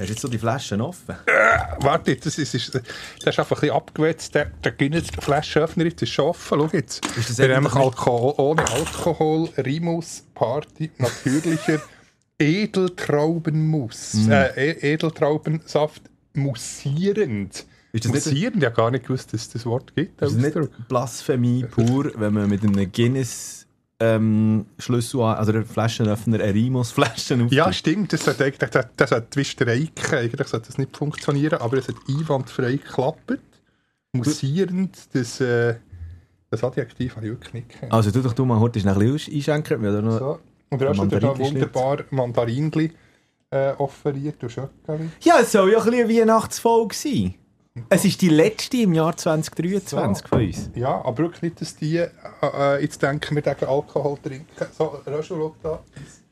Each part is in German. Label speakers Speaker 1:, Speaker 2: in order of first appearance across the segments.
Speaker 1: Hast du jetzt so die Flaschen offen?
Speaker 2: Äh, warte, das ist, ist, das ist einfach ein bisschen abgewetzt. Der, der Guinness Flaschenöffner ist schon offen. Schau jetzt.
Speaker 1: Ist das
Speaker 2: Wir haben Alkohol, ohne Alkohol, Rimus, Party, natürlicher Edeltraubenmus.
Speaker 1: Mm.
Speaker 2: Äh, E- Edeltraubensaft, musierend.
Speaker 1: Ist das?
Speaker 2: Ich habe gar nicht gewusst, dass es das Wort gibt.
Speaker 1: Ist es nicht. Blasphemie pur, wenn man mit einem Guinness ähm, Schlüssel, also der Flaschenöffner, eine Rimus-Flaschen
Speaker 2: Ja, stimmt. Das eigentlich das, das sollte wie streiken. Eigentlich sollte das nicht funktionieren, aber es hat einwandfrei geklappt. Musierend, das, äh, das Adjektiv habe ich wirklich nicht gekannt.
Speaker 1: Also tu doch du mal heute ein bisschen einschenken. Wir noch...
Speaker 2: So. Und du hast dir da wunderbar Mandarinli äh, offeriert, du Schöckeli.
Speaker 1: Ja, es soll ja ein bisschen eine Weihnachtsfolge sein. Es ist die letzte im Jahr 2023 von uns.
Speaker 2: Ja, aber wirklich nicht, dass die äh, äh, jetzt denken, wir denken Alkohol trinken. So, Röschel, schau da.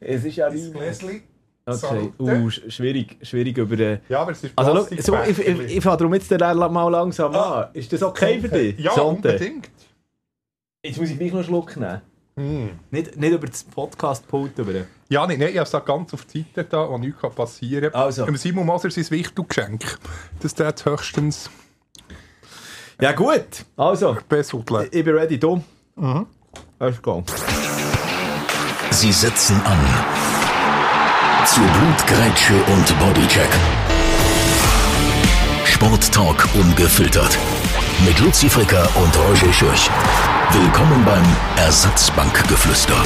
Speaker 1: Es ist ja
Speaker 2: Dein Gläschen.
Speaker 1: Okay. Uh, sch- schwierig, schwierig über den...
Speaker 2: Ja, aber es ist
Speaker 1: Also, schau, so, ich,
Speaker 2: Plastikbecherli.
Speaker 1: ich, ich fange darum jetzt den mal langsam an. Ist das okay für dich?
Speaker 2: Ja,
Speaker 1: Sonntag?
Speaker 2: unbedingt.
Speaker 1: Jetzt muss ich gleich noch einen Schluck nehmen.
Speaker 2: Mm.
Speaker 1: Nicht, nicht über das Podcast-Pult, über.
Speaker 2: Ja, nicht, nein, ich habe es ganz auf die Seite da, wo nichts passieren kann.
Speaker 1: Also.
Speaker 2: Simon Moser sein Wichtelgeschenk. Das der hat höchstens
Speaker 1: Ja gut, also,
Speaker 2: besudelt.
Speaker 1: ich bin ready, du. Let's go.
Speaker 3: Sie setzen an. Zu Blutgrätsche und Bodycheck. Sporttalk ungefiltert. Mit Luzi Fricker und Roger Schürch. Willkommen beim Ersatzbankgeflüster.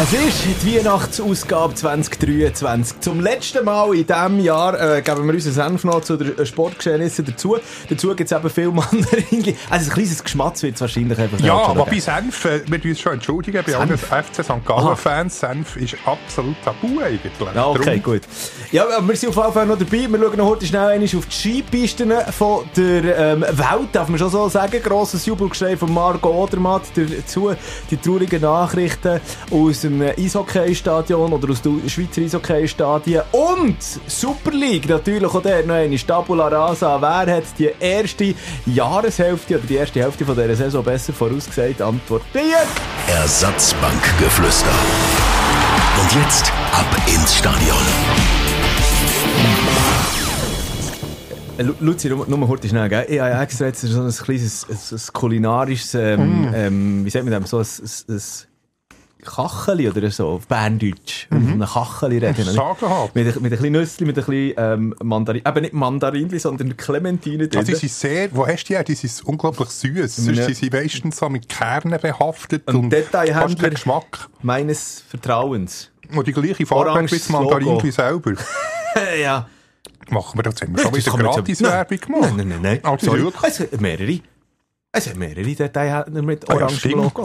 Speaker 1: Es ist die Weihnachtsausgabe 2023. Zum letzten Mal in diesem Jahr äh, geben wir unseren Senf noch zu den Sportgeschehnissen dazu. Dazu gibt es eben viel Mandarinli. Also ein kleines Geschmatz wird es wahrscheinlich einfach
Speaker 2: Ja, aber bei. Senf, äh, wir müssen uns schon entschuldigen, bei allen? FC St. Gallen-Fans, Senf ist absolut tabu eigentlich.
Speaker 1: Ja, okay,
Speaker 2: Darum-
Speaker 1: gut. Ja, aber wir sind auf jeden Fall noch dabei. Wir schauen noch heute schnell einmal auf die Skipisten von der ähm, Welt, darf man schon so sagen. Grosses Jubelgeschrei von Marco Odermatt. Dazu die traurigen Nachrichten aus dem Eishockey-Stadion oder aus den Schweizer Eishockey-Stadien. Und Super League natürlich auch der noch eine Tabula Rasa. Wer hat die erste Jahreshälfte oder die erste Hälfte von dieser Saison besser vorausgesagt? Antwort B.
Speaker 3: Ersatzbankgeflüster. Und jetzt ab ins Stadion.
Speaker 1: Äh, Lu- Luzi, nur, nur heute schnell, gell? Ich habe ja extra jetzt so ein kleines ein, ein kulinarisches, ähm, ähm, wie sagt man das, so ein, ein, ein Kacheli oder so, auf Berndeutsch. Mhm. Eine Kacheli reden.
Speaker 2: Sagenhaft.
Speaker 1: Mit, ein- mit ein bisschen Nüssli, mit ein bisschen ähm, Mandarin, eben nicht Mandarinli, sondern Clementine drin.
Speaker 2: Also, die sind sehr, wo hast du die her? Die sind unglaublich süß. Sonst
Speaker 1: Ja.
Speaker 2: sind sie meistens so mit Kernen behaftet
Speaker 1: Ein
Speaker 2: und
Speaker 1: Detailhändler.
Speaker 2: Geschmack.
Speaker 1: Meines Vertrauens.
Speaker 2: Und die gleiche Farbe wie das Mandarinli selber.
Speaker 1: ja.
Speaker 2: Machen wir das, haben wir schon wieder Gratis-Werbung gemacht.
Speaker 1: Nein, nein, nein.
Speaker 2: Also
Speaker 1: Sorry.
Speaker 2: wirklich?
Speaker 1: Es hat mehrere. Es hat mehrere Detailhändler mit
Speaker 2: Ah ja,
Speaker 1: orange Logo.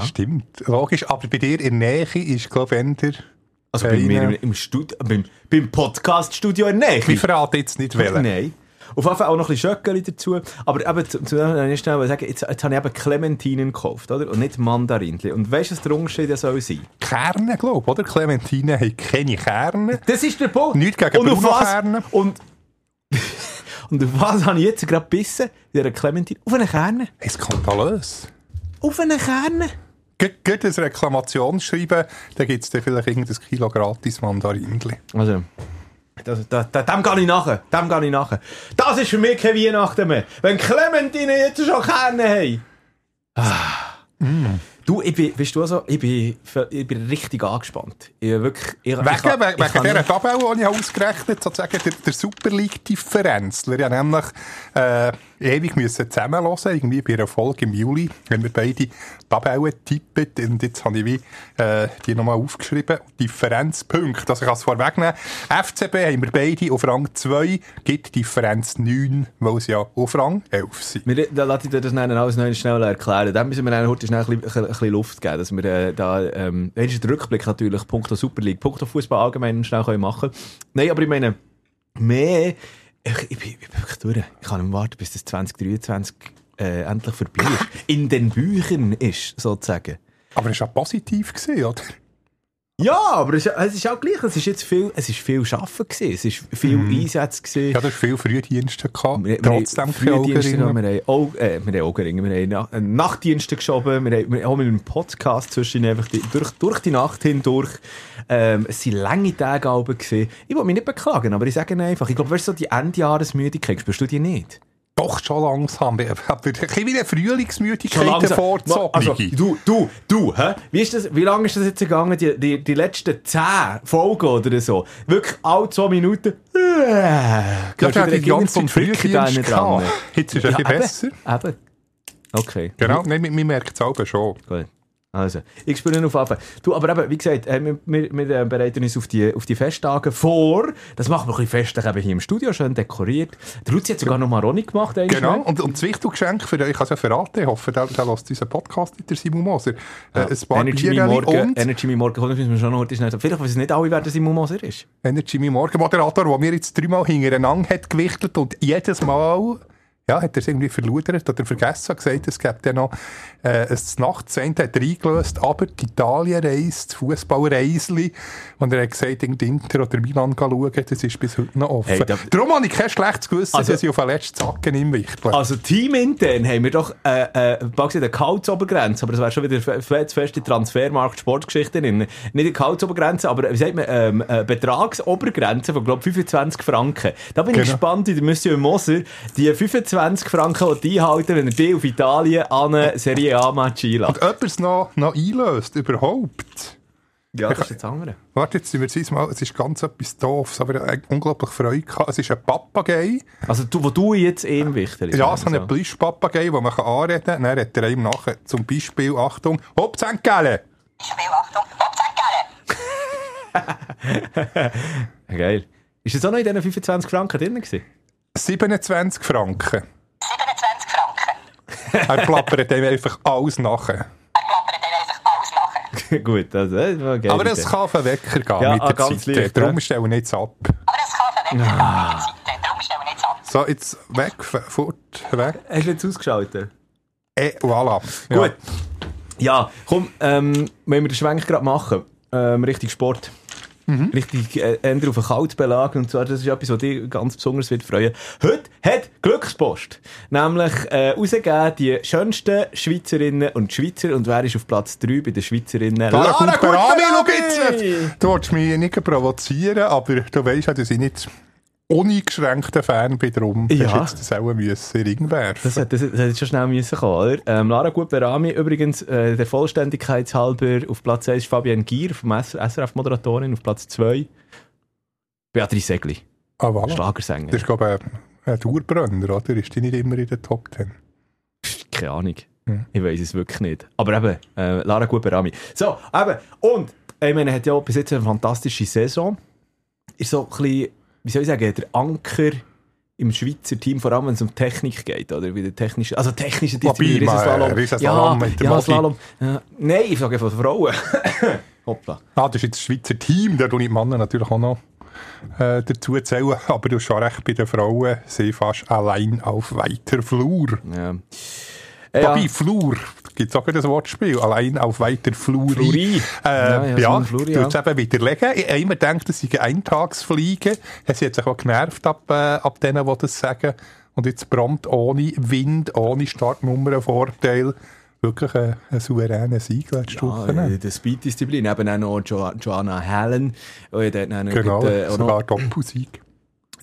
Speaker 2: Stimmt. Stimmt, logisch. Aber bei dir in Nähe ist, glaube ich.
Speaker 1: Also bei mir im, im Studio, beim, beim Podcast-Studio in Nähe.
Speaker 2: Wir verraten jetzt nicht wählen.
Speaker 1: Nein. Auf jeden Fall auch noch ein bisschen Schöckeli dazu. Aber eben, zu, zu ich schnell sagen, jetzt, jetzt habe ich eben Clementinen gekauft, oder? Und nicht Mandarinli. Und weißt du, was der Unterschied soll sein?
Speaker 2: Kerne, glaube ich, oder? Clementine haben keine Kerne.
Speaker 1: Das ist der Punkt.
Speaker 2: Nichts gegen
Speaker 1: und
Speaker 2: Bruno-Kerne.
Speaker 1: und, und auf was habe ich jetzt gerade gebissen? In dieser Clementine? Auf eine Kerne.
Speaker 2: Hey, skandalös.
Speaker 1: Auf eine Kerne.
Speaker 2: Geht ein Reklamationsschreiben, dann gibt es dann vielleicht irgendein Kilo gratis Mandarinli.
Speaker 1: Also, das, das, das, dem gehe ich nachher. Dem gehe ich nachher. Das ist für mich kein Weihnachten mehr. Wenn Clementine jetzt schon Kerne haben. Ah. Du, ich bin, weißt du also, ich bin, ich bin richtig angespannt. Ich bin wirklich, ich, ich
Speaker 2: Wegen,
Speaker 1: kann-
Speaker 2: wegen,
Speaker 1: ich kann
Speaker 2: dieser Tabelle, die ich ausgerechnet habe, sozusagen der, der Super League-Differenz. Wir haben nämlich äh, ewig müssen zusammenhören, irgendwie bei einer Folge im Juli, wenn wir beide Tabellen tippen. Und jetzt habe ich wie, äh, die nochmal aufgeschrieben. Differenzpunkt. Also ich kann es vorwegnehmen. FCB haben wir beide auf Rang 2, gibt Differenz 9, weil es ja auf Rang 11 sind.
Speaker 1: Wir, da lasse ich dir das dann alles noch schnell erklären. Dann müssen wir dann heute schnell ein bisschen, ein bisschen Luft geben, dass wir äh, da, ähm, das ist der Rückblick natürlich, Punkto Super League, Punkto Fußball allgemein schnell können machen Nein, aber ich meine, mehr, ich, ich, bin, ich bin wirklich durch. Ich kann nicht warten, bis das 2023 äh, endlich vorbei ist. In den Büchern ist, sozusagen.
Speaker 2: Aber es war ja positiv, gewesen, oder?
Speaker 1: Ja, aber es, es ist auch gleich. Es ist jetzt viel, es ist viel Schaffen gewesen. Es ist viel Einsätze gewesen.
Speaker 2: Ja, du hast viel Frühdienste gehabt.
Speaker 1: Wir-
Speaker 2: Trotzdem keine Augenringe.
Speaker 1: Wir haben, Au- äh, wir haben Augenringe, wir haben Na- äh, Nachtdienste geschoben, wir haben, wir haben mit einem Podcast zwischen einfach die, durch, durch die Nacht hindurch. Ähm, es waren lange Tage gewesen. Ich will mich nicht beklagen, aber ich sage einfach, ich glaube, weißt du, so die Endjahresmüdigkeit, spürst du die nicht?
Speaker 2: Doch schon langsam. Aber ein bisschen wie eine Frühlingsmüdigkeit vorgezogen.
Speaker 1: Also, du, du, du, hä? Wie, ist das, wie lange ist das jetzt gegangen, die, die, die letzten 10 Folgen oder so? Wirklich alle zwei Minuten. Äh,
Speaker 2: ja,
Speaker 1: du
Speaker 2: hat die
Speaker 1: wieder
Speaker 2: Jan vom Frühdienst
Speaker 1: dran.
Speaker 2: Jetzt ist es bisschen besser.
Speaker 1: Eben. Okay.
Speaker 2: Genau, nein, man man merkt es auch schon.
Speaker 1: Gut. Also, ich spüre auf Anfang. Du, aber eben, wie gesagt, äh, wir, wir, wir äh, bereiten uns auf die, auf die Festtage vor. Das machen wir ein bisschen festlich eben hier im Studio, schön dekoriert. Der Luzi hat sogar noch Maroni gemacht. einmal.
Speaker 2: Genau, und, und das wichtige Geschenk für ich kann es ja verraten, ich hoffe, der, der lässt unseren Podcast mit der Simon Moser. Äh, ein paar
Speaker 1: Energy Me
Speaker 2: Bierchen
Speaker 1: Morgen,
Speaker 2: und
Speaker 1: Energy Me Morgen, kommt, müssen wir schon noch heute schnell. Vielleicht wissen nicht alle, wer der Simon Moser ist.
Speaker 2: Energy Me Morgen Moderator, der mir jetzt dreimal hintereinander hat gewichtelt und jedes Mal ja, hat er es irgendwie verludert oder vergessen, hat gesagt, es gibt ja noch äh, ein Nachtzehnt, hat er eingelöst, aber die Italienreise, das Fußballreisli, und er hat gesagt, in Inter oder Milan schauen, das ist bis heute noch offen.
Speaker 1: Hey, da-
Speaker 2: Darum habe ich kein schlechtes Gewissen,
Speaker 1: Also-
Speaker 2: dass ich auf den letzten Zacken im wichtle.
Speaker 1: Also teamintern haben wir doch äh, äh, eine Kautzobergrenze, aber das wäre schon wieder zu feste Transfermarkt Sportgeschichte drin. Nicht eine Kautzobergrenze, aber wie sagt man, ähm, äh, Betragsobergrenze von glaube 25 Franken. Da bin ich
Speaker 2: Genau.
Speaker 1: gespannt, wie der Monsieur Moser die 25 Franken will einhalten, wenn er die auf Italien an eine Serie A Match einlädt.
Speaker 2: Und ob er es noch, noch einlöst, überhaupt.
Speaker 1: Ja, das ist jetzt das andere.
Speaker 2: Warte, jetzt sind wir dieses Mal, es ist ganz etwas Doofes, aber ich habe unglaublich Freude gehabt. Es ist ein Papagei.
Speaker 1: Also du, wo du jetzt eben wichtig
Speaker 2: Ja, so ein Plüschpapagei, den man kann anreden kann. Dann hat er ihm nachher zum Beispiel, Achtung, Hopp, St. Gallen.
Speaker 1: Geil. Ist das auch noch in diesen 25 Franken drin gewesen?
Speaker 2: 27 Franken. 27 Franken. er plappert dem einfach alles nachher.
Speaker 1: Gut, also, das war geil.
Speaker 2: Aber es kann auf den Wecker gehen
Speaker 1: Ja,
Speaker 2: mit
Speaker 1: ah,
Speaker 2: der
Speaker 1: ganz
Speaker 2: Zeit.
Speaker 1: leicht,
Speaker 2: Darum
Speaker 1: ja.
Speaker 2: stellen wir jetzt ab. So, jetzt weg, fort, weg.
Speaker 1: Hast du jetzt ausgeschaltet?
Speaker 2: Eh, voilà. Ja.
Speaker 1: Gut. Ja, komm, ähm, wenn wir den Schwenk gerade machen, ähm, richtig Sport. Richtig äh, ändern auf einen Kaltbelag. Und zwar, das ist etwas, was dich ganz besonders wird freuen. Heute hat Glückspost nämlich äh, rausgegeben, die schönsten Schweizerinnen und Schweizer. Und wer ist auf Platz 3 bei den Schweizerinnen?
Speaker 2: Lara Gutberami, schau
Speaker 1: Gutberami!
Speaker 2: jetzt! Du willst mich nicht provozieren, aber du weißt ja, dass ich nicht uneingeschränkter Fan bin, darum
Speaker 1: Ja.
Speaker 2: hast du jetzt das auch müssen in den Ring werfen.
Speaker 1: Das hat, das, das hat schon schnell müssen kommen, oder? Ähm, Lara Gutberami, übrigens, äh, der Vollständigkeit halber, auf Platz 1 Fabienne Gier, vom SRF-Moderatorin, auf Platz 2 Beatrice Segli,
Speaker 2: ah, voilà.
Speaker 1: Schlagersänger.
Speaker 2: Das ist, glaube ich, ein, ein Dauerbrenner, oder? Ist die nicht immer in der Top 10?
Speaker 1: Keine Ahnung.
Speaker 2: Hm.
Speaker 1: Ich weiß es wirklich nicht. Aber eben, äh, Lara Gutberami. So, eben, und, ich meine, er hat ja bis jetzt eine fantastische Saison. Ist so ein bisschen, wie soll ich sagen, der Anker im Schweizer Team, vor allem wenn es um Technik geht, oder? Wie der technische, also technische Disziplin, Riesenslalom.
Speaker 2: Riesenslalom
Speaker 1: ja,
Speaker 2: mit
Speaker 1: ja. Slalom. Ja. Nein, ich sage von Frauen. Hoppla.
Speaker 2: Ah, das ist jetzt das Schweizer Team, da tue ich die Männer natürlich auch noch äh, dazu zählen. Aber du hast schon recht, bei den Frauen sind fast allein auf weiter Flur.
Speaker 1: Ja.
Speaker 2: Wobei,
Speaker 1: Ja.
Speaker 2: Flur, gibt es auch ein Wortspiel, allein auf weiter Fluri.
Speaker 1: Fluri.
Speaker 2: Äh,
Speaker 1: Ja,
Speaker 2: ja,
Speaker 1: ja, so
Speaker 2: ja
Speaker 1: Fluri, ja.
Speaker 2: eben widerlegen. Ich habe immer gedacht, das sei Eintagsfliegen. Es hat sich auch genervt ab, äh, ab denen, die das sagen. Und jetzt prompt ohne Wind, ohne Startnummernvorteil wirklich ein, ein souveräner Sieg letzte
Speaker 1: Ja,
Speaker 2: Woche.
Speaker 1: in der Speed-Disziplin. Eben auch noch jo Joanna Helen. Und dann noch
Speaker 2: Genau,
Speaker 1: äh,
Speaker 2: sogar Doppelsieg.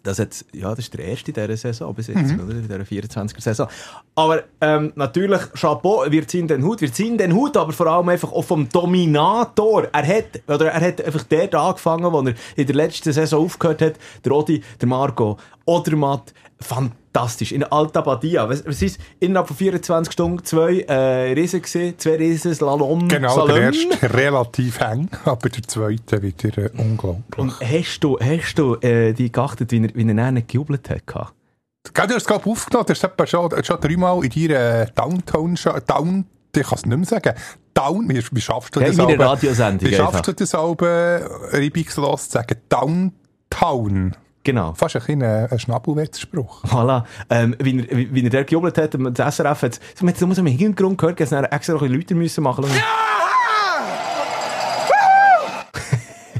Speaker 1: Das, hat, ja, das ist der erste in dieser Saison bis jetzt,
Speaker 2: Mhm.
Speaker 1: oder? In dieser 24er-Saison. Aber ähm, natürlich, Chapeau, wir ziehen den Hut. Wir ziehen den Hut, aber vor allem einfach auch vom Dominator. Er hat, oder er hat einfach dort angefangen, wo er in der letzten Saison aufgehört hat. Der Odi, der Marco, Odermatt. Fantastisch. In Alta Badia. Was, was ist innerhalb von 24 Stunden zwei äh, Riesen gesehen? Zwei Riesen, Slalom,
Speaker 2: Genau,
Speaker 1: Slalom.
Speaker 2: der erste relativ eng, aber der zweite wieder äh, unglaublich.
Speaker 1: Und hast du, hast du äh, die geachtet, wie er, wie er nicht gejubelt hat?
Speaker 2: Gell, du hast es gerade aufgenommen, du hast schon, schon dreimal in deiner Downtown, Down, ich kann es nicht mehr sagen, Down, wie, wie schaffst du
Speaker 1: Ja,
Speaker 2: das
Speaker 1: in meiner
Speaker 2: aber-
Speaker 1: Radiosendung
Speaker 2: Wie schaffst du das aber reibungslos zu sagen? Downtown.
Speaker 1: Genau.
Speaker 2: Fast ein bisschen ein, ein Schnabelwetzspruch.
Speaker 1: Voilà. Ähm, wie, er, wie, wie er der gejubelt hat, und das SRF hat, so, man hat es im Hintergrund gehört, dass er extra noch ein bisschen Leute müssen machen müssen.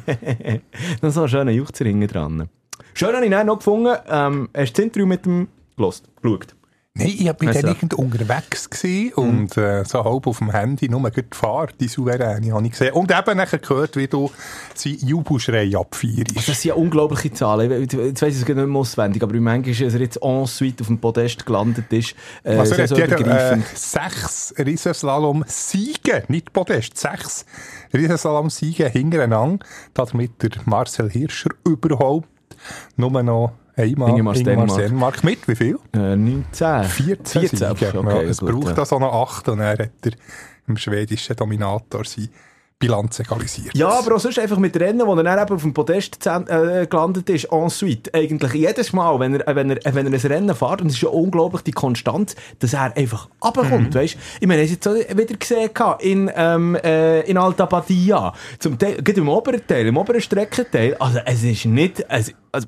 Speaker 1: Noch so einen schönen Juchzer hinten dran. Schön habe ich dann noch gefunden, ähm, hast du das Interview mit dem gelost, geschaut?
Speaker 2: Nein, ich war
Speaker 1: Weißt
Speaker 2: dann irgend unterwegs gewesen und äh, so halb auf dem Handy nur die Fahrt, die Souveräne, habe ich gesehen. Und eben nachher gehört, wie du sein Jubelschrei abfeierst.
Speaker 1: Das sind ja unglaubliche Zahlen. Jetzt weiss ich es nicht mehr auswendig, aber manchmal ist er jetzt ensuite auf dem Podest gelandet ist. Äh,
Speaker 2: Also er hat jeder, äh, sechs Riesenslalom-Siege, nicht Podest, sechs Riesenslalom-Siege hintereinander. Damit der Marcel Hirscher überhaupt nur noch einmal
Speaker 1: Ingemar Stenmark.
Speaker 2: Stenmark. Mit wie viel?
Speaker 1: Äh, 19.
Speaker 2: 14,
Speaker 1: 14,
Speaker 2: Siege.
Speaker 1: okay,
Speaker 2: ja, es
Speaker 1: gut,
Speaker 2: braucht
Speaker 1: ja.
Speaker 2: da so noch acht und er hat er im schwedischen Dominator seine Bilanz egalisiert.
Speaker 1: Ja, aber auch sonst einfach mit Rennen, wo er dann eben auf dem Podest äh, gelandet ist, ensuite. Eigentlich jedes Mal, wenn er, wenn er, wenn er ein Rennen fährt, und es ist ja unglaublich die Konstanz, dass er einfach runterkommt,
Speaker 2: Mhm.
Speaker 1: weisst? Ich meine, habe jetzt auch wieder gesehen in, ähm, äh, in Alta Badia. Zum Teil, gerade im oberen Teil, im oberen Streckenteil. Also, es ist nicht, also, also,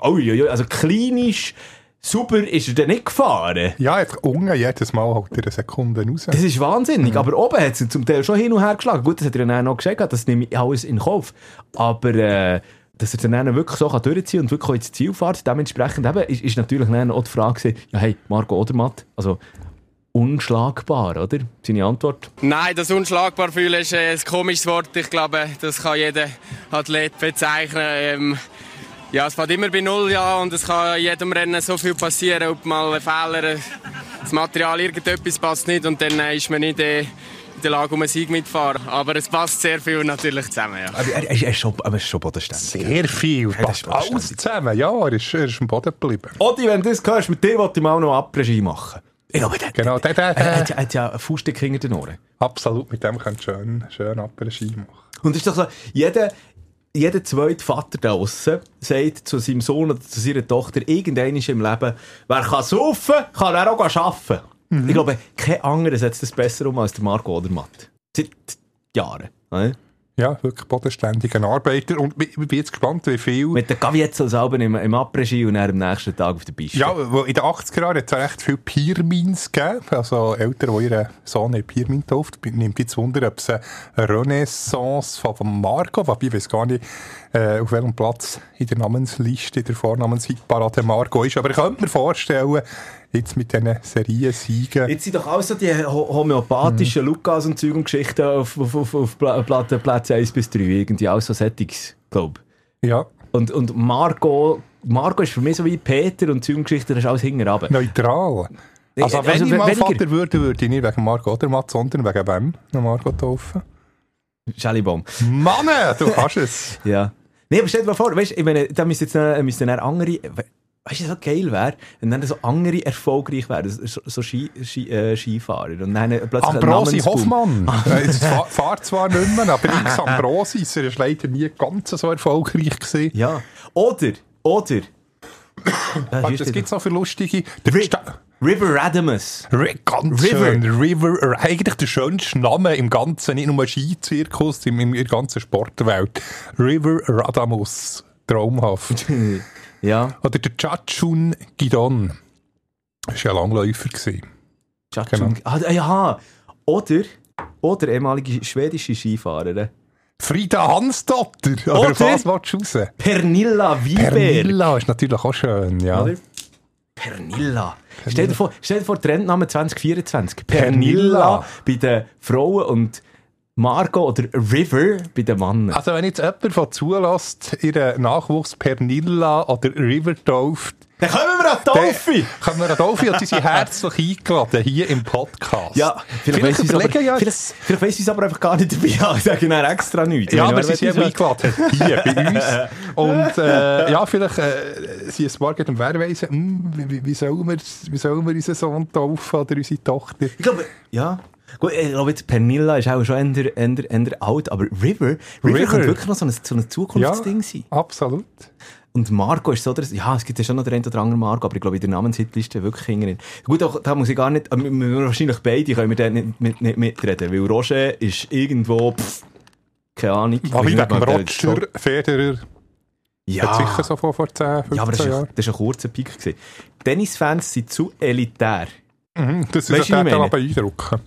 Speaker 1: oh, also klinisch super ist er dann nicht gefahren.
Speaker 2: Ja, einfach unten jedes Mal halt er eine Sekunde raus.
Speaker 1: Das ist wahnsinnig,
Speaker 2: Mhm.
Speaker 1: aber oben hat es zum Teil schon hin und her geschlagen. Gut, das hat er dann auch noch gesagt, das nehme ich alles in Kauf. Aber äh, dass er dann wirklich so kann durchziehen und wirklich ins Ziel fährt, dementsprechend eben, ist, ist natürlich dann auch die Frage gewesen, ja hey, Marco Odermatt, also unschlagbar, oder? Seine Antwort?
Speaker 4: Nein, das unschlagbar fühlen ist äh, ein komisches Wort. Ich glaube, das kann jeder Athlet bezeichnen. Ähm, ja, es fährt immer bei Null, ja, und es kann in jedem Rennen so viel passieren, ob mal ein Fehler, äh, das Material, irgendetwas passt nicht und dann äh, ist man nicht äh, in der Lage, um einen Sieg mitzufahren. Aber es passt sehr viel natürlich zusammen, ja.
Speaker 1: Aber er, er, ist, schon, er ist schon bodenständig.
Speaker 2: Sehr viel.
Speaker 1: das
Speaker 2: Passt alles zusammen. Ja, er ist, er ist am Boden geblieben.
Speaker 1: Odi, wenn du das hörst, mit dir wollte ich mal noch Abregie machen. Ich glaube, der,
Speaker 2: Genau, der, der,
Speaker 1: er, er,
Speaker 2: der,
Speaker 1: hat- er hat ja einen Fußstück hinter den Ohren.
Speaker 2: absolut, mit dem könnt ihr schön, schön Après-Ski machen.
Speaker 1: Und es ist doch so, jeder, jeder zweite Vater da draussen sagt zu seinem Sohn oder zu seiner Tochter, irgendein ist im Leben, wer kann saufen, kann er auch arbeiten. Ich glaube, kein anderer setzt das besser um als der Marco Odermatt. Seit Jahren. ne?
Speaker 2: Ja, wirklich bodenständiger Arbeiter. Und ich bin jetzt gespannt, wie viel...
Speaker 1: Mit der Gavietzel selber im, im Après-Ski und dann am nächsten Tag auf der Piste.
Speaker 2: Ja, wo in den 80er Jahren hat es recht viele Piermins gegeben. Also Eltern, die ihren Sohn in Piermin tauft. Nimmt jetzt Wunder, ob es eine Renaissance von von Marco, wobei ich weiß gar nicht, äh, auf welchem Platz in der Namensliste, in der Vornamenshitparade Marco ist. Aber ich könnte mir vorstellen, jetzt mit diesen Seriensiegen...
Speaker 1: Jetzt sind doch auch so die ho homöopathischen Lukas und Zeug und Geschichten auf, auf, auf, auf Pla- Platte, Plätze 1 bis 3. Irgendwie auch so Settings, glaube
Speaker 2: Ja,
Speaker 1: Und, und Marco, Marco ist für mich so wie Peter und Zeug und Geschichten, das ist alles runter.
Speaker 2: neutral. Also,
Speaker 1: Also,
Speaker 2: wenn ich
Speaker 1: we-
Speaker 2: mal Vater würde, würde ich nicht wegen Marco Odermatt, sondern wegen wem noch Marco taufen.
Speaker 1: Schellibaum.
Speaker 2: Mann, du kannst es.
Speaker 1: Ja. Nee, aber stell dir mal vor, weißt, ich meine, da müssen jetzt noch, müssen dann andere, weißt du, so geil wäre, wenn dann so andere erfolgreich wären, so, so Ski, Ski, äh, Skifahrer. Und dann plötzlich
Speaker 2: Ambrosi. Hoffmann. Äh, Es fa- fährt zwar nicht mehr, aber X Ambrosi ist er ist leider nie ganz so erfolgreich gewesen.
Speaker 1: Ja. Oder, oder,
Speaker 2: Was gibt es noch für lustige?
Speaker 1: River Radamus.
Speaker 2: Ri- ganz
Speaker 1: River.
Speaker 2: schön. River. Eigentlich der schönste Name im ganzen, nicht nur Skizirkus, in, in der ganzen Sportwelt. River Radamus. Traumhaft.
Speaker 1: Ja,
Speaker 2: Oder der Chachun Gidon. Das war ja Langläufer.
Speaker 1: Jatschung.
Speaker 2: Genau.
Speaker 1: Ah, ja. Oder, oder ehemalige schwedische Skifahrer.
Speaker 2: Frieda Hansdotter. Oder,
Speaker 1: Oder?
Speaker 2: was willst du raus?
Speaker 1: Pernilla Wiberg.
Speaker 2: Pernilla ist natürlich auch schön, ja.
Speaker 1: Oder? Pernilla. Stell dir vor, stell dir vor Trendname 2024.
Speaker 2: Pernilla.
Speaker 1: Pernilla bei den Frauen und Margot oder River bei den Männern.
Speaker 2: Also wenn jetzt jemand von zulässt, ihren Nachwuchs Pernilla oder River tauft,
Speaker 1: Dann kommen wir an Taufe!
Speaker 2: können wir Adolfi und sie sind herzlich eingeladen hier im Podcast.
Speaker 1: Ja, vielleicht,
Speaker 2: Vielleicht
Speaker 1: weiss
Speaker 2: ja-
Speaker 1: vielleicht, vielleicht weiss es aber einfach gar nicht dabei. Ich sage dann extra nichts.
Speaker 2: Ja, aber sie sind eingeladen hier bei uns. Und äh, ja, vielleicht äh, sie ein paar um Wehrweisen, hm, wie, wie, sollen wir, wie sollen wir unseren Sohn taufen oder unsere Tochter?
Speaker 1: Ich glaube, ja. Gut, ich glaube, jetzt Pernilla ist auch schon eher, eher, eher alt, aber River, River,
Speaker 2: River.
Speaker 1: könnte wirklich noch so ein, so ein Zukunftsding sein.
Speaker 2: absolut.
Speaker 1: Und Marco ist so, der, ja, es gibt ja schon noch den einen oder anderen Marco, aber ich glaube, in der Namenshitliste wirklich hingerin. Gut, auch, da muss ich gar nicht, äh, wahrscheinlich beide können wir da nicht, mit, nicht mitreden, weil Roger ist irgendwo, pff, keine Ahnung.
Speaker 2: Aber
Speaker 1: Ich
Speaker 2: wegen
Speaker 1: nicht, der-
Speaker 2: Roger Federer
Speaker 1: Ja.
Speaker 2: hat sicher so vor, vor 10, 15
Speaker 1: ja, aber das war
Speaker 2: Jahren.
Speaker 1: das war ein kurzer Peak. Tennisfans sind zu elitär.
Speaker 2: Mhm, das
Speaker 1: Weißt
Speaker 2: ist
Speaker 1: du,
Speaker 2: ja
Speaker 1: wie ich
Speaker 2: der
Speaker 1: meine?
Speaker 2: beeindrucken.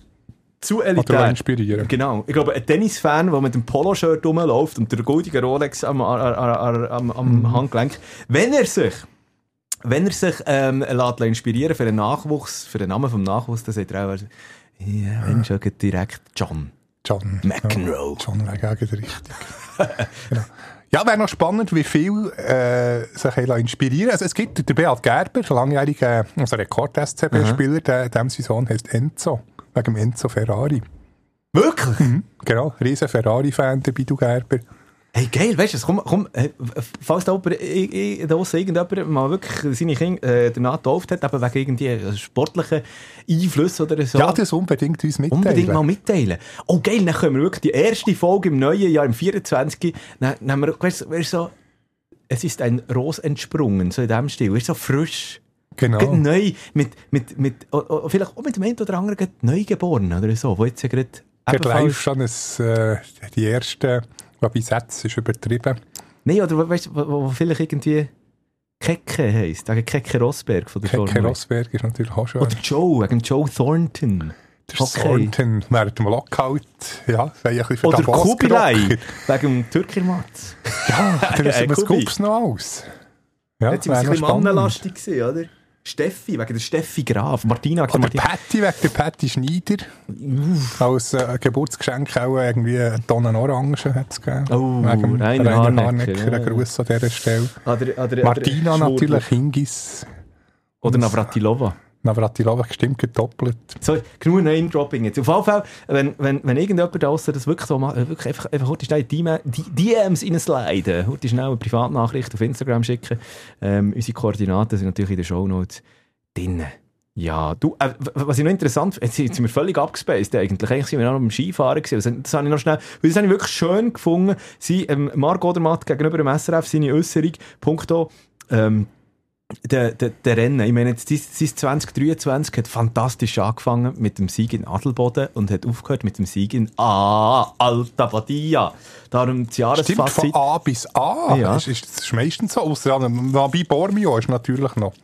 Speaker 1: Zu
Speaker 2: Oder
Speaker 1: elitär.
Speaker 2: inspirieren.
Speaker 1: Genau. Ich glaube, ein Tennis-Fan, der mit dem Poloshirt rumläuft und der goldige Rolex am, am, am,
Speaker 2: Mhm.
Speaker 1: Handgelenk, wenn er sich wenn er sich ähm, lässt inspirieren für den Nachwuchs, für den Namen vom Nachwuchs, dann sagt er auch, ja, wenn schon direkt John.
Speaker 2: John.
Speaker 1: McEnroe.
Speaker 2: Ja, John wäre gegen richtig. genau. Ja, wäre noch spannend, wie viel äh, sich inspirieren Also es gibt den Beat Gerber, langjähriger also Rekord-SCB-Spieler, der, dem sein Sohn heißt Enzo, wegen Enzo Ferrari.
Speaker 1: Wirklich?
Speaker 2: Genau, riesen Ferrari-Fan, der Bidu Gerber.
Speaker 1: Hey, geil, weißt du, komm, komm, äh, falls da jemand, ich, ich, da irgendjemand mal wirklich seine Kinder äh, danach getauft hat, eben wegen irgendwie äh, sportlichen Einflüssen oder so.
Speaker 2: Ja, das unbedingt uns mitteilen.
Speaker 1: Unbedingt mal mitteilen. Oh geil, dann können wir wirklich die erste Folge im neuen Jahr, im 24. Dann, dann wir, weißt, du, weißt, du, so, es ist ein Ros entsprungen, so in dem Stil. Weißt, du, so frisch.
Speaker 2: Genau.
Speaker 1: Neu, mit, mit, mit, oh, vielleicht auch mit dem einen oder anderen Neugeborenen oder so, wo jetzt ja gerade
Speaker 2: Gerade live schon ein, äh, die erste, wobei Sätze ist übertrieben.
Speaker 1: Nein, oder weißt du, wo, wo vielleicht irgendwie Kecke heisst, wegen Kecke Rosberg von der
Speaker 2: Keke
Speaker 1: Formel.
Speaker 2: Rosberg ist natürlich auch schön.
Speaker 1: Oder Joe, wegen Joe Thornton.
Speaker 2: Der Thornton während dem Lockout, ja, wäre ein bisschen für
Speaker 1: Oder Kubilai, wegen dem Türkirmatz.
Speaker 2: Ja, dann
Speaker 1: Äh,
Speaker 2: ist es
Speaker 1: Kubi.
Speaker 2: Kups noch aus. Ja,
Speaker 1: Jetzt sind wir ein bisschen mannenlastig oder? Steffi, wegen der Steffi Graf. Martina,
Speaker 2: Oder
Speaker 1: Martina.
Speaker 2: Patty wegen der Patty Schneider. Als äh, Geburtsgeschenk auch irgendwie eine Tonne Orangen hat es gegeben.
Speaker 1: Oh,
Speaker 2: wegen
Speaker 1: Rainer Harnecker.
Speaker 2: Ein Gruß an dieser Stelle.
Speaker 1: Oder, oder,
Speaker 2: Martina
Speaker 1: oder
Speaker 2: natürlich, Hingis.
Speaker 1: Oder Navratilova.
Speaker 2: Navratilova gestimmt gedoppelt.
Speaker 1: So, genug Name-Dropping jetzt. Auf jeden Fall, wenn, wenn, wenn irgendjemand da draussen das wirklich so macht, äh, wirklich einfach, einfach heute schnell die, DMs reinsliden, heute schnell eine Privatnachricht auf Instagram schicken. Ähm, unsere Koordinaten sind natürlich in den Shownotes drin. Ja, du, äh, was ich noch interessant finde, jetzt sind wir völlig abgespaced eigentlich. Eigentlich sind wir noch beim Skifahren gewesen. Das, das habe ich noch schnell, weil das habe ich wirklich schön gefunden. Sie, ähm, Marc Odermatt gegenüber dem SRF, seine Äußerung, punkto, ähm, der, der, der Rennen, ich meine, jetzt, sein, sein 2023 hat fantastisch angefangen mit dem Sieg in Adelboden und hat aufgehört mit dem Sieg in Ah, Alta Badia. Darum das
Speaker 2: Stimmt, von
Speaker 1: Jahresfazit.
Speaker 2: A bis A.
Speaker 1: Ja.
Speaker 2: Ist, ist, das ist meistens so. Ausser bei Bormio ist natürlich noch.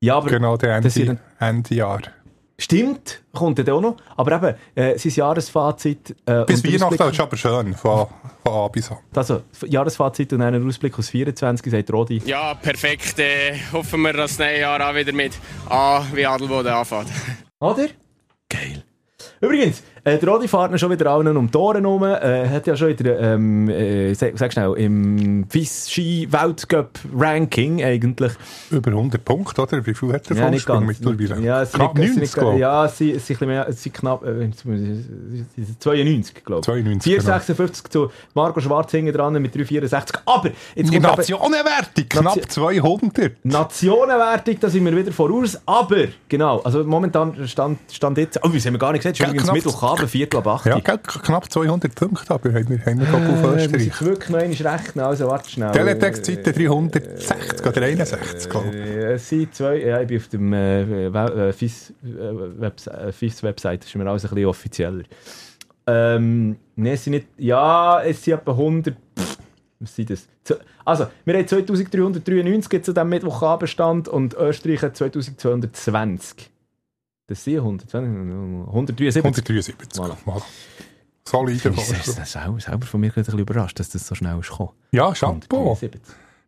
Speaker 1: Ja, aber
Speaker 2: Genau, der Ende, Ende Jahr.
Speaker 1: Stimmt, kommt dann auch noch. Aber eben, äh, sein Jahresfazit. Äh,
Speaker 2: Bis Weihnachten ist aber schön, von, von A bis A.
Speaker 1: Also, Jahresfazit und einen Ausblick aus 24, sagt Rodi.
Speaker 4: Ja, perfekt. Äh, hoffen wir, dass das neue Jahr auch wieder mit A wie Adelboden anfängt.
Speaker 1: Oder? Geil. Übrigens, äh, der Rodi fährt schon wieder allen um die Ohren rum. Äh, hat ja schon wieder, ähm, äh, sag, sag schnell, im FIS-Ski-Weltcup-Ranking eigentlich.
Speaker 2: Über 100 Punkte, oder? Wie viel hat der
Speaker 1: Ja,
Speaker 2: Vorsprung mittlerweile?
Speaker 1: Ja, es
Speaker 2: Knapp
Speaker 1: nicht, es sind
Speaker 2: 90,
Speaker 1: nicht,
Speaker 2: glaube ich.
Speaker 1: ja, es sind, sind, mehr, es sind knapp, äh, jetzt muss ich- es sind 92, glaube ich.
Speaker 2: 92, genau.
Speaker 1: 456 zu Marco Schwarz hinten dran mit 364. Aber, jetzt
Speaker 2: Die Nationenwertung, knapp
Speaker 1: Nation-
Speaker 2: 200.
Speaker 1: Nationenwertung, da sind wir wieder voraus. Aber, genau, also momentan stand, stand jetzt, oh, das haben wir gar nicht ist
Speaker 2: Ja,
Speaker 1: übrigens
Speaker 2: knapp-
Speaker 1: Mittwochabend, Viertel ab 8.
Speaker 2: Ja, gell, knapp 200 Punkte, aber haben wir, haben wir äh, auf
Speaker 1: muss
Speaker 2: Österreich.
Speaker 1: ich wirklich noch einmal rechnen, also warte schnell.
Speaker 2: Teletext Seite 360 oder 61, glaube ich.
Speaker 1: Äh, es sind zwei, ja, ich bin auf dem äh, Wel- äh, FIS, äh, Webs äh, FIS Website, das ist mir alles ein bisschen offizieller. Ähm, ne, es sind nicht, ja, es sind etwa 100, pff, was sind das? Also, wir haben 2393 jetzt an diesem Mittwochabendstand und Österreich hat 2220. Das sind 120, 173.
Speaker 2: 173.
Speaker 1: Voilà.
Speaker 2: Voilà. Solider
Speaker 1: Ich bin selber, von mir ein bisschen überrascht, dass das so schnell ist gekommen.
Speaker 2: Ja, Chapeau.
Speaker 1: 173.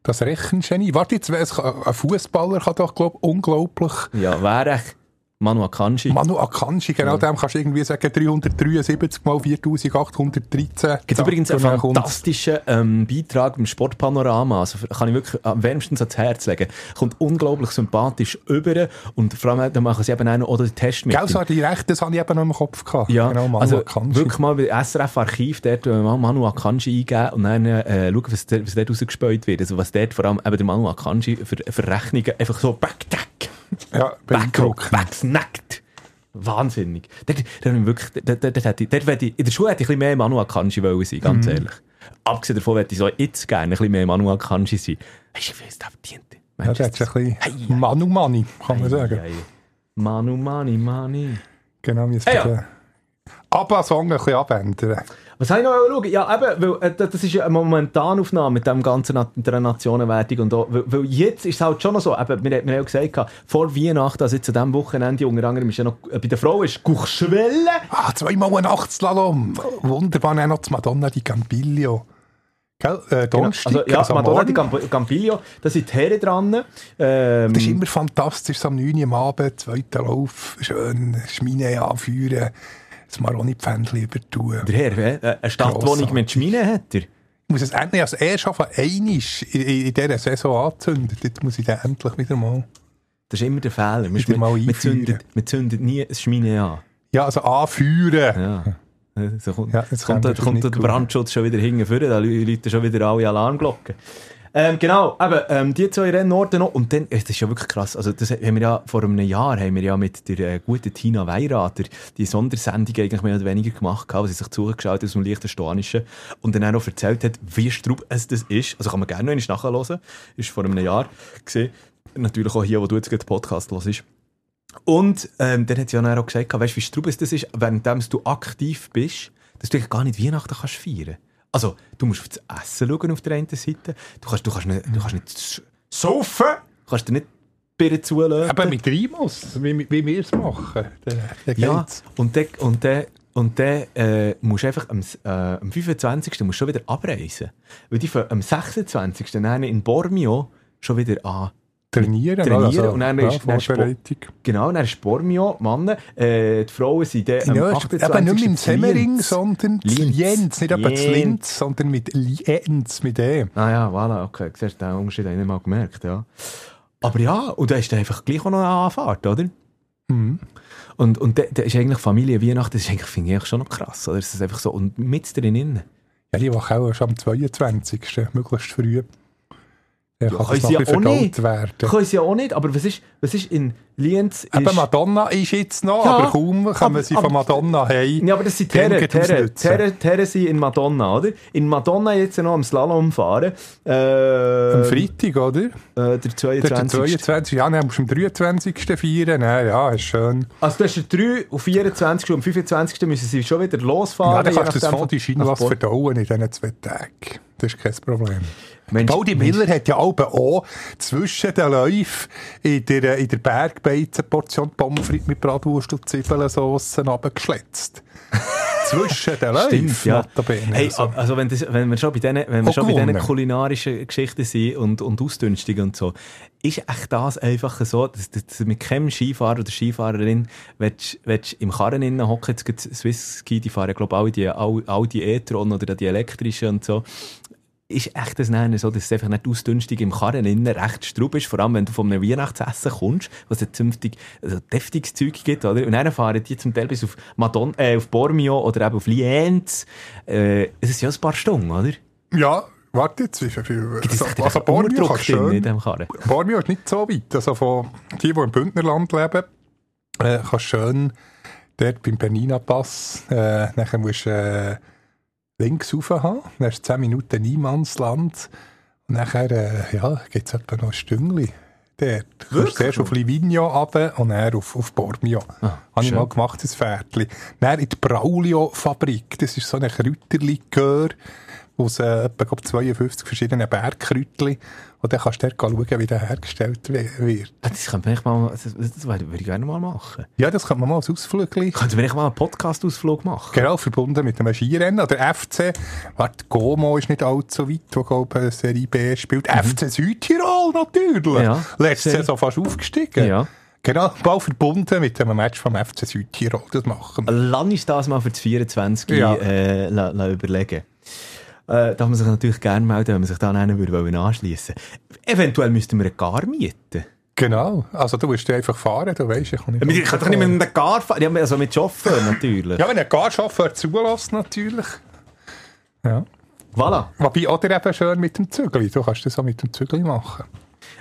Speaker 2: Das Rechengenie. Warte, jetzt, ein Fußballer kann doch, glaube ich, unglaublich.
Speaker 1: Ja, wäre ich Manu Akanji.
Speaker 2: Manu Akanji, genau dem kannst du irgendwie sagen, 373 mal 4813.
Speaker 1: Gibt übrigens einen fantastischen ähm, Beitrag im Sportpanorama. Also kann ich wirklich am wärmstens ans Herz legen. Kommt unglaublich sympathisch über und vor allem da machen sie eben auch noch oder den Test mit.
Speaker 2: Gell, so die Rechte, das habe ich eben noch im Kopf gehabt.
Speaker 1: ja,
Speaker 2: genau, Manu
Speaker 1: also
Speaker 2: Akanji.
Speaker 1: wirklich mal bei SRF Archiv dort äh, Manu Akanji eingeben und dann äh, schauen, was, dort- was dort rausgespäut wird. Also was dort vor allem eben der Manu Akanji für, für Rechnungen einfach so backtack,
Speaker 2: Ja,
Speaker 1: backrock, wegsnackt. Wahnsinnig. Dort, dort, habe ich wirklich, dort, dort, dort, hätte ich- dort hätte ich, in der Schule hätte ich ein bisschen mehr Manu Akanji wollen sein,
Speaker 2: Mhm.
Speaker 1: ganz ehrlich. Abgesehen davon hätte ich so jetzt gerne ein bisschen mehr Manu Akanji sein. Weißt du, wie es da verdient?
Speaker 2: Ja, das ist ein bisschen Manu Mani, kann man sagen.
Speaker 1: Manu Mani Mani.
Speaker 2: Genau, wie es
Speaker 1: ja.
Speaker 2: ABBA-Song ein bisschen abändern.
Speaker 1: Was habe ich noch schauen? Ja, eben, weil äh, das ist ja eine Momentanaufnahme mit dem ganzen Na der Nationenwertung und auch, weil, weil jetzt ist es halt schon noch so, eben, wir, wir haben ja gesagt, vor Weihnachten, also jetzt an diesem Wochenende, unter anderem ist ja noch, äh, bei der Frau ist Guchschwelle.
Speaker 2: Ah, zweimal ein Nachtslalom. Wunderbar, auch noch das Madonna di Campiglio. Gell? Äh, Donnerstag,
Speaker 1: Also, ja,
Speaker 2: also
Speaker 1: Madonna di. Camp Campiglio, da sind die Herren dran. Ähm,
Speaker 2: Das ist immer fantastisch, so am 9 Uhr am Abend, zweiter Lauf, schön Schmine anführen, das Maroni-Pfändchen übertun.
Speaker 1: der Herr, äh, eine Stadtwohnung mit Schmine hat er.
Speaker 2: Ich muss es endlich als erst von einisch in, dieser Saison anzünden. Jetzt muss ich den endlich wieder mal...
Speaker 1: Das ist immer der Fehler. Wir,
Speaker 2: Wieder mal einführen.
Speaker 1: zündet, wir zündet nie ein Schmine an.
Speaker 2: Ja, also anführen.
Speaker 1: Ja. So kommt,
Speaker 2: Ja, jetzt
Speaker 1: kommt,
Speaker 2: kommt
Speaker 1: der. Brandschutz schon wieder hinten vorne, da läuten schon wieder alle Alarmglocken. Ähm, genau, eben, ähm, die zwei Rennorte noch. Und dann, das ist ja wirklich krass, also das haben wir ja, vor einem Jahr haben wir ja mit der äh, guten Tina Weirater die Sondersendung eigentlich mehr oder weniger gemacht, gehabt, sie sich zugeschaut hat aus dem Liechtensteinischen und dann auch erzählt hat, wie strub es das ist. Also kann man gerne noch einmal nachhören. Ist vor einem Jahr gesehen. Natürlich auch hier, wo du jetzt gerade den Podcast hörst. Und ähm, dann hat sie ja auch gesagt, weißt du, wie strub es das ist, währenddem du aktiv bist, dass du gar nicht Weihnachten kannst feiern. Also, du musst auf das Essen schauen auf der einen Seite. Du kannst, du kannst nicht, du kannst nicht saufen. Du kannst dir nicht Bier zulassen.
Speaker 2: Aber mit Rimus, wie, wie wir es machen. Dann, dann
Speaker 1: ja, und dann, und dann, und dann äh, musst du einfach am, äh, am 25. musst schon wieder abreisen. Weil die am 26. dann in Bormio schon wieder an.
Speaker 2: Trainieren,
Speaker 1: Trainieren
Speaker 2: also,
Speaker 1: und dann
Speaker 2: ja,
Speaker 1: ist- dann
Speaker 2: Vorbereitung.
Speaker 1: Genau, dann ist Bormio, Männer. Äh, die Frauen sind dann am
Speaker 2: Ja, ist
Speaker 1: 28.
Speaker 2: eben nicht im Semmering, sondern
Speaker 1: Lienz.
Speaker 2: Lienz. Nicht etwa
Speaker 1: Lienz.
Speaker 2: Linz, sondern mit Lienz, mit E.
Speaker 1: Ah ja, voilà, okay. Siehst du, den Unterschied habe ich nicht mal gemerkt, ja. Aber ja, und da ist dann einfach gleich auch noch eine Anfahrt, oder?
Speaker 2: Mhm.
Speaker 1: Und, und da, da ist eigentlich Familie Weihnachten, das ist eigentlich, finde ich schon noch krass, oder? Es ist einfach so, und mit drin.
Speaker 2: Ja, die Woche auch schon am 22. möglichst früh. Ja, kann
Speaker 1: können sie ja auch nicht.
Speaker 2: werden.
Speaker 1: Können sie ja auch nicht, aber was ist, was ist in Lienz? Ist,
Speaker 2: Eben Madonna ist jetzt noch,
Speaker 1: Ja,
Speaker 2: aber kaum kommen
Speaker 1: aber-
Speaker 2: sie
Speaker 1: aber-
Speaker 2: von Madonna heim.
Speaker 1: Ja, aber das sind Terre, Terre. Terre, Terre sind in Madonna, oder? In Madonna jetzt noch am Slalom fahren. Äh,
Speaker 2: Am Freitag, oder?
Speaker 1: Äh, der
Speaker 2: Der
Speaker 1: 22.
Speaker 2: 22. Ja, dann musst du am 23. feiern. Nein, ja, ist schön.
Speaker 1: Also du hast den 3 und 24. und am 25. müssen sie schon wieder losfahren.
Speaker 2: Ja, dann kannst du das
Speaker 1: nachdem,
Speaker 2: Fond du
Speaker 1: nach
Speaker 2: China was
Speaker 1: Bord.
Speaker 2: verdauen in diesen zwei Tagen. Das ist kein Problem.
Speaker 1: Mensch,
Speaker 2: Pauli Miller hat ja auch, auch zwischen den Läufen in der, in der Bergbeizenportion Pommes frites mit Bratwurst und Zwiebelsauce runtergeschletzt. zwischen den Läufen,
Speaker 1: Stimmt, ja. Hey,
Speaker 2: Also,
Speaker 1: also wenn, das, wenn wir schon bei diesen, wenn wir schon bei diesen kulinarischen Geschichten sind und, und Ausdünstungen und so, ist echt das einfach so, dass, dass du mit keinem Skifahrer oder Skifahrerin willst, willst im Karren innen hocken, jetzt gibt Swiss Ski, die fahren glaube ich alle die, all, all die E-Tron oder die elektrischen und so, ist echt das Nennen so, dass es einfach nicht ausdünstig im Karren innen recht strub ist, vor allem wenn du von einem Weihnachtsessen kommst, was es zünftig, also deftiges Zeug gibt, oder? Und dann fahren die zum Teil bis auf Madon, äh, auf Bormio oder eben auf Lienz. Äh, es ist ja ein paar Stunden, oder?
Speaker 2: ja, warte jetzt, wie viel... Also, also Bormio kann
Speaker 1: in
Speaker 2: schön...
Speaker 1: diesem Karren?
Speaker 2: Bormio ist nicht so weit. Also von die, die im Bündnerland leben, äh, kannst schön dort beim Bernina Pass, äh, nachher musst du äh, links rauf haben, dann du 10 Minuten Niemandsland und nachher äh, ja, gibt es etwa noch ein Stüngli. Dort. Du kommst zuerst auf Livigno runter und dann auf, auf Bormio.
Speaker 1: Ah,
Speaker 2: Habe ich mal gemacht, das Pferdchen. Dann in die Braulio-Fabrik. Das ist so ein Kräuterlikör aus äh, etwa glaub, 52 verschiedenen Bergkräutchen. Und dann kannst du dort schauen, wie der hergestellt wird.
Speaker 1: Ah, Das könnte man mal, das, das würde ich gerne mal machen.
Speaker 2: Ja, das kann man mal als Ausflugli.
Speaker 1: Könnten wir mal einen Podcast-Ausflug machen?
Speaker 2: Genau, verbunden mit einem Skirennen. Oder FC, warte, Como ist nicht allzu weit, wo, glaube ich, Serie B spielt. FC Südtirol, natürlich.
Speaker 1: Mhm. Ja,
Speaker 2: Letzte Saison fast aufgestiegen.
Speaker 1: Ja.
Speaker 2: Genau, bald verbunden mit einem Match vom FC Südtirol. Das machen wir.
Speaker 1: Lass uns das mal für das 24
Speaker 2: Ja.
Speaker 1: äh, la, la überlegen. Äh, darf man sich natürlich gerne melden, wenn man sich dann einen würde wollen anschliessen Eventuell müssten wir eine Gar mieten.
Speaker 2: Genau, also du musst einfach fahren, du weißt, ich kann nicht...
Speaker 1: Ich kann doch nicht mit einem Gar fahren, ja, also mit Chauffeur natürlich.
Speaker 2: Ja, wenn ein Garchauffeur zulässt, natürlich. Ja.
Speaker 1: Voilà.
Speaker 2: Wobei, oder eben schön mit dem Zügel. Du kannst das auch mit dem Zügel machen.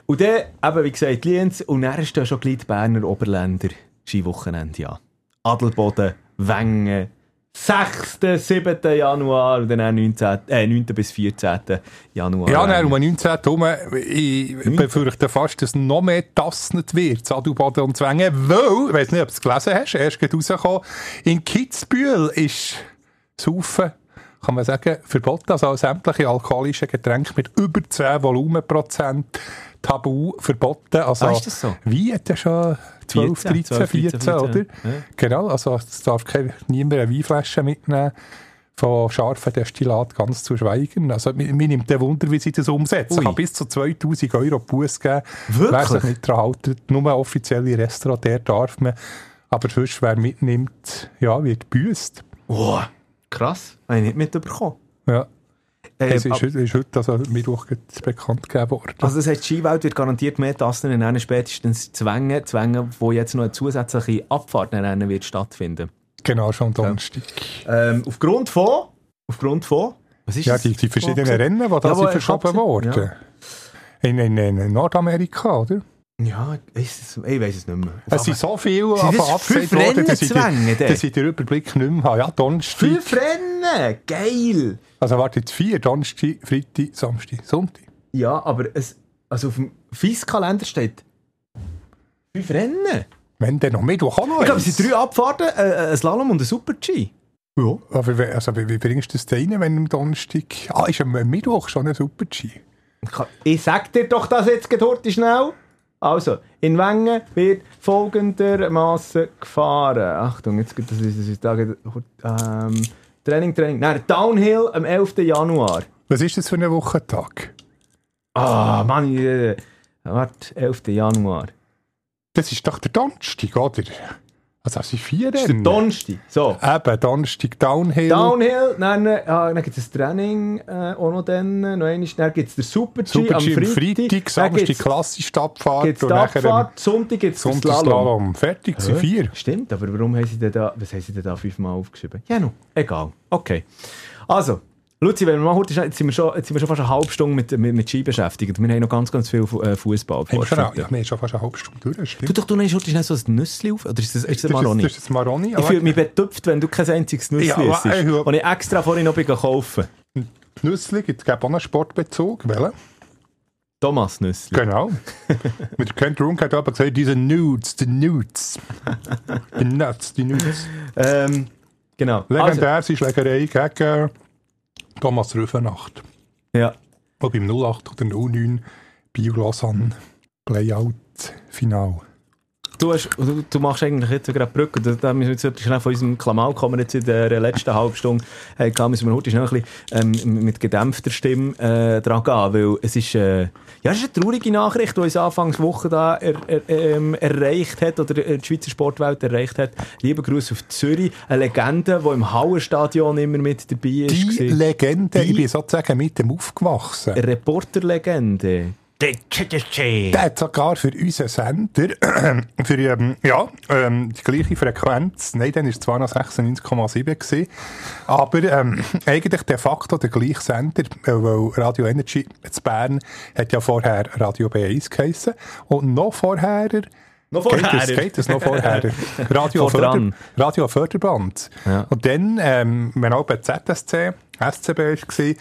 Speaker 1: Und dann, eben, wie gesagt, Lienz, und dann ist da schon gleich die Berner Oberländer Skiwochenende, ja. Adelboden, Wengen, 6., 7. Januar und dann auch 19, äh, 9. bis 14. Januar.
Speaker 2: Ja, nein, um den 19. herum, ich befürchte fast, dass noch mehr tasnet wird, Adelboden und Zwänge, weil, ich weiss nicht, ob du es gelesen hast, erst geht rausgekommen, in Kitzbühel ist Saufen, kann man sagen, verboten, also sämtliche alkoholische Getränke mit über 10 Volumenprozent tabu verboten. Also,
Speaker 1: Ah, ist das so?
Speaker 2: Wie hat er schon 12,
Speaker 1: 14,
Speaker 2: 13,
Speaker 1: 12,
Speaker 2: 14,
Speaker 1: 14,
Speaker 2: oder?
Speaker 1: ja.
Speaker 2: Genau, also es darf kein, niemand eine Weinflasche mitnehmen von scharfen Destillat ganz zu schweigen. Also mir, mir nimmt der Wunder, wie sie das umsetzen.
Speaker 1: Ui.
Speaker 2: Ich kann bis zu 2000 Euro Buß geben.
Speaker 1: Wirklich?
Speaker 2: Wer sich nicht daran hält, nur offizielle Restaurant, der darf man. Aber sonst, wer mitnimmt, ja, wird büßt.
Speaker 1: Oh, krass. Habe ich nicht mitbekommen.
Speaker 2: Ja.
Speaker 1: Äh,
Speaker 2: Das ist,
Speaker 1: ab-
Speaker 2: heute- ist heute, also Mittwoch bekannt gegeben worden.
Speaker 1: also das heißt, die Skiwelt wird garantiert mehr Tassen nennen, spätestens Zwänge, Zwänge, wo jetzt noch eine zusätzliche Abfahrt rennen wird stattfinden.
Speaker 2: genau, schon Donnerstag.
Speaker 1: Ähm, aufgrund von, aufgrund von, was ist
Speaker 2: Ja,
Speaker 1: das?
Speaker 2: die, die verschiedenen Rennen, die da
Speaker 1: Ja,
Speaker 2: verschoben
Speaker 1: ja.
Speaker 2: worden. In, in, in Nordamerika, oder?
Speaker 1: Ja, ist es, ich weiß es nicht mehr.
Speaker 2: Es sind so viele
Speaker 1: Sind das
Speaker 2: abgesagt worden, dass ich, den,
Speaker 1: der?
Speaker 2: dass ich den Überblick nicht mehr habe. Ja, Donnerstag.
Speaker 1: Fünf Rennen! Geil!
Speaker 2: Also warte, jetzt vier. Donnerstag, Freitag, Samstag, Sonntag.
Speaker 1: Ja, aber es, also auf dem FIS-Kalender steht fünf Rennen.
Speaker 2: Wenn dann noch Mittwoch auch noch
Speaker 1: Ich glaube, es sind drei Abfahrten, äh, ein Slalom und ein Super-G. Ja.
Speaker 2: Aber wie- also, wie, wie bringst du das da rein, wenn am Donnerstag... Ah, ist am Mittwoch schon ein Super-G?
Speaker 1: Ich sag dir doch das jetzt gerade schnell. Also, in Wengen wird folgendermaßen gefahren. Achtung, jetzt das ist da geht, ähm, Training, Training. Nein, Downhill am 11. Januar.
Speaker 2: Was ist das für ein Wochentag?
Speaker 1: Ah, Mann, ich, äh, warte, 11. Januar.
Speaker 2: Das ist doch der Donnerstag, oder? Also das sind vier
Speaker 1: Das ist der. Donnerstag. So.
Speaker 2: Eben, Donnerstag Downhill.
Speaker 1: Downhill, dann, äh, ah, dann gibt es das Training äh, auch noch dann, noch einmal, dann gibt es den Super-G am
Speaker 2: Super-G am
Speaker 1: Freitag,
Speaker 2: Freitag, Samstag klassische Abfahrt
Speaker 1: gibt's
Speaker 2: am
Speaker 1: Abfahrt, Sonntag gibt es Slalom.
Speaker 2: Slalom. Fertig, sind vier.
Speaker 1: Stimmt, aber warum haben sie denn da, was haben sie denn da fünfmal aufgeschrieben? Ja, no, egal. Okay. Also, Luzi, wenn wir mal heute, jetzt sind wir schon, jetzt sind wir schon fast eine halbe Stunde mit, mit, mit Ski beschäftigt. Wir haben noch ganz, ganz viel äh, Fußball.
Speaker 2: Wir schon, ja, wir haben schon fast eine halbe Stunde durch,
Speaker 1: Du doch, du nimmst heute schnell so ein Nüssli auf, oder ist das, ist das, Maroni?
Speaker 2: das ist das Maroni.
Speaker 1: ich fühle mich betupft, wenn du kein einziges Nüssli
Speaker 2: Ja,
Speaker 1: isst. Und ich extra vorhin noch kaufen.
Speaker 2: Nüssli gibt es auch einen Sportbezug. Welchen?
Speaker 1: Thomas Nüssli.
Speaker 2: Genau. Mit Kent Runk hat aber gesagt, diese Nudes, die Nudes. Die Nuts, die Nudes.
Speaker 1: Ähm, genau. Also,
Speaker 2: Legendär sind Schlägerei gegen Thomas Rüfenacht.
Speaker 1: ja.
Speaker 2: Wo beim 08 oder 09 Bio Lausanne Playout-Final.
Speaker 1: Du, hast, du, du machst eigentlich jetzt gerade Brücke. Da, da müssen wir jetzt schnell von unserem Klamauk kommen, jetzt in der letzten halben Stunde. Hey, kann, müssen wir heute schnell ein bisschen ähm, mit gedämpfter Stimme äh, dran gehen, weil es ist, äh, ja, es ist eine traurige Nachricht, die uns Anfangswoche da er, er, ähm, erreicht hat, oder äh, die Schweizer Sportwelt erreicht hat. Liebe Grüße auf Zürich, eine Legende, die im Hauerstadion immer mit dabei ist.
Speaker 2: Die
Speaker 1: gewesen.
Speaker 2: Legende,
Speaker 1: Die-
Speaker 2: ich bin sozusagen mit dem aufgewachsen.
Speaker 1: Eine Reporterlegende.
Speaker 2: Der hat sogar für unseren Sender, für ähm, ja, ähm, die gleiche Frequenz, nein, dann war es zwar noch 96,7 gewesen, aber ähm, eigentlich de facto der gleiche Sender, weil Radio Energy zu Bern hat ja vorher Radio B1 geheissen und noch vorher
Speaker 1: Noch
Speaker 2: Geht
Speaker 1: vorher.
Speaker 2: es, geht es noch vorher? Radio,
Speaker 1: Vor
Speaker 2: Förder. Radio Förderband.
Speaker 1: Ja.
Speaker 2: Und dann, ähm, wenn auch bei ZSC, SCB war,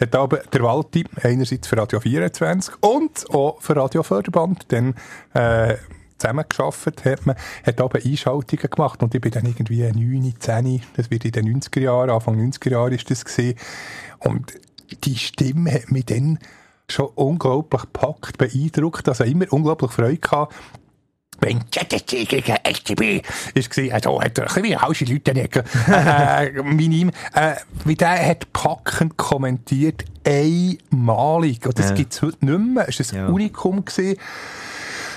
Speaker 2: hat aber der Walti einerseits für Radio 24 und auch für Radio Förderband dann äh, zusammengearbeitet, hat man, hat aber Einschaltungen gemacht und ich bin dann irgendwie 9, 10, das wird in den 90er Jahren, Anfang 90er Jahre ist das gewesen. Und die Stimme hat mich dann schon unglaublich gepackt, beeindruckt, also immer unglaublich Freude gehabt, wenn ZSC gegen SCB ist war, also hat er ein bisschen wie hausche Leute nicht, äh, minim, äh, wie der hat packend kommentiert, einmalig, und das
Speaker 1: Ja.
Speaker 2: gibt's heute nicht mehr, es war ein
Speaker 1: Ja.
Speaker 2: Unikum gewesen.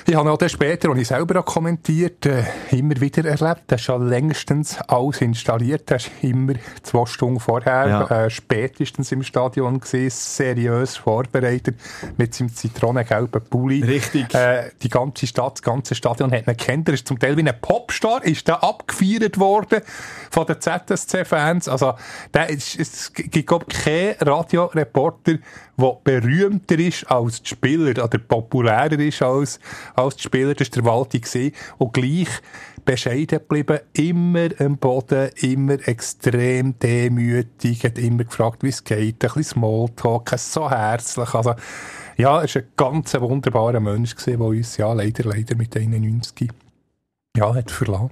Speaker 2: Ich habe auch dann später, als ich selber auch kommentiert, äh, immer wieder erlebt. Das ist schon längstens alles installiert. Das ist immer zwei Stunden vorher,
Speaker 1: Ja.
Speaker 2: äh, spätestens im Stadion gesehen, seriös vorbereitet, mit seinem zitronengelben Pulli.
Speaker 1: Richtig.
Speaker 2: Äh, die ganze Stadt, das ganze Stadion hat ihn kennt. Er ist zum Teil wie ein Popstar, ist da abgefeiert worden von den ZSC-Fans. Also, der ist, es gibt, glaube ich, keinen Radioreporter, der berühmter ist als die Spieler oder populärer ist als, als die Spieler. Das war der Walti. Und gleich bescheiden geblieben, immer am Boden, immer extrem demütig, hat immer gefragt, wie es geht, ein bisschen Smalltalk, so herzlich. Also, ja, er war ein ganz wunderbarer Mensch der uns ja leider, leider mit 91 ja, hat verlassen.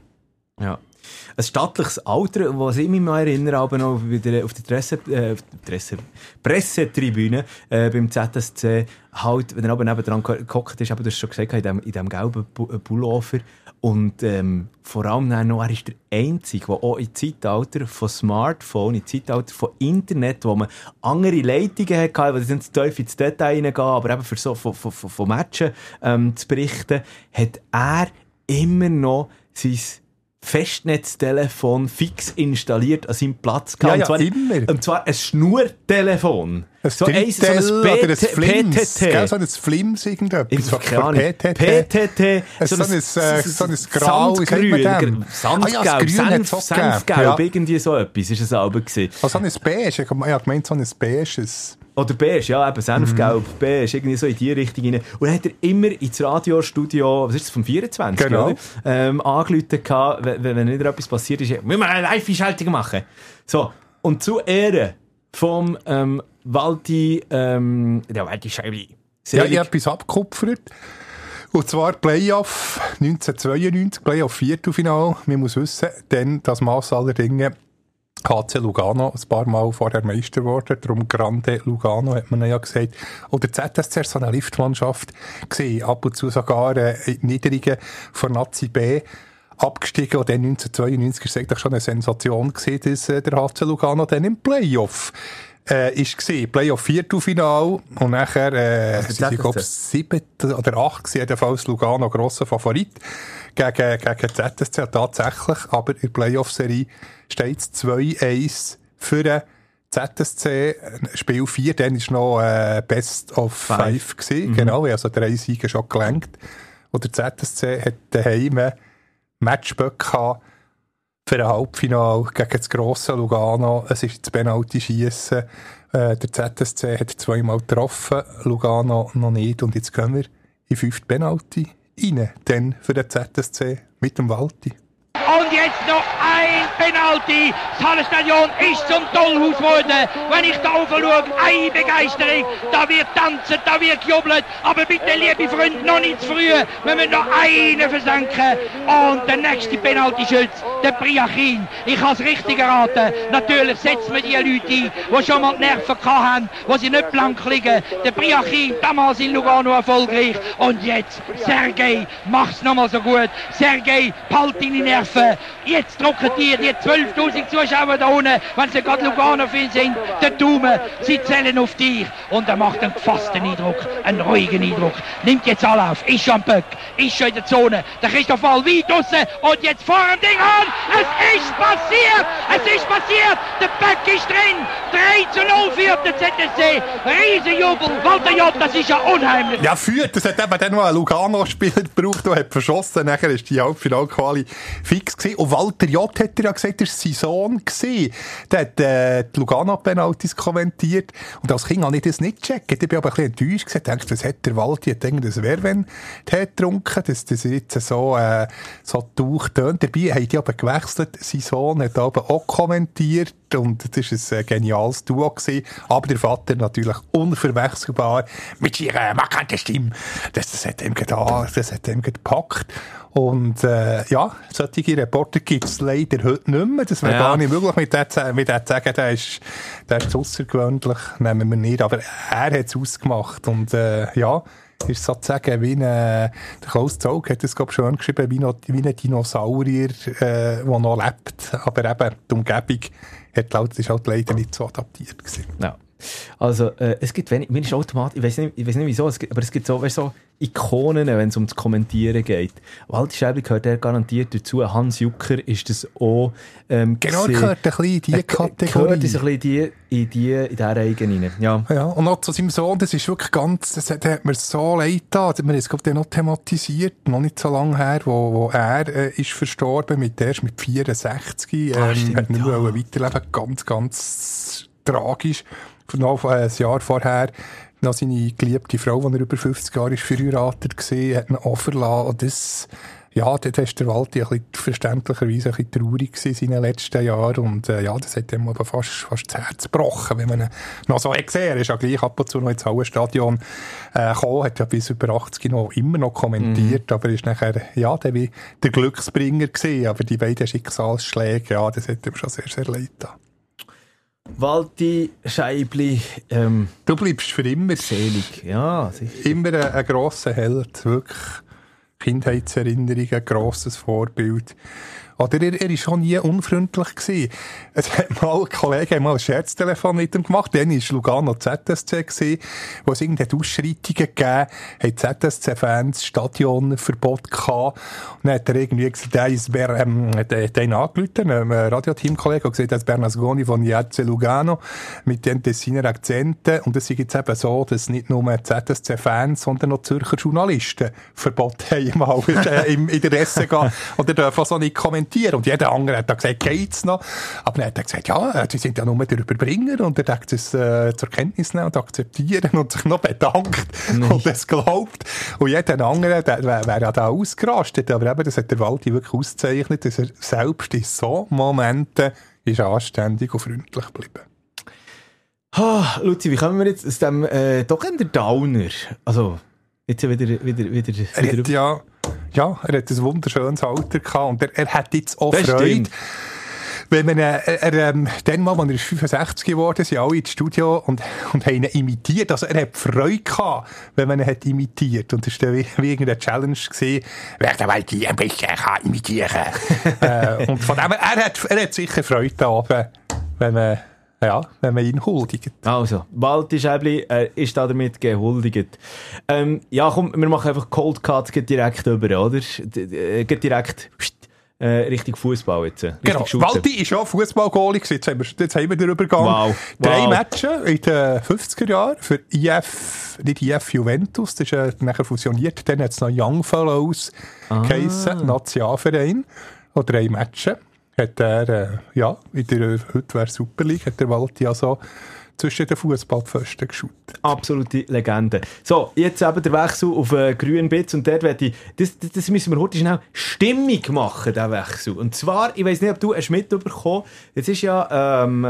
Speaker 1: Ja. Ein stattliches Alter, was ich mich mal erinnere, aber noch auf der, auf der Dresse, äh, Dresse, Pressetribüne äh, beim ZSC, halt, wenn er aber nebendran gehockt ist, aber du hast schon gesagt, in dem, in dem gelben äh, Pullover. Und ähm, vor allem noch, er ist der Einzige, der auch im Zeitalter von Smartphone, im Zeitalter von Internet, wo man andere Leitungen hatte, die sind zu tief ins Detail reingehen, aber eben für so von, von, von Matchen ähm, zu berichten, hat er immer noch sein Festnetztelefon fix installiert an seinem Platz
Speaker 2: gehabt. Ja, ja,
Speaker 1: und zwar,
Speaker 2: immer.
Speaker 1: Und zwar ein Schnurtelefon.
Speaker 2: Ein so ein, so ein oder ein Flims. PTT. Gell, so ein Flims irgendetwas.
Speaker 1: Ahnung.
Speaker 2: PTT.
Speaker 1: PTT.
Speaker 2: So, so, ein, äh, so ein Grau.
Speaker 1: Sandgrün.
Speaker 2: Sandgelb.
Speaker 1: Ah, ja, Senf, Senfgelb. Ja. Irgendwie so etwas ist es aber gewesen.
Speaker 2: Also so ein Beige. Ich habe gemeint, so ein beiges...
Speaker 1: Oder beige, ja, eben Senfgelb, mhm. beige, irgendwie so in die Richtung rein. Und dann hat er immer ins Radiostudio, was ist das, vom 24,
Speaker 2: genau.
Speaker 1: oder? Ähm, angerufen gehabt, wenn, wenn wieder etwas passiert ist, müssen wir eine Live-Schaltung machen. So. Und zu Ehren vom, ähm, Walti, ähm, der Walti Scheibe.
Speaker 2: Ja, ich habe etwas abgekupfert. Und zwar Playoff 1992, Playoff Viertelfinal. Man muss wissen, denn das Maß aller Dinge HC Lugano ein paar Mal vorher Meister geworden, darum Grande Lugano hat man ja gesagt. Oder ZSC so eine Liftmannschaft. Gesehen, ab und zu sogar äh, Niederungen von Nazi B. Abgestiegen und dann 1992 war es eigentlich schon eine Sensation gewesen, dass äh, der HC Lugano dann im Playoff äh, ist gesehen, Playoff Viertelfinal und nachher äh, also sind sie, glaube sieben oder acht gewesen, jedenfalls Lugano grosser Favorit gegen, gegen ZSC tatsächlich, aber in der Playoff-Serie steht es 2-1 für den ZSC, Spiel 4, dann war noch äh, Best of 5 gewesen, mhm. genau, also drei Siege schon gelenkt und der ZSC hat daheim Matchböck gehabt für ein Halbfinale gegen das grosse Lugano. Es ist das Penalty-Schiessen. Äh, der ZSC hat zweimal getroffen, Lugano noch nicht. Und jetzt gehen wir in fünfte Penalty rein. Dann für den ZSC mit dem Walti.
Speaker 5: Und jetzt noch ein Penalty. Das Hallenstadion ist zum Tollhaus geworden. Wenn ich da oben schaue, eine Begeisterung. Da wird tanzen, da wird gejubelt. Aber bitte, liebe Freunde, noch nicht zu früh. Wir müssen noch einen versenken. Und der nächste Penalty-Schütz, der Priachin. Ich habe es richtig erraten. Natürlich setzen wir die Leute ein, die schon mal die Nerven hatten, wo sie nicht blank liegen. Der Priachin, damals in Lugano erfolgreich. Und jetzt, Sergei, mach's nochmal so gut. Sergei, halt deine Nerven. Jetzt drucken die, die 12.000 Zuschauer da unten, wenn sie gerade Lugano-Fan sind, der Daumen, sie zählen auf dich. Und er macht einen gefassten Eindruck, einen ruhigen Eindruck. Nimmt jetzt Anlauf, ist schon am Böck, ist schon in der Zone. Der Christoph Wall weit draussen und jetzt vor dem Ding an. Es ist passiert, es ist passiert. Der Böck ist drin. 3 zu 0 führt der ZSC. Riesenjubel. Walter J, das ist ja unheimlich.
Speaker 2: Ja, führt. Das hat eben dann noch ein Lugano-Spieler gebraucht, der hat verschossen. Nachher ist die Halbfinalquali fix gewesen. Und Walter J hat ja gesagt, er war sein Sohn gewesen. Der hat äh, die Lugano-Penalties kommentiert. Und als Kind habe ich das nicht gecheckt. Ich bin aber ein bisschen enttäuscht. Ich dachte, was hat der Walter jetzt irgendein Werwen getrunken, dass das jetzt so, äh, so durchtönt. Dabei haben die aber gewechselt. Sein Sohn hat aber auch kommentiert. Und das war ein äh, geniales Duo gewesen. Aber der Vater natürlich unverwechselbar mit ihrer markanten Stimme. Das, das hat ihm das ihm gepackt. Und äh, ja, solche Reporter gibt es leider heute nicht mehr. Das wäre ja. gar nicht möglich mit dem, mit zu sagen, der ist, der ist außergewöhnlich, nehmen wir nicht. Aber er hat es ausgemacht. Und äh, ja, ist sozusagen wie ein, der Klaus Zog hat es, glaube schön geschrieben, wie, noch, wie ein Dinosaurier, äh, der noch lebt. Aber eben, die Umgebung hat laut, ist halt leider nicht so adaptiert gewesen.
Speaker 1: Ja. Also, äh, es gibt wenig, mir ist automatisch, ich weiß nicht, ich weiß nicht wieso, es gibt, aber es gibt so, weißt, so Ikonen, wenn es ums Kommentieren geht. Waldi Schäbli gehört er garantiert dazu. Hans Jucker ist das auch, ähm,
Speaker 2: Genau, gewesen. gehört ein bisschen in die Kategorie.
Speaker 1: Gehört ein bisschen in die, in die, in dieser Reihe rein. Ja.
Speaker 2: Ja, und noch zu seinem Sohn, das ist wirklich ganz, das hat, hat mir so leid getan. Das hat mir jetzt, glaube ich, noch thematisiert, noch nicht so lange her, wo, wo er, äh, ist verstorben, mit, der ist mit 64, ähm, ah, stimmt, hat nicht ja. weiterleben, ganz, ganz tragisch noch ein Jahr vorher noch seine geliebte Frau, die er über 50 Jahre ist verheiratet war, hat ihn auch verlassen. Und das, ja, dort war der Walti ein bisschen, verständlicherweise ein bisschen traurig gewesen in den letzten Jahren. Und äh, ja, das hat ihm aber fast, fast das Herz gebrochen, wenn man ihn noch so hat gesehen. Er ist ja gleich ab und zu noch ins Hallenstadion äh, gekommen, hat ja bis über 80 noch immer noch kommentiert, aber ist nachher, ja, der wie der Glücksbringer gewesen. Aber die beiden Schicksalsschläge, ja, das hat ihm schon sehr, sehr leid getan.
Speaker 1: Walti, Scheibli, ähm,
Speaker 2: Du bleibst für immer
Speaker 1: selig. Ja, sicher.
Speaker 2: immer ein, ein grosser Held, wirklich Kindheitserinnerung, ein grosses Vorbild. Oder er, er ist schon nie unfreundlich gewesen. Es hat mal, ein Kollege hat mal ein Scherztelefon mit ihm gemacht, dann war Lugano ZSC gewesen, wo es irgendeine Ausschreitungen gegeben hat ZSC-Fans Stadionverbot gehabt. Und dann hat er irgendwie gesagt, der ist, wer, ähm, hat einen angerufen, einem Radioteamkollegen, und gesagt, das Bernasconi von Jazze Lugano, mit den Tessiner Akzenten. Und es ist jetzt eben so, dass nicht nur ZSC-Fans, sondern auch Zürcher Journalisten Verbot haben, mal im- in der Resse gehen. Und er darf auch so nicht kommentieren. Und jeder andere hat dann gesagt, geht's noch? Aber dann hat er gesagt, ja, äh, die sind ja nur der Überbringer. Und er hat es äh, zur Kenntnis nehmen und akzeptieren und sich noch bedankt und es glaubt. Und jeder andere, der wäre wär ja da ausgerastet. Aber eben, das hat der Waldi wirklich ausgezeichnet, dass er selbst in so Momenten ist anständig und freundlich geblieben.
Speaker 1: Ah, Luzi, wie kommen wir jetzt aus dem äh, doch eher Downer? Also, jetzt wieder, wieder, wieder,
Speaker 2: Er
Speaker 1: wieder
Speaker 2: hat ja, ja, er hat ein wunderschönes Alter gehabt und er, er hat jetzt auch
Speaker 1: Das
Speaker 2: Freude.
Speaker 1: stimmt.
Speaker 2: Wenn man, äh, er, ähm, dann mal, als er ist 65 geworden ist, sind alle ins Studio und, und haben ihn imitiert. Also er hat Freude gehabt, wenn man ihn hat imitiert. Und das war dann wie, wie irgendeine Challenge gewesen, wer der Welt ein bisschen kann imitieren äh, Und von dem her, er hat, er hat sicher Freude da oben, wenn man, ja, wenn man ihn huldigt.
Speaker 1: Also, Walti Scheibli äh, ist da damit gehuldigt. Ähm, ja, komm, wir machen einfach Cold Cut geht direkt über, oder? Äh, geht direkt pst, äh, richtig Fußball jetzt. Richtig
Speaker 2: Genau.
Speaker 1: Shooten.
Speaker 2: Walti ist ja Fußballgoalie. Jetzt haben wir, jetzt haben wir den Übergang.
Speaker 1: Wow.
Speaker 2: Drei
Speaker 1: Wow.
Speaker 2: Matches in den 50er Jahren für IF, nicht IF Juventus, das ist äh, nachher fusioniert. Dann hat es noch Young Fellows
Speaker 1: Ah.
Speaker 2: geheissen, Nationalverein. Und drei Matches hat er, äh, ja, in der, heute wäre Super League, hat der Walti also zwischen den Fußballpfosten geschaut.
Speaker 1: Absolute Legende. So, jetzt eben der Wechsel auf äh, grünen Bits und dort werde ich, das, das, das müssen wir heute schnell Stimmung machen, der Wechsel. Und zwar, ich weiß nicht, ob du hast mitbekommen, jetzt ist ja, ähm, äh,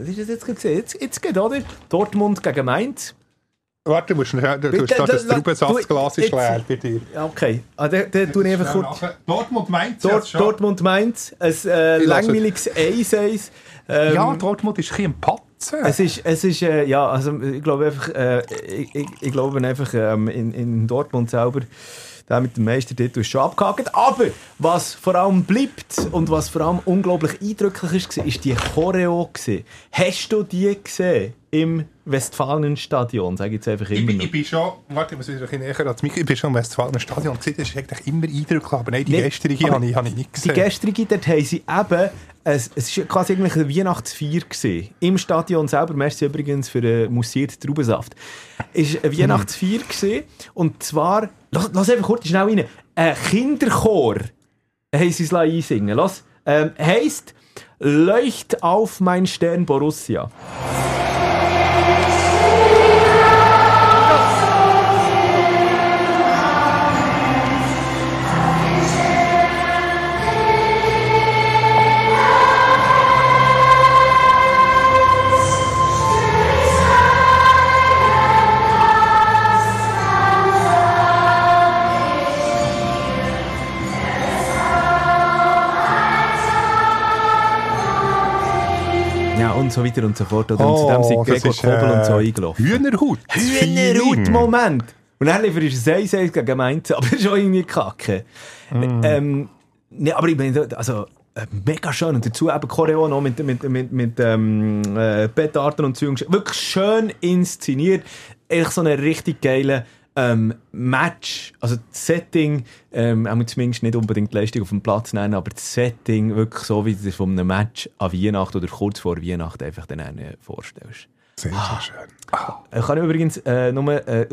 Speaker 1: was ist das jetzt gesehen? Jetzt, jetzt geht, oder? Dortmund gegen Mainz.
Speaker 2: Warte, du musst du, du,
Speaker 1: Bitte,
Speaker 2: das, das
Speaker 1: da-
Speaker 2: Traubensatzglas
Speaker 1: du-
Speaker 2: ist leer bei dir.
Speaker 1: Ja, Okay, ah, dann, dann tue ich einfach kurz...
Speaker 2: Dortmund meint
Speaker 1: Dort, Dortmund Mainz, ein äh, langweiliges 1-1. Ähm,
Speaker 2: Ja, Dortmund ist ein Patzen.
Speaker 1: Es ist, es ist äh, ja, also ich glaube einfach, äh, ich, ich, ich glaube einfach ähm, in, in Dortmund selber, der mit dem Meistertitel ist schon abgehakt. Aber was vor allem bleibt und was vor allem unglaublich eindrücklich ist, war, ist die Choreo. Gewesen. Hast du die gesehen im Westfalenstadion? Sag ich jetzt einfach
Speaker 2: Ich
Speaker 1: immer noch.
Speaker 2: ich bin schon, warte, ich muss wieder ein bisschen näher ans Mikro. Ich bin schon im Westfalen Stadion gesehen, das ist eigentlich immer eindrücklich, aber nein, die
Speaker 1: Nee,
Speaker 2: gestrige habe ich, habe ich nicht
Speaker 1: Die
Speaker 2: gesehen.
Speaker 1: gestrige, dort haben sie eben, es, es ist quasi eigentlich eine Weihnachtsfeier gewesen. Im Stadion selber, merci übrigens für den mussierten Traubensaft, ist eine Weihnachtsfeier gewesen. Und zwar, lass, lass einfach kurz schnell rein, ein Kinderchor haben sie es einsingen lassen. Ähm, heisst, Leucht auf mein Stern Borussia. Und so weiter und so fort. Oder? und zudem sind
Speaker 2: Oh, das
Speaker 1: Gregor Kobel und so
Speaker 2: äh,
Speaker 1: eingelaufen.
Speaker 2: Hühnerhaut. das Feeling.
Speaker 1: Hühnerhaut-Moment. Und dann liefert es ein 1 gegen Mainz, aber auch irgendwie kacke.
Speaker 2: Mm.
Speaker 1: Ähm, nee, aber ich meine, also, äh, mega schön. Und dazu eben Choreo noch mit, mit, mit, mit ähm, äh, Petarden und Zügen. Wirklich schön inszeniert. Echt so eine richtig geile ähm, Match. Also das Setting, ähm, auch zumindest nicht unbedingt die Leistung auf dem Platz nennen, aber das Setting wirklich so, wie du es von einem Match an Weihnachten oder kurz vor Weihnachten einfach dann äh, vorstellst.
Speaker 2: Sehr, sehr schön. Ah,
Speaker 1: Ich kann übrigens äh, nur, äh,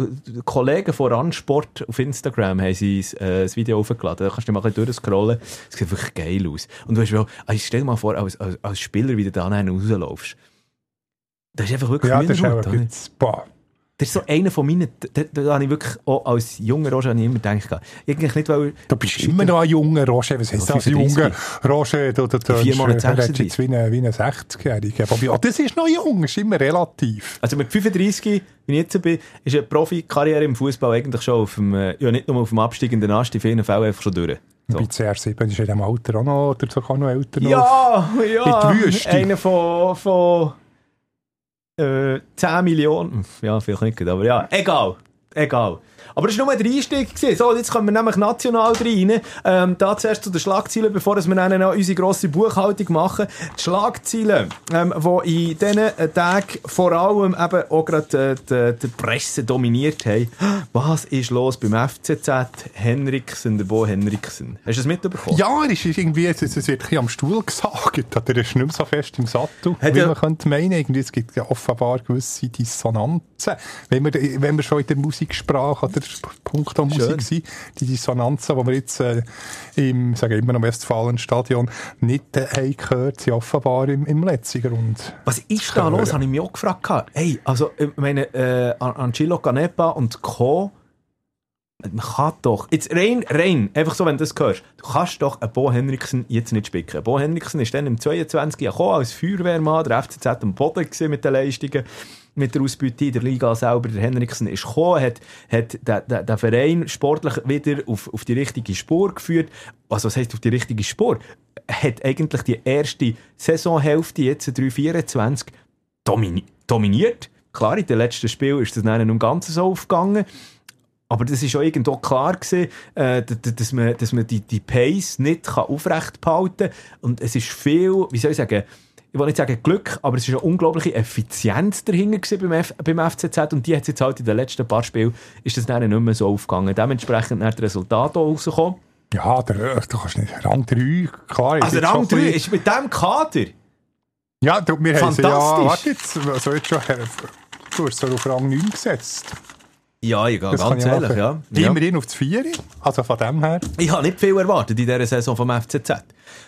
Speaker 1: Kollegen von Randsport auf Instagram haben sie äh, das Video aufgeladen. Da kannst du mal ein bisschen durchscrollen. Es sieht wirklich geil aus. Und du hast wel, also stell dir mal vor, als, als, als Spieler, wie du da rein rauslaufst. Das ist einfach wirklich
Speaker 2: ja, das ist auch ein bisschen.
Speaker 1: Das ist so einer von meinen, da, da, habe ich wirklich auch als junger Roger immer gedacht, eigentlich nicht, weil...
Speaker 2: Du bist immer noch ein junger Roger. Was heisst das? Ein
Speaker 1: 35.
Speaker 2: junger Roger. Du, du, du, du redest
Speaker 1: 36.
Speaker 2: jetzt wie ein, wie ein 60-Jähriger. Aber ja, das ist noch jung. Das ist immer relativ.
Speaker 1: Also mit 35, wie ich jetzt bin, ist eine Profikarriere im Fußball eigentlich schon auf dem, äh, ja nicht nur auf dem absteigenden Ast, in vielen Fällen einfach schon durch. So.
Speaker 2: Bei CR7 ist in diesem Alter auch noch, oder sogar noch älter. noch.
Speaker 1: Ja, ja. Einer von, von äh, 10 Millionen. Ja, vielleicht nicht, aber ja, egal. Egal. Aber das war nur der Einstieg. gewesen. So, jetzt kommen wir nämlich national rein. Ähm, da zuerst zu den Schlagzeilen, bevor wir dann noch unsere grosse Buchhaltung machen. Die Schlagzeilen, ähm, die in diesen Tagen vor allem eben auch gerade äh, die, die Presse dominiert haben. Was ist los beim FCZ? Henriksen, der Bo Henriksen. Hast du das mitbekommen?
Speaker 2: Ja, er ist irgendwie, es, es wird ein am Stuhl gesagt, oder er ist nicht mehr so fest im Sattel,
Speaker 1: Hat
Speaker 2: wie man könnte meinen. Irgendwie, es gibt ja offenbar gewisse Dissonanzen. Wenn wir, wenn wir schon in der Musiksprache oder Punkt Musik
Speaker 1: Schön.
Speaker 2: sind, die Dissonanzen, die wir jetzt äh, im, sagen immer noch Westfalenstadion nicht äh, haben gehört, sind offenbar im, im Letziger. Und
Speaker 1: Was ist da los? Habe ich mich auch gefragt. Hey, also, ich meine, äh, An- Angelo Canepa und Co. Man kann doch, jetzt rein, rein, einfach so, wenn du das hörst, du kannst doch einen Bo Henriksen jetzt nicht spicken. Bo Henriksen ist dann im 22 Jahr gekommen, als Feuerwehrmann, der FCZ am Boden mit den Leistungen, mit der Ausbeute in der Liga selber. Der Henriksen ist gekommen, hat, hat den, den, Verein sportlich wieder auf, auf die richtige Spur geführt. Also, was heisst auf die richtige Spur? Hat eigentlich die erste Saisonhälfte, jetzt 3-24, domini dominiert. Klar, in den letzten Spielen ist das dann um ganz so aufgegangen. Aber das ist auch irgendwo klar gewesen, äh, dass man, dass man die, die Pace nicht aufrecht behalten kann. Und es ist viel, wie soll ich sagen, ich will nicht sagen Glück, aber es ist eine unglaubliche Effizienz dahinter beim, F beim FCZ und die hat jetzt halt in den letzten paar Spielen ist das dann nicht mehr so aufgegangen. Dementsprechend hat das Resultat auch rausgekommen.
Speaker 2: ja, der, äh, du kannst nicht, Rang 3, klar. ist
Speaker 1: Also Rang
Speaker 2: schon
Speaker 1: 3
Speaker 2: ein bisschen-
Speaker 1: ist mit diesem Kader
Speaker 2: Ja, du, wir haben ja,
Speaker 1: Fantastisch.
Speaker 2: warte jetzt, so jetzt schon, äh, du hast so auf Rang 9 gesetzt.
Speaker 1: Ja, ich gehe
Speaker 2: Das
Speaker 1: ganz
Speaker 2: ich
Speaker 1: ehrlich, ja. ja.
Speaker 2: Immerhin auf das 4. Also von dem her.
Speaker 1: Ich habe nicht viel erwartet in dieser Saison vom FCZ.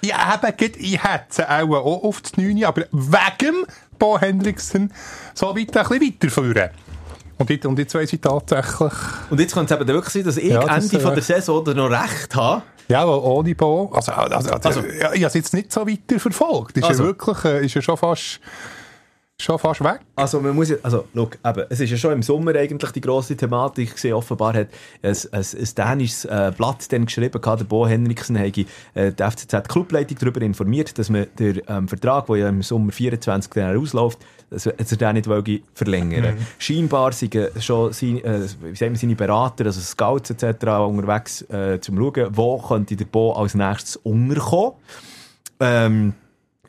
Speaker 2: Ja, eben, ich hätte auch, auch auf das 9, aber wegen Bo Hendrickson so weit ein bisschen weiterführen. Und jetzt, und jetzt weiss ich tatsächlich,
Speaker 1: Und jetzt könnte es eben wirklich sein, dass ich
Speaker 2: Ja, das,
Speaker 1: Ende von
Speaker 2: äh,
Speaker 1: der Saison noch recht habe.
Speaker 2: ja, weil ohne Bo, also, also, also,
Speaker 1: Also-
Speaker 2: ja, ich habe es jetzt nicht so weiter verfolgt. Ist
Speaker 1: Also.
Speaker 2: ja wirklich, äh, ist ja schon fast, schon fast weg.
Speaker 1: Also man muss ja, also look, eben, es ist ja schon im Sommer eigentlich die grosse Thematik gewesen. Offenbar hat ein, ein, ein dänisches äh, Blatt dann geschrieben, der Bo Henriksen hätte äh, die FCZ Clubleitung darüber informiert, dass man den ähm, Vertrag, der ja im Sommer 24 dann ausläuft, dass er dass er den nicht wollte verlängern
Speaker 2: Mhm.
Speaker 1: Scheinbar sind schon seine, äh, wie sagen wir, seine Berater, also Scouts etc. unterwegs, äh, zum schauen, wo könnte der Bo als nächstes unterkommen. Ähm,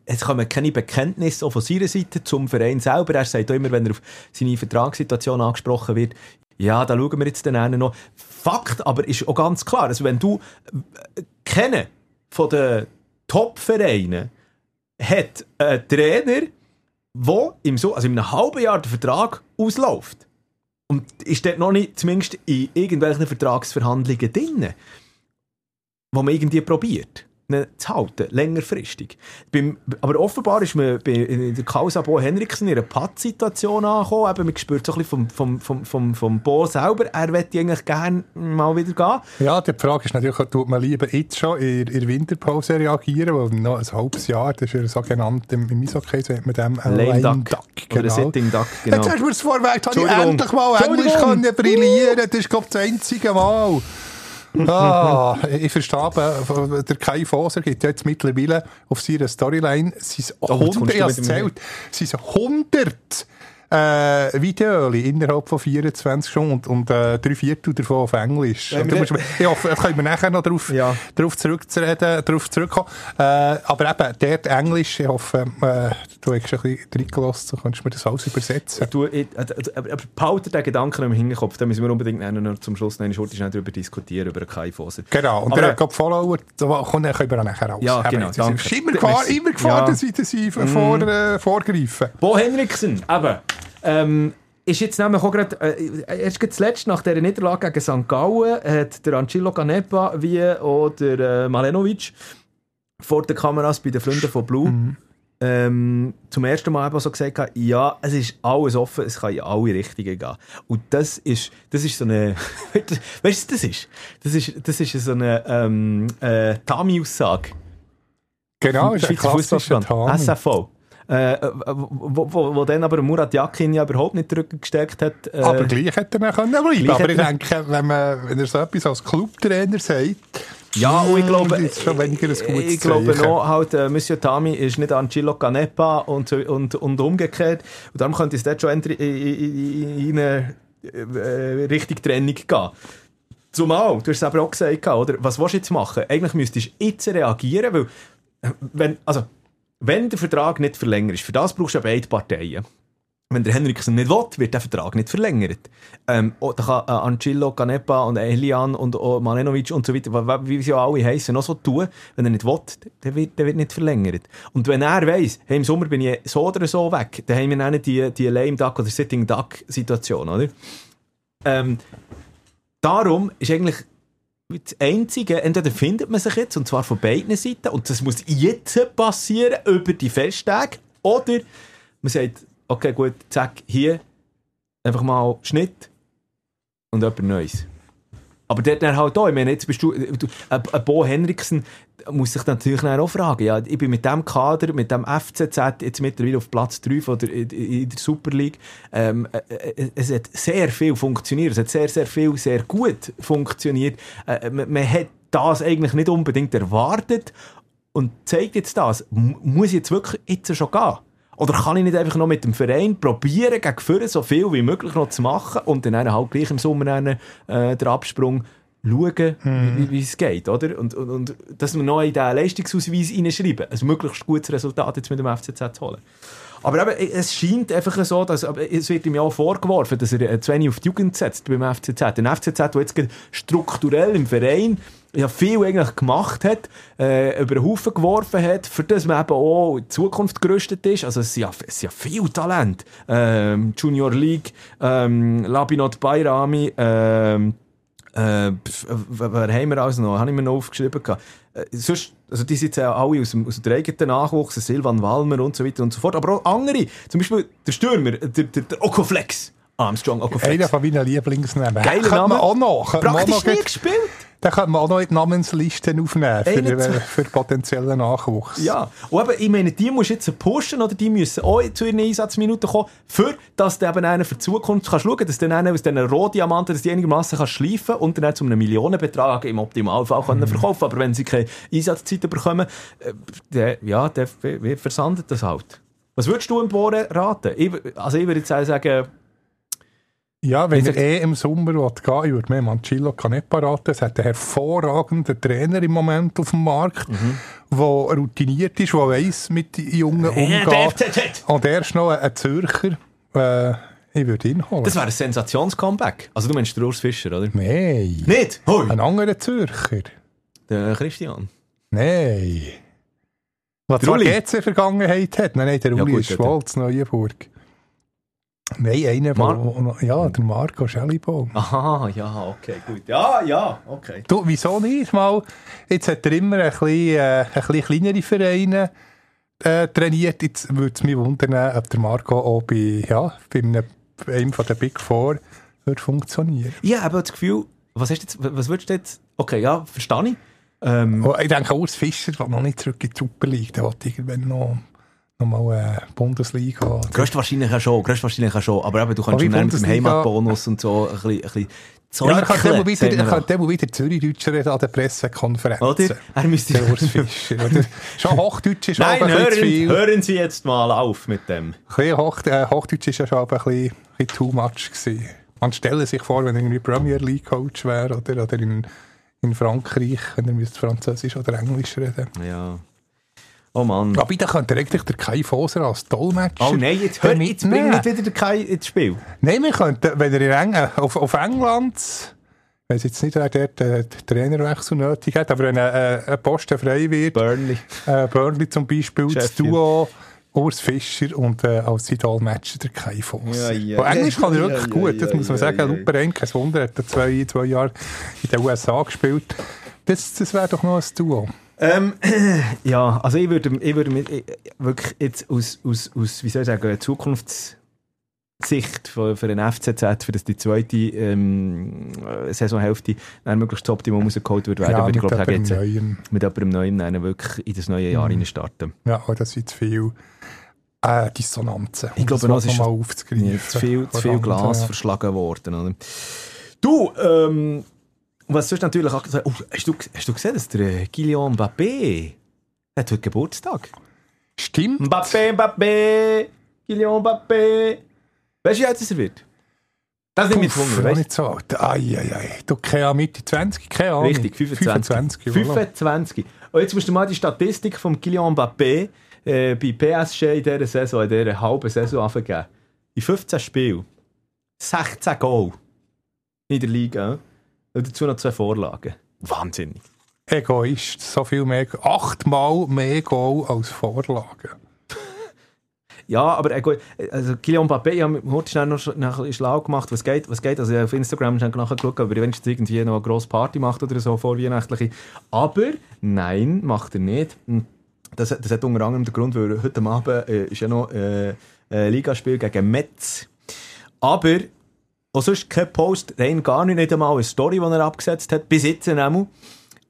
Speaker 1: es kommen keine Bekenntnisse auch von seiner Seite zum Verein selber. Er sagt auch immer, wenn er auf seine Vertragssituation angesprochen wird, ja, da schauen wir jetzt dann einen noch. Fakt aber ist auch ganz klar, also wenn du äh, kennen von den Top-Vereinen hat ein Trainer, der im so, also in einem halben Jahr der Vertrag ausläuft und ist dort noch nicht zumindest in irgendwelchen Vertragsverhandlungen drin, wo man irgendwie probiert ihn zu halten, längerfristig. Beim, aber offenbar ist man bei, in der Causa Bo Henriksen in einer Pattsituation angekommen. Eben, man spürt so ein bisschen vom, vom, vom, vom, vom Bo selber, er möchte eigentlich gerne mal wieder gehen.
Speaker 2: Ja, die Frage ist natürlich, tut man lieber jetzt schon in, der Winterpause reagieren, weil noch ein halbes Jahr, das ist ja sogenannt, im, im Eishockey sagt man dem ein
Speaker 1: Lame Duck.
Speaker 2: Duck.
Speaker 1: Oder Sitting Duck, genau.
Speaker 2: Jetzt hast du mir das vorweg, habe ich endlich mal Englisch können brillieren Das ist, glaube ich, das einzige Mal. Ah, ich verstehe, aber der Kai Foser gibt jetzt mittlerweile auf seiner Storyline, es sind
Speaker 1: Oh, jetzt
Speaker 2: 100,
Speaker 1: kommst du
Speaker 2: ich habe es es sind 100 äh, Videos innerhalb von 24 Stunden und, und äh, drei Viertel davon auf Englisch.
Speaker 1: Wenn
Speaker 2: Und musst da können wir nachher noch darauf,
Speaker 1: Ja.
Speaker 2: darauf, zurückzureden, darauf zurückkommen. Äh, aber eben, dort Englisch, ich hoffe, äh, du hast ein bisschen reingelassen, so kannst du mir das alles übersetzen.
Speaker 1: Du, ich, äh, aber behalte den Gedanken im Hinterkopf, da müssen wir unbedingt noch zum Schluss noch eine Schurte darüber diskutieren, über Kai Foser.
Speaker 2: Genau, und
Speaker 1: Aber,
Speaker 2: der hat gerade Follower, da können wir nachher alles.
Speaker 1: Ja, genau,
Speaker 2: es
Speaker 1: danke.
Speaker 2: ist immer Gefahr, immer Gefahr
Speaker 1: Ja. Mhm.
Speaker 2: dass sie, sie vor, äh, vorgreifen.
Speaker 1: Bo Henriksen, eben, ähm, ist jetzt nämlich auch gerade, äh, erst zuletzt nach dieser Niederlage gegen St. Gallen hat der Angelo Canepa wie auch der äh, Malenovic vor den Kameras bei den Freunden von Blue ähm, zum ersten Mal eben so gesagt habe, ja, es ist alles offen, es kann in alle Richtungen gehen. Und das ist, das ist so eine, weißt du, was das ist? Das ist, das ist so eine, ähm, äh, Tami-Aussage.
Speaker 2: Genau, ist ein klassischer Tami.
Speaker 1: SFV. Äh, äh, wo, wo, wo dann aber Murat Yakin ja überhaupt nicht zurückgesteckt hat. Äh,
Speaker 2: Aber gleich hätte er können bleiben
Speaker 1: Gleich
Speaker 2: Aber ich denke, wenn, man, wenn er so etwas als Clubtrainer sagt,
Speaker 1: Ja, und ich glaube,
Speaker 2: das ist schon weniger ein gutes
Speaker 1: ich glaube noch, halt, äh, Monsieur Tami ist nicht Angelo Canepa und, und, und umgekehrt. Und darum könnte es dort schon in, in, in, in eine äh, Richtung Trennung gehen. Zumal, du hast es aber auch gesagt, oder? Was willst du jetzt machen? Eigentlich müsstest du jetzt reagieren, weil, äh, wenn, also, wenn der Vertrag nicht verlängert ist, für das brauchst du ja beide Parteien. Wenn der Henriksen nicht will, wird der Vertrag nicht verlängert. Ähm, oh, da kann äh, Angelo, Canepa und Elian und oh, Malenovic und so weiter, wie sie auch alle heißen, noch so tun. Wenn er nicht will, der wird, der wird nicht verlängert. Und wenn er weiss, hey, im Sommer bin ich so oder so weg, dann haben wir dann die, die Lame Duck oder Sitting Duck Situation, oder? Ähm, darum ist eigentlich das Einzige, entweder findet man sich jetzt, und zwar von beiden Seiten, und das muss jetzt passieren, über die Festtage, oder man sagt, okay, gut, zack, hier, einfach mal Schnitt und etwas Neues. Aber der, der halt auch, ich meine, jetzt bist du, du ein, ein Bo Henriksen muss sich natürlich auch fragen, ja, ich bin mit dem Kader, mit dem FCZ jetzt mittlerweile auf Platz 3 von der, in, der Super League. Ähm, äh, äh, es hat sehr viel funktioniert, es hat sehr, sehr viel, sehr gut funktioniert. Äh, man, man hat das eigentlich nicht unbedingt erwartet und zeigt jetzt das. Muss jetzt wirklich jetzt schon gehen? Oder kann ich nicht einfach noch mit dem Verein probieren, gegen so viel wie möglich noch zu machen und dann halt gleich im Sommer dann, äh, den Absprung schauen, wie, wie, wie es geht, oder? Und, und, und dass wir noch in diesen Leistungsausweis hineinschreiben, ein möglichst gutes Resultat jetzt mit dem FCZ zu holen. Aber eben, es scheint einfach so, dass, aber es wird ihm ja auch vorgeworfen, dass er äh, zu wenig auf die Jugend setzt beim FCZ. Ein FCZ, der jetzt strukturell im Verein ja viel eigentlich gemacht hat, äh, über den Haufen geworfen hat, für das man eben auch in Zukunft gerüstet ist. Also es sind ja, es sind ja viel Talent. Ähm, Junior League, ähm, Labinot Bayrami, ähm, äh, wer haben wir alles noch? Habe ich mir noch aufgeschrieben. Äh, sonst, also die sind ja alle aus dem, aus dem eigenen Nachwuchs, Silvan Walmer und so weiter und so fort. Aber auch andere, zum Beispiel der Stürmer, der, der, der Okoflex. Armstrong Okoflex.
Speaker 2: Einer von meinen Lieblingsnamen.
Speaker 1: Geiler Name.
Speaker 2: auch noch. man auch
Speaker 1: Praktisch
Speaker 2: noch
Speaker 1: nie gespielt.
Speaker 2: Den könnte man auch noch in die Namensliste aufnehmen für,
Speaker 1: 21.
Speaker 2: äh, für potenziellen Nachwuchs.
Speaker 1: Ja, und eben, ich meine, die musst du jetzt pushen oder die müssen auch zu ihren Einsatzminuten kommen, für dass du eben einen für die Zukunft kannst schauen, dass du einen aus diesen Rohdiamanten, dass die einigermaßen kannst schleifen und dann zu einem Millionenbetrag im Optimalfall können verkaufen. Aber wenn sie keine Einsatzzeit bekommen, äh, dann, ja, wie versandet das halt. Was würdest du im Bohren raten? Ich, also ich würde jetzt sagen,
Speaker 2: Ja, wenn er eh im Sommer gehen ich würde mir Mancillo Canepa raten. Es hat einen hervorragenden Trainer im Moment auf dem Markt,
Speaker 1: Mhm.
Speaker 2: der routiniert ist, der weiss, mit den Jungen
Speaker 1: äh, der
Speaker 2: umgeht. Und er ist noch ein, Zürcher. Äh, ich würde ihn holen.
Speaker 1: Das wäre ein Sensationscomeback. Also du meinst den Urs Fischer, oder?
Speaker 2: Nein.
Speaker 1: Nicht? Hoi.
Speaker 2: Ein anderer Zürcher.
Speaker 1: Der Christian.
Speaker 2: Nein. Was
Speaker 1: Der?
Speaker 2: GC-Vergangenheit hat. Nein, nein, der
Speaker 1: Ja,
Speaker 2: Uli
Speaker 1: gut,
Speaker 2: ist Schwalz, Neuenburg. Nein, einer,
Speaker 1: Mar-
Speaker 2: Mar ja, der Marco Schellibaum.
Speaker 1: Aha, ja, okay, gut. Ja, ja, okay.
Speaker 2: Du, wieso nicht mal? Jetzt hat er immer ein bisschen, äh, ein bisschen kleinere Vereine äh, trainiert. Jetzt würde es mich wundern, ob der Marco auch bei, ja, bei einem, einem von den Big Four würde funktionieren.
Speaker 1: Ich habe das Gefühl, was, hast du jetzt, was würdest du jetzt... Okay, ja, verstehe ich. Ähm,
Speaker 2: Oh, ich denke, Urs Fischer, der noch nicht zurück in die Super League, der will irgendwann noch, noch mal äh, Bundesliga.
Speaker 1: Größtwahrscheinlich ja schon, größtwahrscheinlich ja schon. Aber eben, du kannst schon mit dem Heimatbonus und so ein bisschen, ein bisschen
Speaker 2: Ja, er könnte immer wieder, er wieder Zürich-Deutscher reden an der Pressekonferenz.
Speaker 1: auch. Oder? Er müsste...
Speaker 2: Der Urs Fischer. Oder? Schon Hochdeutsch ist
Speaker 1: Nein, hören,
Speaker 2: viel.
Speaker 1: hören Sie jetzt mal auf mit dem.
Speaker 2: Hoch, äh, Hochdeutsch ist ja schon ein bisschen, bisschen too much gewesen. Man stelle sich vor, wenn er irgendwie Premier League Coach wäre oder, oder in, in Frankreich, wenn er müsste Französisch oder Englisch reden.
Speaker 1: Ja. Oh Mann.
Speaker 2: Aber dann könnte er eigentlich der Kai Foser als Dolmetscher
Speaker 1: Oh nein, jetzt, hör, jetzt bring nicht wieder den Kai ins Spiel.
Speaker 2: Nein, wir könnten, wenn er in Eng auf, auf England, ich weiß jetzt nicht, wer dort äh, den Trainerwechsel nötig hat, aber wenn äh, ein Posten frei wird,
Speaker 1: Burnley.
Speaker 2: äh, Burnley zum Beispiel, das. Duo Urs Fischer und äh, als sein Dolmetscher der Kai Foser.
Speaker 1: Ja, ja.
Speaker 2: Und Englisch kann er wirklich
Speaker 1: ja,
Speaker 2: gut, das muss man sagen. Luper Ein, kein Wunder, hat er zwei, zwei Jahre in den USA gespielt. Das, das wäre doch noch ein Duo.
Speaker 1: Ähm, ja, also ich würde, ich würde mir ich- wirklich jetzt aus, aus, aus wie soll ich sagen, Zukunftssicht für, für den FCZ, für das die zweite ähm, äh, Saisonhälfte dann möglichst das Optimum rausgeholt wird werden,
Speaker 2: Ja,
Speaker 1: würde ich
Speaker 2: mit
Speaker 1: glaube sagen, jetzt
Speaker 2: Neuem.
Speaker 1: mit jemandem Neuem dann wirklich in das neue Jahr
Speaker 2: Mhm.
Speaker 1: starten.
Speaker 2: Ja, oh, das sind zu viel äh, Dissonanzen.
Speaker 1: Ich glaube
Speaker 2: das
Speaker 1: es ist
Speaker 2: mal aufzugreifen.
Speaker 1: Ja, zu viel, zu viel Glas
Speaker 2: ja.
Speaker 1: verschlagen worden. Oder? Du, ähm, was sonst natürlich auch gesagt, oh, hast, du, hast du gesehen, dass der äh, Kylian Mbappé hat heute Geburtstag?
Speaker 2: Stimmt.
Speaker 1: Mbappé, Mbappé, Kylian Mbappé. Weißt du, wie alt er wird? Das
Speaker 2: Puff,
Speaker 1: Wunder,
Speaker 2: noch
Speaker 1: weißt
Speaker 2: nicht so alt. Ai, ai, ai. Du, keine Mitte 20, keine Ahnung.
Speaker 1: Richtig, 25.
Speaker 2: 25, voilà.
Speaker 1: 25. Und jetzt musst du mal die Statistik von Kylian Mbappé äh, bei PSG in dieser Saison, in dieser halben Saison angeben. In 15 Spielen 16 Goal in der Liga. Und dazu noch zwei Vorlagen. Wahnsinnig.
Speaker 2: Egoist. So viel mehr. Achtmal mehr Goal als Vorlagen.
Speaker 1: Ja, aber äh, also Kylian Mbappé, ich habe heute schnell noch ein bisschen schlau gemacht, was geht, was geht. Also ich habe auf Instagram schnell nachher geschaut, ob er wenigstens irgendwie noch eine grosse Party macht oder so, vorweihnachtliche. Aber nein, macht er nicht. Hm, Das, das hat unter anderem den Grund, weil heute Abend äh, ist ja noch äh, ein Ligaspiel gegen Metz. Aber auch sonst kein Post, rein gar nicht, nicht einmal eine Story, die er abgesetzt hat, bis jetzt einmal.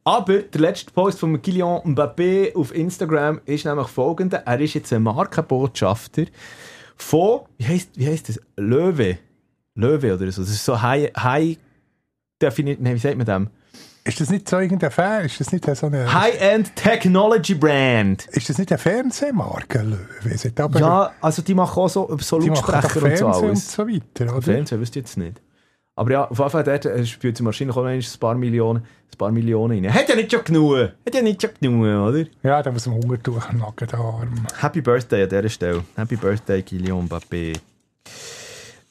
Speaker 1: Aber der letzte Post von Kylian Mbappé auf Instagram ist nämlich folgender. Er ist jetzt ein Markenbotschafter von, wie heisst, wie heisst das? Löwe. Löwe oder so. Das ist so High, High definiert, nein, wie sagt man dem?
Speaker 2: Ist das nicht so irgendein Fan? Ist das nicht so eine...
Speaker 1: High-End Technology Brand.
Speaker 2: Ist das nicht eine Fernsehmarke, Löwe? Aber-
Speaker 1: Ja, also die machen auch so, so Lautsprecher und so
Speaker 2: Fernsehen und
Speaker 1: alles.
Speaker 2: so weiter, oder?
Speaker 1: Fernsehen wüsste ich jetzt nicht. Aber ja, auf jeden Fall dort äh, spielt sie wahrscheinlich auch noch ein paar Millionen, ein paar Millionen rein. Hat ja nicht schon genug. Hat ja nicht schon genug, oder?
Speaker 2: Ja, da muss man Hunger durchnagen, der Arm.
Speaker 1: Happy Birthday an dieser Stelle. Happy Birthday, Kylian Mbappé.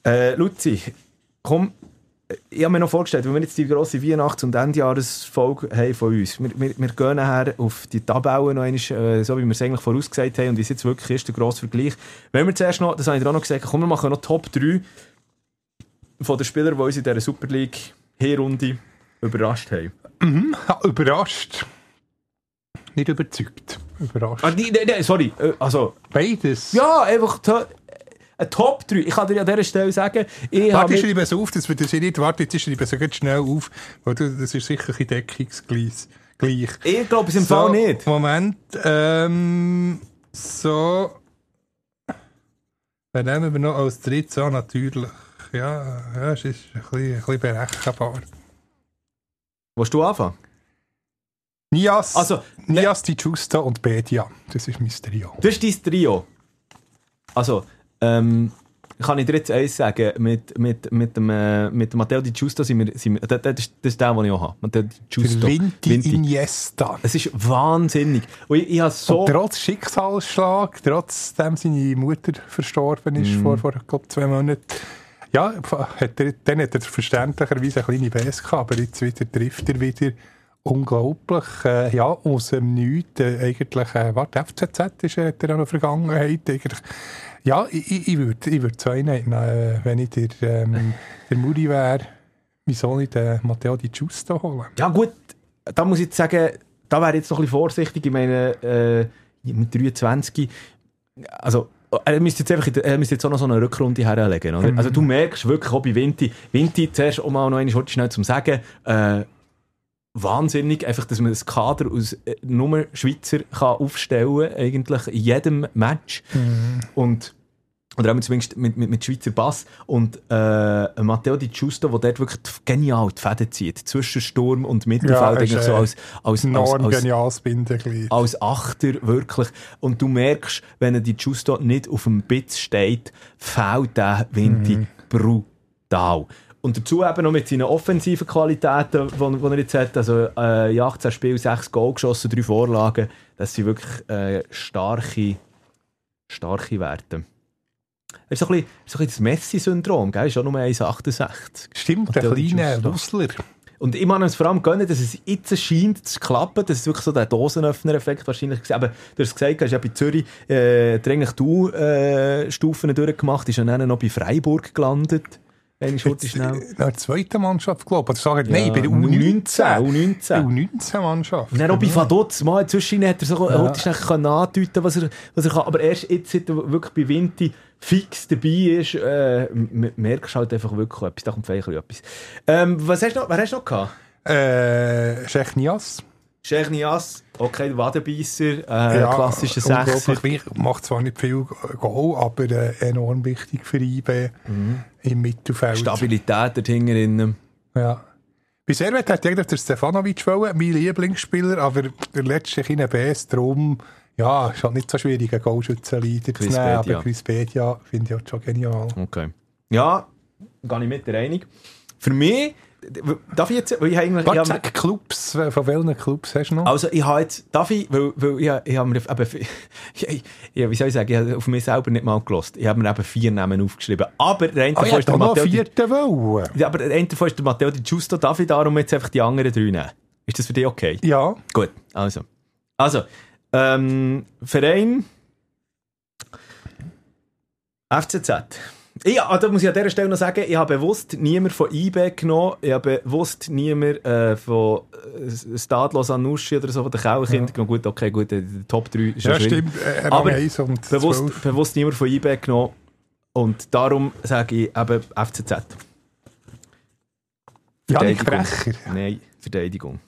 Speaker 1: Äh, Luzi, komm, ich habe mir noch vorgestellt, wenn wir jetzt die grosse Weihnachts- und Endjahresfolge haben von uns, wir, wir, wir gehen nachher auf die Tabelle noch einmal, äh, so wie wir es eigentlich vorausgesagt haben und wie es jetzt wirklich ist, der grosse Vergleich. Wenn wir zuerst noch, das habe ich dir auch noch gesagt, komm, wir machen noch Top 3 von den Spielern, die uns in dieser Super League Hinrunde überrascht haben.
Speaker 2: Ha, überrascht. Nicht überzeugt. Überrascht.
Speaker 1: Ah, die, die, sorry, äh, also,
Speaker 2: Beides.
Speaker 1: ja, einfach to ein Top 3. Ich kann dir an dieser Stelle sagen, ich habe
Speaker 2: Warte, ich schreibe es auf, dass wir das hier nicht... Warte, jetzt schreibe ich es ganz schnell auf, weil du- das ist sicher ein deckungsgleich. Gleich.
Speaker 1: Ich glaube es im Fall nicht.
Speaker 2: Moment. Ähm, so. Dann nehmen wir noch als drittes an, natürlich. Ja, ja es ist ein bisschen, ein bisschen berechenbar.
Speaker 1: Willst du anfangen?
Speaker 2: Nias,
Speaker 1: Also,
Speaker 2: Nias Di Giusto und Bedia. Das ist mein Trio.
Speaker 1: das ist dein Trio. Also, ähm, kann ich dir jetzt eins sagen, mit, mit, mit, dem, äh, mit dem Matteo Di Giusto sind wir, sind wir das, das, ist, der, den ich auch habe. Matteo Di
Speaker 2: Der
Speaker 1: Giusto.
Speaker 2: Vinti,
Speaker 1: Vinti.
Speaker 2: Iniesta.
Speaker 1: Es ist wahnsinnig. Und ich, ich so...
Speaker 2: Und trotz Schicksalsschlag, trotzdem seine Mutter verstorben ist
Speaker 1: Mhm.
Speaker 2: vor, vor glaub, zwei Monaten. Ja, hat er, dann hat er verständlicherweise eine kleine Base gehabt, aber jetzt wieder trifft er wieder unglaublich. Äh, ja, aus dem Nichts. Äh, eigentlich, äh, warte, FCZ ist, äh, hat er auch noch Vergangenheit. Eigentlich. Ja, ich, ich, ich würde ich würd zwei nehmen, äh, wenn ich der, ähm, der Muri wäre. Wieso nicht den Matteo Di Giusto holen?
Speaker 1: Ja gut, da muss ich jetzt sagen, da wäre ich jetzt noch ein bisschen vorsichtig. Ich meine, äh, mit 23, also er müsste jetzt, einfach, er müsste jetzt auch noch so eine Rückrunde herlegen. Oder? Also du merkst wirklich auch bei Vinti, Vinti zuerst auch mal noch einmal kurz schnell zum Sagen, äh, wahnsinnig, einfach, dass man das Kader aus äh, nur Schweizer kann aufstellen eigentlich in jedem Match. Und oder auch zumindest mit, mit, mit Schweizer Bass. Und äh, Matteo Di Giusto, der dort wirklich genial die Fäden zieht. Zwischen Sturm und Mittelfeld.
Speaker 2: Ja,
Speaker 1: eigentlich
Speaker 2: ist,
Speaker 1: so
Speaker 2: äh,
Speaker 1: als, als, als, als,
Speaker 2: geniales Bindeglied.
Speaker 1: als Achter, wirklich. Und du merkst, wenn er die Giusto nicht auf dem Bitz steht, fehlt der Vinti
Speaker 2: Mhm.
Speaker 1: brutal. Und dazu eben noch mit seinen offensiven Qualitäten, die er jetzt hat, also äh, in 18 Spielen 6 Goal geschossen, 3 Vorlagen, das sind wirklich äh, starke, starke Werte. Das ist so ein bisschen, so ein bisschen das Messi-Syndrom, gell? Ist auch nur 1,68.
Speaker 2: Stimmt, der kleine. Wussler.
Speaker 1: Und ich muss es vor allem gönnen, dass es jetzt scheint zu klappen, dass es wirklich so der Dosenöffner-Effekt wahrscheinlich war. Aber du hast gesagt, du hast ja bei Zürich äh, dringlich du äh, Stufen durchgemacht, ist ja dann noch bei Freiburg gelandet. Eine Schurte
Speaker 2: Jetzt,
Speaker 1: schnell.
Speaker 2: äh, Nach der zweiten Mannschaft, glaube ich. Oder sagen, nein, bei der
Speaker 1: U19.
Speaker 2: U19.
Speaker 1: U19.
Speaker 2: U19-Mannschaft.
Speaker 1: Und dann auch bei Vaduz, mal inzwischen hat er so, ja. er können andeuten, was er, was er kann. Aber erst jetzt, seit er wirklich bei Vinti fix dabei ist, äh, merkst du halt einfach wirklich etwas. Da kommt vielleicht etwas. Ähm, was hast du noch, wer hast du noch gehabt?
Speaker 2: Äh, Nias.
Speaker 1: Sheikh Nias, okay, der Wadenbeisser, äh, klassischer Sechser.
Speaker 2: Macht zwar nicht viel Goal, aber äh, enorm wichtig für IB im Mittelfeld.
Speaker 1: Stabilität dort hinten.
Speaker 2: Ja. Bei Servet hat eigentlich der Stefanovic wollen, mein Lieblingsspieler, aber der letzte China BS, darum, ja, ist halt nicht so schwierig, einen Goalschützenleiter zu nehmen, aber Chris Bedia finde ich halt schon genial.
Speaker 1: Okay. Ja, gehe ich mit dir einig. Für mich, darf ich jetzt, weil ich habe eigentlich... ich
Speaker 2: Warte, sag Clubs, von welchen Clubs hast du noch?
Speaker 1: Also ich habe jetzt, darf ich, weil, weil ich, ich habe mir eben, ich, ja, wie soll ich sagen, ich habe auf mich selber nicht mal gelost. Ich habe mir eben vier Namen aufgeschrieben. Aber der eine
Speaker 2: Ah,
Speaker 1: davon ist der Matteo Di,
Speaker 2: vierten wollen.
Speaker 1: ja, aber der eine davon ist der Matteo Di Giusto. Darf ich darum jetzt einfach die anderen drei nehmen? Ist das für dich okay?
Speaker 2: Ja,
Speaker 1: Gut, also. Also, ähm, Verein FCZ. Ja, da muss ich an dieser Stelle noch sagen, ich habe bewusst niemand von IB genommen, ich habe bewusst niemand äh, von äh, Stadlos Anuschi oder so, von den Kellerkindern genommen. Gut, okay, gut, die die Top 3 ist
Speaker 2: ja,
Speaker 1: schwierig.
Speaker 2: stimmt. Äh,
Speaker 1: Aber
Speaker 2: 1 und
Speaker 1: Bewusst,
Speaker 2: 12.
Speaker 1: bewusst niemand von IB genommen und darum sage ich eben FCZ. Verteidigung.
Speaker 2: Brecher.
Speaker 1: Nein, Verteidigung.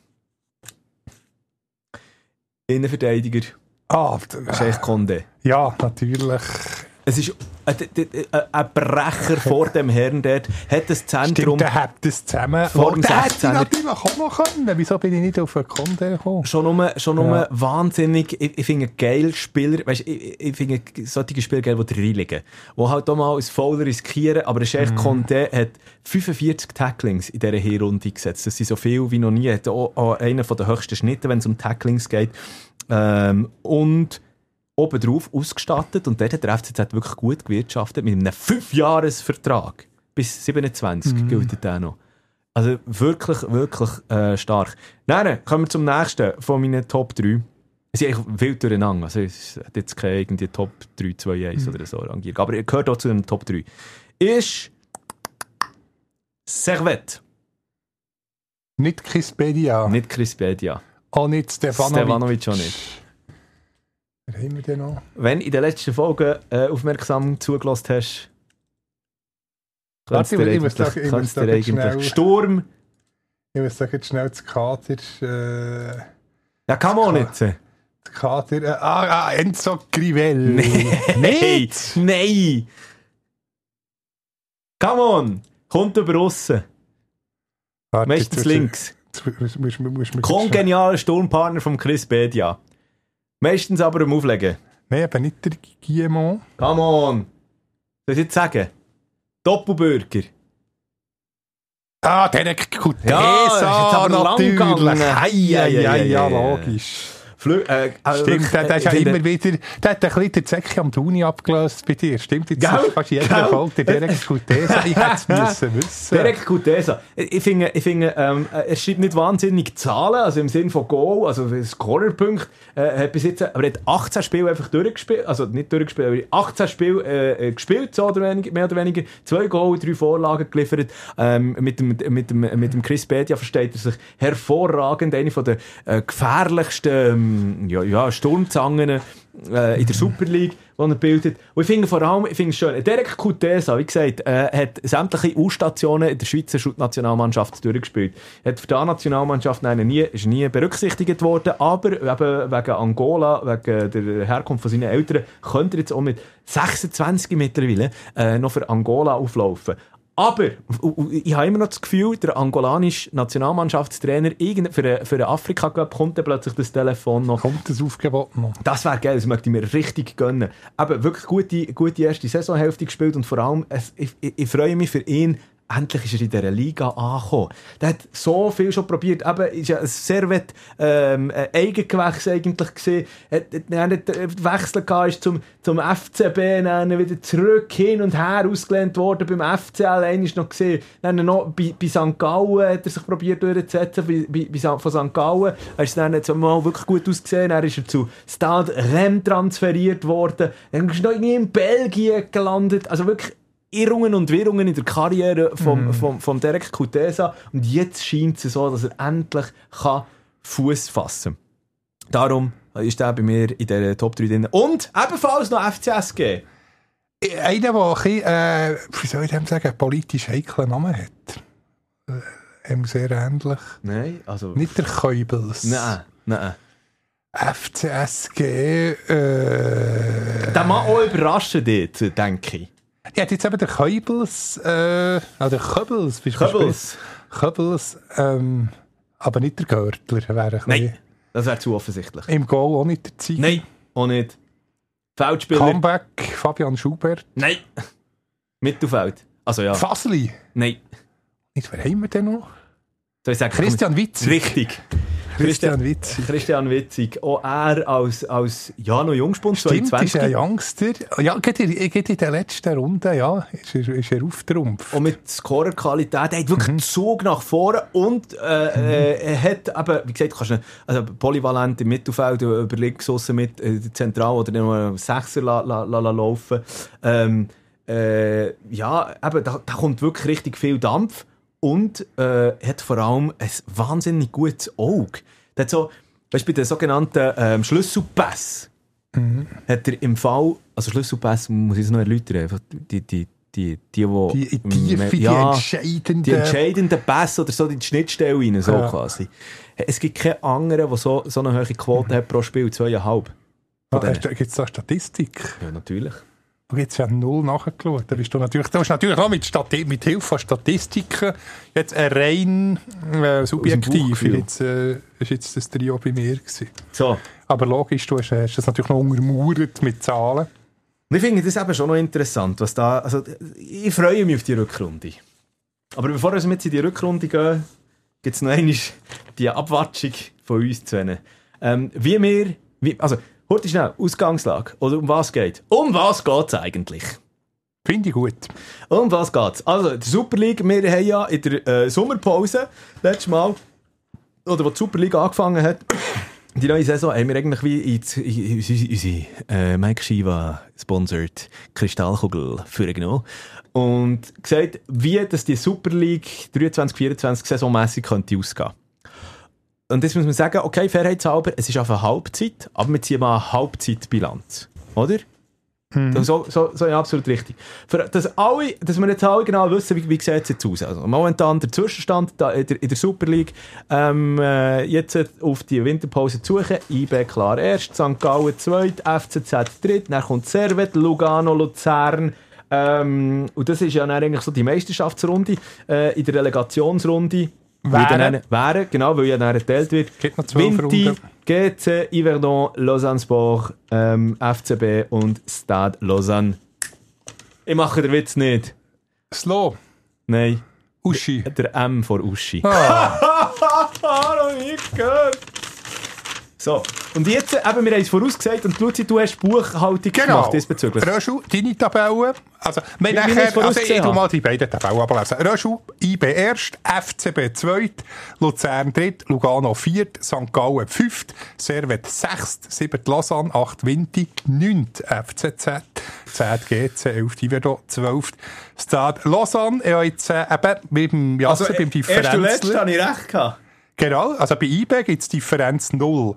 Speaker 1: Innenverteidiger,
Speaker 2: Ah,
Speaker 1: Sheikh Conde.
Speaker 2: ja, natürlich.
Speaker 1: Es ist ein, ein, ein Brecher vor dem Herrn dort, hat das Zentrum
Speaker 2: Stimmt, der hat das zusammen.
Speaker 1: Vor
Speaker 2: Oh,
Speaker 1: dem
Speaker 2: der hätte
Speaker 1: 16er.
Speaker 2: natürlich auch noch können. Wieso bin ich nicht auf einen Konto gekommen?
Speaker 1: schon nur, schon nur
Speaker 2: Ja.
Speaker 1: wahnsinnig, ich, ich finde geil Spieler, weißt, ich, ich finde solche Spieler geil, die reinliegen, die halt auch mal als Fouler riskieren, aber der Sheikh
Speaker 2: Mhm.
Speaker 1: Conte hat 45 Tacklings in dieser Hinrunde gesetzt, das sind so viel wie noch nie, er hat auch, auch einen von den höchsten Schnitten, wenn es um Tacklings geht, ähm, und obendrauf ausgestattet und dort hat der FCZ wirklich gut gewirtschaftet mit einem 5-Jahres-Vertrag. Bis 27
Speaker 2: Mhm.
Speaker 1: gilt der noch. Also wirklich, wirklich äh, stark. Nein, kommen wir zum nächsten von meinen Top 3. Es sind eigentlich wild durcheinander. Also es hat jetzt keine irgendwie Top 3, 2,
Speaker 2: Mhm.
Speaker 1: 1 oder so rangiert. Aber ihr gehört auch zu den Top 3. Ist Servette,
Speaker 2: Nicht Kispedia.
Speaker 1: nicht Chris Bedia.
Speaker 2: Auch nicht Stefanovic.
Speaker 1: Stefanovic auch nicht.
Speaker 2: Wer haben wir denn noch?
Speaker 1: Wenn du in den letzten Folgen äh, aufmerksam zugelassen hast,
Speaker 2: Warte, ich muss sagen- ich muss
Speaker 1: eigentlich
Speaker 2: schnell.
Speaker 1: Sturm,
Speaker 2: Ich muss sagen, jetzt schnell das Kader. Äh,
Speaker 1: ja kann man nicht.
Speaker 2: das Kader. Äh, ah, ah, Enzo Grivel.
Speaker 1: Hey, nein! Come on! Kommt über aussen. Meistens
Speaker 2: jetzt-
Speaker 1: links.
Speaker 2: jetzt
Speaker 1: Kongenialer Sturmpartner vom Chris Bedia. Meistens aber im Auflegen.
Speaker 2: Nein, aber nicht der Guillemot.
Speaker 1: Come on! Soll ich jetzt sagen? Doppelbürger.
Speaker 2: Ah, Derek Kutesa,
Speaker 1: Ja, ist jetzt aber lang gegangen. Ja, ja, ja,
Speaker 2: ja. logisch.
Speaker 1: Flü äh, äh,
Speaker 2: Stimmt, der, der ist ja immer wieder, der hat ein bisschen den Zecke am Tuni abgelöst bei dir. Stimmt, jetzt
Speaker 1: Gell?
Speaker 2: fast jeder
Speaker 1: Gell?
Speaker 2: Folge der Derek Kutesa. Ich hätte es müssen wissen.
Speaker 1: Derek Kutesa. Ich finde, ich finde ähm, er schreibt nicht wahnsinnig Zahlen, also im Sinne von Goal, also Scorerpunkt. Äh, hat bis jetzt, aber er hat 18 Spiele einfach durchgespielt, also nicht durchgespielt, aber 18 Spiele äh, äh, gespielt, so oder weniger, mehr oder weniger. Zwei Goal, drei Vorlagen geliefert. Ähm, mit, dem, mit, dem, mit dem Chris Bedia versteht er sich hervorragend. Eine von der äh, gefährlichsten ähm, ja, ja, Sturmzangen äh, in der Super League, die er bildet. Und ich finde vor allem, ich finde es schön, Derek Kutesa, wie gesagt, äh, hat sämtliche U-Stationen in der Schweizer Nationalmannschaft durchgespielt. Hat für die A-Nationalmannschaft nein, nie, ist nie berücksichtigt worden, aber eben wegen Angola, wegen der Herkunft von seinen Eltern, könnte er jetzt auch mit 26 mittlerweile äh, noch für Angola auflaufen. Aber ich habe immer noch das Gefühl, der angolanische Nationalmannschaftstrainer für den Afrika Cup kommt dann plötzlich das Telefon noch.
Speaker 2: Kommt das Aufgebot noch?
Speaker 1: Das wäre geil, das möchte ich mir richtig gönnen. Aber wirklich gute, gute erste Saisonhälfte gespielt und vor allem, ich, ich, ich freue mich für ihn, endlich ist er in dieser Liga angekommen. Der hat so viel schon probiert. Eben, ist ja ein Servet ähm, Eigengewächs eigentlich gesehen. Hat, hat, er den Wechsel gehabt, ist zum, zum FCB, dann wieder zurück, hin und her ausgelehnt worden beim FCL. Einer ist noch gesehen, dann noch bei, bei St. Gallen hat er sich probiert durchzusetzen, bei, bei, von St. Gallen. Er ist dann jetzt mal wirklich gut ausgesehen. Dann ist er zu Stade Rennes transferiert worden. Dann ist er noch irgendwie in Belgien gelandet. Also wirklich Irrungen und Wirrungen in der Karriere vom, vom, vom Derek Kutesa und jetzt scheint es so, dass er endlich kann Fuß fassen Darum ist er bei mir in der Top 3 drin. Und ebenfalls noch FCSG.
Speaker 2: Einer, der ein bisschen, äh, wie soll ich dem sagen, politisch heiklen Namen hat. Äh, ihm sehr ähnlich.
Speaker 1: Nein, also...
Speaker 2: Nicht der Keubels.
Speaker 1: Nein, nein.
Speaker 2: FCSG, äh...
Speaker 1: Der mag auch überraschen dort, denke ich.
Speaker 2: Ja, jetzt eben der Keubels, äh, ah, der Köbels. bist du
Speaker 1: Köbels.
Speaker 2: Köbels, ähm, aber nicht der Görtler, wäre ein
Speaker 1: Nein, das wäre zu offensichtlich.
Speaker 2: Im Goal auch nicht der Zeit.
Speaker 1: Nein, auch nicht. Feldspieler?
Speaker 2: Comeback, Fabian Schubert.
Speaker 1: Nein. Mittelfeld? Also ja.
Speaker 2: Fasli.
Speaker 1: Nein.
Speaker 2: Nicht, wer haben wir denn noch?
Speaker 1: Soll ich sagen?
Speaker 2: Christian Witzig.
Speaker 1: Richtig.
Speaker 2: Christian Witzig.
Speaker 1: Christian Witzig. Auch er als, als ja, noch Jungspund,
Speaker 2: Stimmt, ist
Speaker 1: 22.
Speaker 2: ein Youngster. Ja, geht in, geht in der letzten Runde, ja, ist er, ist er auftrumpf.
Speaker 1: Und mit Scorerqualität, er hat wirklich
Speaker 2: Mhm.
Speaker 1: Zug nach vorne und äh, äh, er hat eben, wie gesagt, du kannst ihn, also polyvalent im Mittelfeld über links aussen mit äh, zentral oder noch Sechser la, la, la, la laufen. Ähm, äh, ja, eben, da, da kommt wirklich richtig viel Dampf und äh, hat vor allem ein wahnsinnig gutes Auge. Der hat so, weißt du, bei den sogenannten ähm, Schlüsselpässen hat er im Fall, also Schlüsselpässe muss ich es noch erläutern, die, die, die, die, die,
Speaker 2: Die Tiefe, die
Speaker 1: ja,
Speaker 2: entscheidende.
Speaker 1: die entscheidenden Pässe oder so in die Schnittstelle rein, so
Speaker 2: Ja.
Speaker 1: quasi. Es gibt keinen anderen, der so, so eine hohe Quote hat pro Spiel, zweieinhalb.
Speaker 2: Ah. Gibt es da Statistik?
Speaker 1: Ja, natürlich.
Speaker 2: Du hast ja null nachgeschaut. Da bist du natürlich, du hast natürlich auch mit, Stati mit Hilfe von Statistiken jetzt ein rein äh, subjektiv.
Speaker 1: Bauchgefühl.
Speaker 2: Jetzt, äh, ist jetzt das Trio bei mir gewesen.
Speaker 1: So.
Speaker 2: Aber logisch, du hast, hast das natürlich noch untermauert mit Zahlen.
Speaker 1: Und ich finde das eben schon noch interessant, was da, also ich freue mich auf die Rückrunde. Aber bevor wir jetzt in die Rückrunde gehen, gibt es noch einmal die Abwatschung von uns zu ähm, Wie wir, wie, also, hört schnell, Ausgangslage, oder um was geht Um was geht es eigentlich?
Speaker 2: Finde ich gut.
Speaker 1: Um was geht's? Also, die Super League, wir haben ja in der äh, Sommerpause, letztes Mal, oder wo die Super League angefangen hat, die neue Saison, haben wir eigentlich wie unsere- unsere äh, Mike Shiva sponsored Kristallkugel vorgenommen und gesagt, wie das die Super League 23-24 saisonmässig könnte ausgehen. Und jetzt muss man sagen, okay, fairheitshalber, es ist auf eine Halbzeit, aber wir ziehen mal eine Halbzeitbilanz. Oder? So, so, so ja, absolut richtig. Für, dass, alle, dass wir jetzt alle genau wissen, wie, wie sieht es jetzt aus. Also momentan der Zwischenstand da in, der, in der Super League. Ähm, äh, jetzt auf die Winterpause zu suchen. IB klar erst, St. Gallen zweit, FCZ dritt, dann kommt Servet, Lugano, Luzern. Ähm, und das ist ja dann eigentlich so die Meisterschaftsrunde. Äh, in der Relegationsrunde.
Speaker 2: Wären.
Speaker 1: Wären, genau, weil ja dann erteilt wird.
Speaker 2: Gibt noch
Speaker 1: Vinti. GC, Yverdon, Lausanne Sport, ähm, FCB und Stade Lausanne. Ich mache den Witz nicht.
Speaker 2: Slow.
Speaker 1: Nein,
Speaker 2: Uschi.
Speaker 1: der M vor Uschi.
Speaker 2: Ah,
Speaker 1: noch nie gehört. So, und jetzt, eben, wir haben es vorausgesagt und Luzi, du hast Buchhaltung
Speaker 2: genau.
Speaker 1: gemacht diesbezüglich.
Speaker 2: Röschel, deine Tabelle. Also, wir nachher, also ich tu mal die beiden Tabellen ablesen. Röschel, IB erst, FCB zweit, Luzern dritt, Lugano viert, St. Gallen fünft, Servet sechst, siebert Lausanne, acht Vinti, neunt FCZ, zehnt GC, elft Iverdo, zwölft Stade Lausanne. Ja, jetzt äh, eben mit dem Jassen,
Speaker 1: Also,
Speaker 2: beim
Speaker 1: erst und letzt
Speaker 2: Differenzler.
Speaker 1: habe ich recht gehabt.
Speaker 2: Genau, also bei IB gibt es Differenz 0.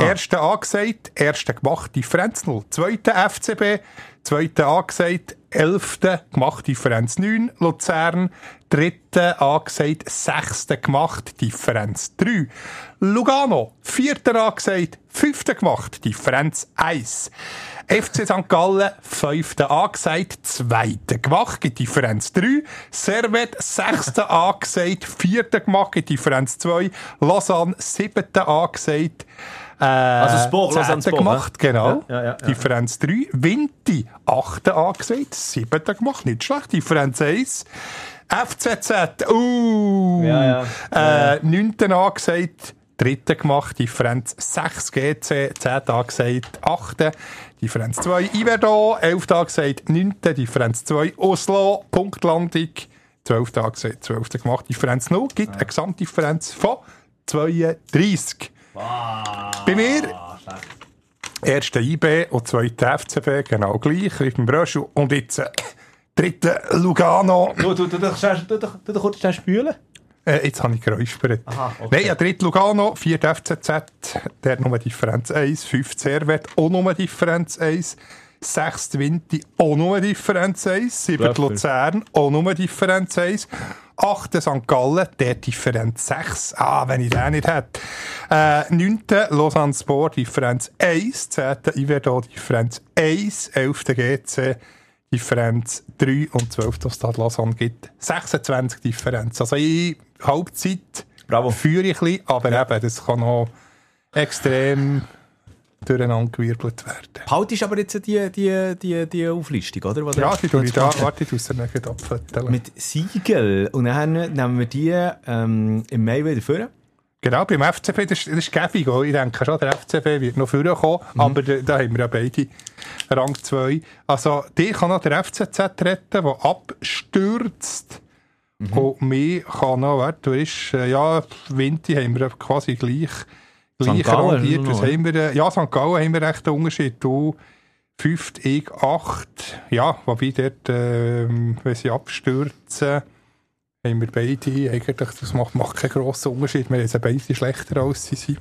Speaker 2: Erster angesagt, erster gemacht, Differenz 0. Zweiter FCB, zweiter angesagt, elfter gemacht, Differenz 9. Luzern, dritter angesagt, sechster gemacht, Differenz 3. Lugano, vierter angesagt, fünfter gemacht, Differenz 1. FC St. Gallen, fünfter angesagt, zweiter gemacht, gibt Differenz 3. Servet, sechster angesagt, vierter gemacht, gibt Differenz 2. Lausanne, siebter angesagt, äh,
Speaker 1: Also Sport, Lausanne Sport,
Speaker 2: gemacht, genau.
Speaker 1: Ja, ja, ja, ja.
Speaker 2: Differenz 3. Vinti, achter angesagt, siebter gemacht, nicht schlecht. Differenz 1. FCZ, uh,
Speaker 1: Ja,
Speaker 2: Äh, neunten angesagt, dritten gemacht, Differenz 6 GC, 10 angesagt, 8. Differenz 2 Iverdo, 11 angesagt, 9. Differenz 2 Oslo, Punktlandung, 12 angesagt, 12 gemacht, Differenz 0, gibt eine Gesamtdifferenz von 32. Bei mir erste IB und zweite FCB, genau gleich, wie beim Bröschel. Und jetzt äh, Dritte Lugano.
Speaker 1: Du, du, du, du, du, du, du, du kurz schnell spülen?
Speaker 2: Äh, jetzt habe ich geräuspert.
Speaker 1: Aha, okay.
Speaker 2: Nein, ja, dritte Lugano, vierte FCZ, der hat nur Differenz 1, fünfte Servet, auch nur Differenz 1, sechste Vinti, auch nur Differenz 1, siebte
Speaker 1: Treffer.
Speaker 2: Luzern, auch nur Differenz 1, achte St. Gallen, der Differenz 6, ah, wenn ich den nicht hätte. Äh, neunte Lausanne Sport, Differenz 1, zehnte Iverdo, Differenz 1, elfte GC, Differenz 3 und 12. Stade Lausanne gibt 26 Differenz. Also in Halbzeit
Speaker 1: Bravo.
Speaker 2: führe ich ein bisschen, aber eben, das kann noch extrem durcheinandergewirbelt werden.
Speaker 1: Haltest aber jetzt die, die, die, die Auflistung, oder? Was
Speaker 2: Ja, die tue ich da, warte, ich tue sie nicht abfetteln.
Speaker 1: Mit Siegel. Und dann nehmen wir die ähm, im Mai wieder vor.
Speaker 2: Genau, beim FCB, das, ist- das ist gäbig. auch. Ich denke schon, der FCB wird noch vorkommen, aber da, da haben wir ja beide Rang 2. Also, die kann noch der FCZ retten, der abstürzt. Und mir kann noch, warte, du ist, äh, ja, Winti haben wir quasi gleich, gleich rangiert. Was haben wir, äh, ja, St. Gallen haben wir recht einen Unterschied. Du, fünft, ich, acht. Ja, wobei dort, ähm, wenn sie abstürzen, haben wir beide eigentlich, das macht, macht keinen grossen Unterschied. Wir sind beide schlechter als sie sind.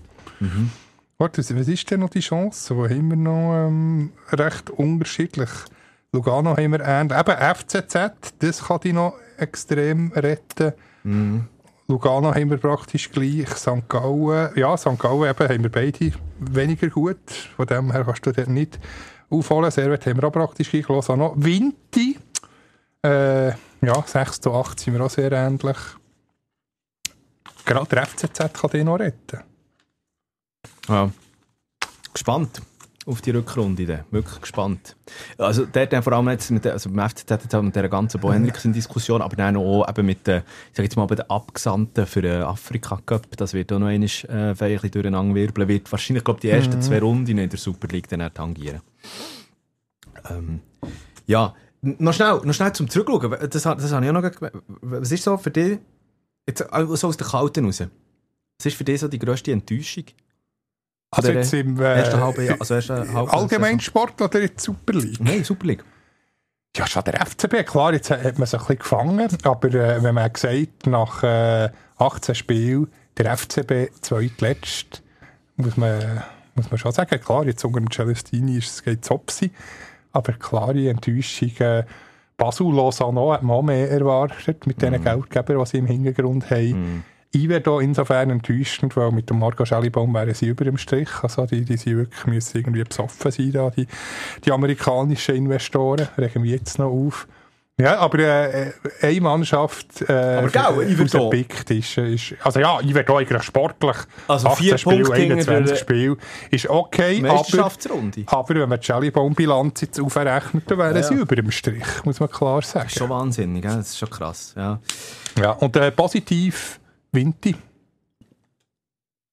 Speaker 2: Warte, was was ist denn noch die Chance? Wo haben wir noch ähm, recht unterschiedlich? Lugano haben wir ähnlich. Eben FCZ, das kann die noch extrem retten. Lugano haben wir praktisch gleich. St. Gallen, ja, St. Gallen eben, haben wir beide weniger gut. Von dem her kannst du dort nicht aufholen. Servet haben wir auch praktisch gleich. Lausanne Vinti, äh, ja, 6 zu 8 sind wir auch sehr ähnlich. Gerade der FCZ kann den noch retten.
Speaker 1: Ja. Gespannt auf die Rückrunde. Dann. Wirklich gespannt. Also, dort dann vor allem jetzt mit der, also beim FCZ jetzt auch mit der ganzen Bo Henriksen-Diskussion, aber dann auch eben mit den, ich sag jetzt mal, bei den Abgesandten für den Afrika-Cup. Das wird auch noch einmal äh, ein bisschen durcheinander wirbeln. Wird wahrscheinlich, glaube die ersten zwei Runden in der Super League dann auch tangieren. Ähm, ja, noch schnell, noch schnell zum Zurückschauen. Das, das habe ich auch noch ge- Was ist so für dich, jetzt so aus der Kalten raus, was ist für dich so die grösste Enttäuschung?
Speaker 2: Also jetzt im
Speaker 1: ersten
Speaker 2: äh,
Speaker 1: halben Jahr, also ersten halben
Speaker 2: Allgemeinsport oder der Super League?
Speaker 1: Nein, Super League.
Speaker 2: Ja, schon der FCB. Klar, jetzt hat man sich ein bisschen gefangen, aber äh, wenn man gesagt, nach äh, 18 Spielen der FCB zweitletzt, muss man, muss man schon sagen, klar, jetzt unter Celestini ist es geht Zopsi, aber klare Enttäuschung. Äh, Basel Lausanne hat man auch mehr erwartet mit den Geldgebern, die sie im Hintergrund haben. Ich wäre da insofern enttäuschend, weil mit dem Marco Schellibaum wären sie über dem Strich. Also die, die sind wirklich müssen irgendwie besoffen sein, da, die, die amerikanischen Investoren. Regen wir jetzt noch auf. Ja, aber äh, eine Mannschaft äh,
Speaker 1: Aber gell,
Speaker 2: rausgepickt ist, ist... Also ja, Iverdo eigentlich sportlich.
Speaker 1: Also vier
Speaker 2: 18 Spiele,
Speaker 1: Punkte hinter
Speaker 2: 21
Speaker 1: der-
Speaker 2: Spiele. Ist okay, aber... Aber wenn man die Schellibaum-Bilanz jetzt aufrechnet, dann wären
Speaker 1: Ja,
Speaker 2: sie über dem Strich, muss man klar sagen.
Speaker 1: Schon wahnsinnig, gell? das ist schon krass. Ja.
Speaker 2: Ja, und äh, positiv Vinti.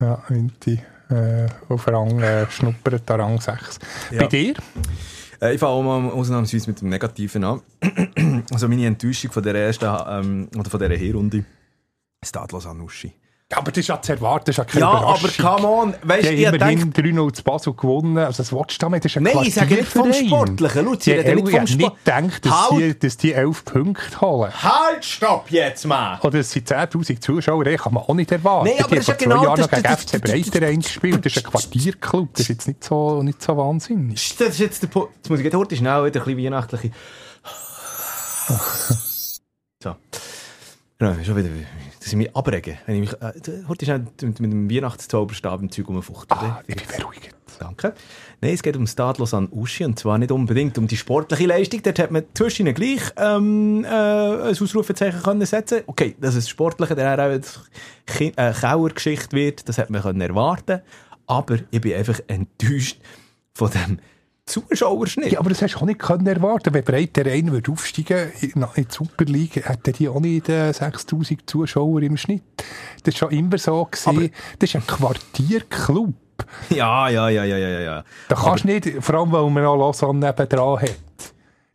Speaker 2: Ja, Vinti. Äh, auf Rang, äh, schnuppert an Rang 6.
Speaker 1: Ja.
Speaker 2: Bei dir?
Speaker 1: Äh, ich fange auch mal ausnahmsweise mit dem Negativen an. also meine Enttäuschung von der ersten ähm, oder von dieser Hinrunde. Stadlos an Uschi.
Speaker 2: Ja, aber das ist ja zu erwarten, das ist ja keine
Speaker 1: Ja, aber
Speaker 2: Überraschung.
Speaker 1: come on. Weißt du,
Speaker 2: Die
Speaker 1: ich
Speaker 2: haben immerhin
Speaker 1: denke,
Speaker 2: 3-0 zu Basel gewonnen. Also das willst du damit, das ist ein
Speaker 1: Nein, ich sage nicht vom
Speaker 2: Quartierverein.
Speaker 1: Sportlichen. Schau, sie
Speaker 2: Die
Speaker 1: nicht
Speaker 2: haben
Speaker 1: vom
Speaker 2: nicht
Speaker 1: Sport.
Speaker 2: gedacht, dass,
Speaker 1: Halt!
Speaker 2: die, dass die 11 Punkte holen.
Speaker 1: halt, stopp jetzt mal!
Speaker 2: Oder es sind 10'000 Zuschauer, das kann man auch nicht erwarten.
Speaker 1: Nein, aber
Speaker 2: die
Speaker 1: das ist
Speaker 2: haben vor
Speaker 1: ja
Speaker 2: zwei
Speaker 1: genau
Speaker 2: Jahren noch
Speaker 1: das-
Speaker 2: gegen
Speaker 1: das-
Speaker 2: FC Breiterein gespielt. Das ist ein Quartierclub, das ist jetzt nicht so, nicht so wahnsinnig.
Speaker 1: Das ist jetzt der Punkt. Jetzt muss ich heute schnell wieder ein bisschen weihnachtliche. So. Genau, schon wieder. Dass ich mich abrege. Wenn ich mich, äh, heute schnell mit, mit dem Weihnachtszauberstab im Zeug rumfuchtel.
Speaker 2: Ah, ich bin beruhigt.
Speaker 1: Danke. Nein, es geht um Stadlos an Uschi und zwar nicht unbedingt um die sportliche Leistung. Dort hat man zwischen gleich ähm, äh, ein Ausrufezeichen können setzen. Okay, dass es sportliche dann auch eine äh, Kauergeschichte wird, das hat man können erwarten. Aber ich bin einfach enttäuscht von dem Zuschauerschnitt.
Speaker 2: Ja, aber das hast du auch nicht können erwarten Wenn Breiterein würde aufsteigen in, in die Super League, hätten die auch nicht äh, 6000 Zuschauer im Schnitt. Das war schon immer so. Gewesen. das ist ein Quartierclub.
Speaker 1: Ja, ja, ja, ja, ja, ja.
Speaker 2: Da kannst du nicht, vor allem weil man auch Lausanne nebendran hat.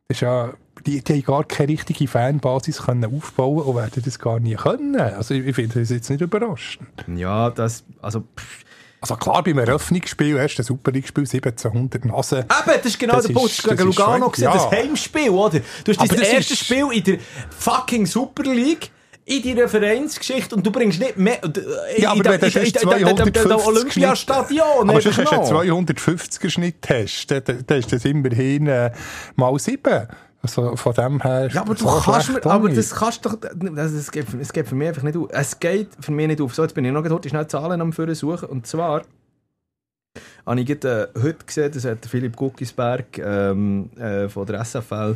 Speaker 2: Das ist ja, die, die haben gar keine richtige Fanbasis können aufbauen und werden das gar nie können. Also ich, ich finde das jetzt nicht überraschend.
Speaker 1: Ja, das, also, pff,
Speaker 2: Also klar, beim Eröffnungsspiel, erste Super League-Spiel, 1700 Nasen.
Speaker 1: Eben, das ist genau
Speaker 2: Das
Speaker 1: der Punkt. Ist gegen Lugano gesehen,
Speaker 2: ja.
Speaker 1: das Heimspiel, oder? Du hast
Speaker 2: Aber
Speaker 1: dein
Speaker 2: das
Speaker 1: erstes
Speaker 2: ist-
Speaker 1: Spiel in der fucking Super League in deiner Vereinsgeschichte und du bringst nicht mehr. äh,
Speaker 2: Ja, aber wenn du
Speaker 1: in der-
Speaker 2: hast
Speaker 1: in der- in der- in der- in der
Speaker 2: 250
Speaker 1: Olympiastadion.
Speaker 2: Aber sonst hast du einen
Speaker 1: noch.
Speaker 2: 250er Schnitt hast, dann, dann ist das immerhin äh, mal 7. Also von dem her...
Speaker 1: Ja, aber du
Speaker 2: so
Speaker 1: kannst mir, aber das kannst doch, also es geht, für- es geht für mich einfach nicht auf. Es geht für mich nicht auf. So, jetzt bin ich noch heute schnell Zahlen am Führen suchen. Und zwar habe ich gerade, äh, heute gesehen, das hat der Philipp Guckisberg ähm, äh, von der SFL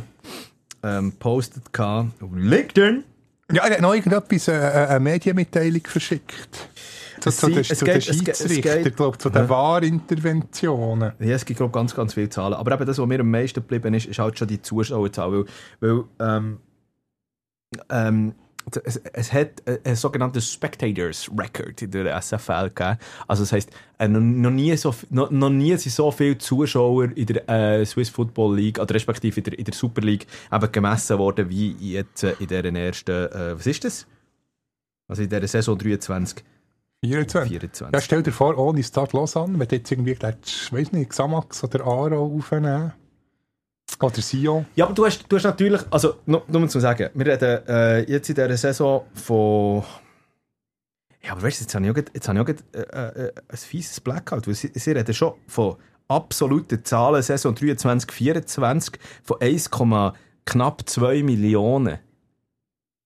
Speaker 1: ähm, postet gehabt auf LinkedIn.
Speaker 2: Ja, er hat noch irgendetwas, äh, äh, eine Medienmitteilung verschickt. Zu, zu, den- zu den Schiedsrichtern, glaube zu den
Speaker 1: Ja.
Speaker 2: Wahrinterventionen.
Speaker 1: Ja, es gibt glaub, ganz, ganz viele Zahlen. Aber eben das, was mir am meisten geblieben ist, ist halt schon die Zuschauerzahl. Weil, weil ähm, ähm, es, es hat ein, ein sogenanntes Spectators Record in der SFL gegeben. Also das heisst, äh, noch, nie so, noch, noch nie sind so viele Zuschauer in der äh, Swiss Football League, oder respektive in der, in der Super League, eben gemessen worden wie jetzt äh, in deren ersten, äh, was ist das? Also in dieser Saison 23,
Speaker 2: 24.
Speaker 1: 24.
Speaker 2: Ja, stell dir vor, ohne Start Lausanne, wenn du jetzt irgendwie, ich weiß nicht, Xamax oder Aro aufnehmen. Oder Sion.
Speaker 1: Ja, aber du hast, du hast natürlich, also nur, nur zu sagen, wir reden äh, jetzt in dieser Saison von. Ja, aber weißt du, jetzt habe ich auch, jetzt habe ich auch grad, äh, äh, ein fieses Blackout. Weil sie, sie reden schon von absoluten Zahlen, Saison 23, 24, von 1, knapp 2 Millionen.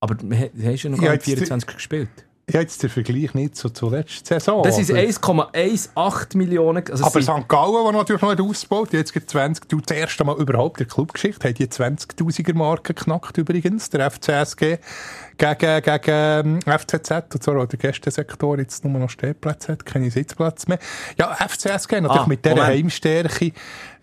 Speaker 1: Aber du hast ja noch
Speaker 2: Ja,
Speaker 1: gar nicht
Speaker 2: jetzt-
Speaker 1: 24 gespielt.
Speaker 2: Habe jetzt den Vergleich nicht so zur letzten Saison.
Speaker 1: Das ist
Speaker 2: aber-
Speaker 1: 1,18 Millionen. Also es
Speaker 2: Aber St. Gallen, der natürlich noch nicht ausgebaut, jetzt gibt 20, du das erste Mal überhaupt in der Clubgeschichte, hat die 20.000er Marke geknackt übrigens, der FCSG gegen, gegen ähm, FCZ, und zwar der Gästensektor jetzt nur noch Stehplätze hat, keine Sitzplätze mehr. Ja, FCSG natürlich
Speaker 1: Ah,
Speaker 2: mit dieser
Speaker 1: Moment.
Speaker 2: Heimstärke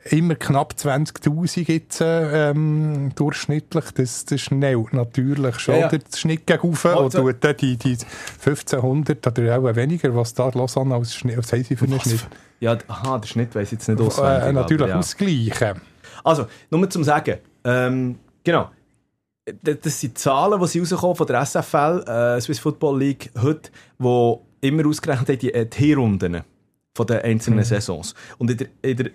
Speaker 2: immer knapp 20'000 jetzt ähm, durchschnittlich, das, das schnellt natürlich schon
Speaker 1: Ja, ja.
Speaker 2: den Schnitt gegen rauf und
Speaker 1: Also-
Speaker 2: tut dann die, die 1500 oder auch weniger, was da Lausanne als Schnitt, was haben sie für einen Schnitt?
Speaker 1: ja, aha, der Schnitt weiß ich jetzt nicht auswendig.
Speaker 2: Äh, natürlich
Speaker 1: aber ja.
Speaker 2: ausgleichen.
Speaker 1: Also, nur zum Sagen, ähm, genau. Das sind Zahlen, die sie rauskommen von der SFL, äh, Swiss Football League, heute, die immer ausgerechnet haben, die, äh, die Hinrunden von den einzelnen Saisons. Und in der, in der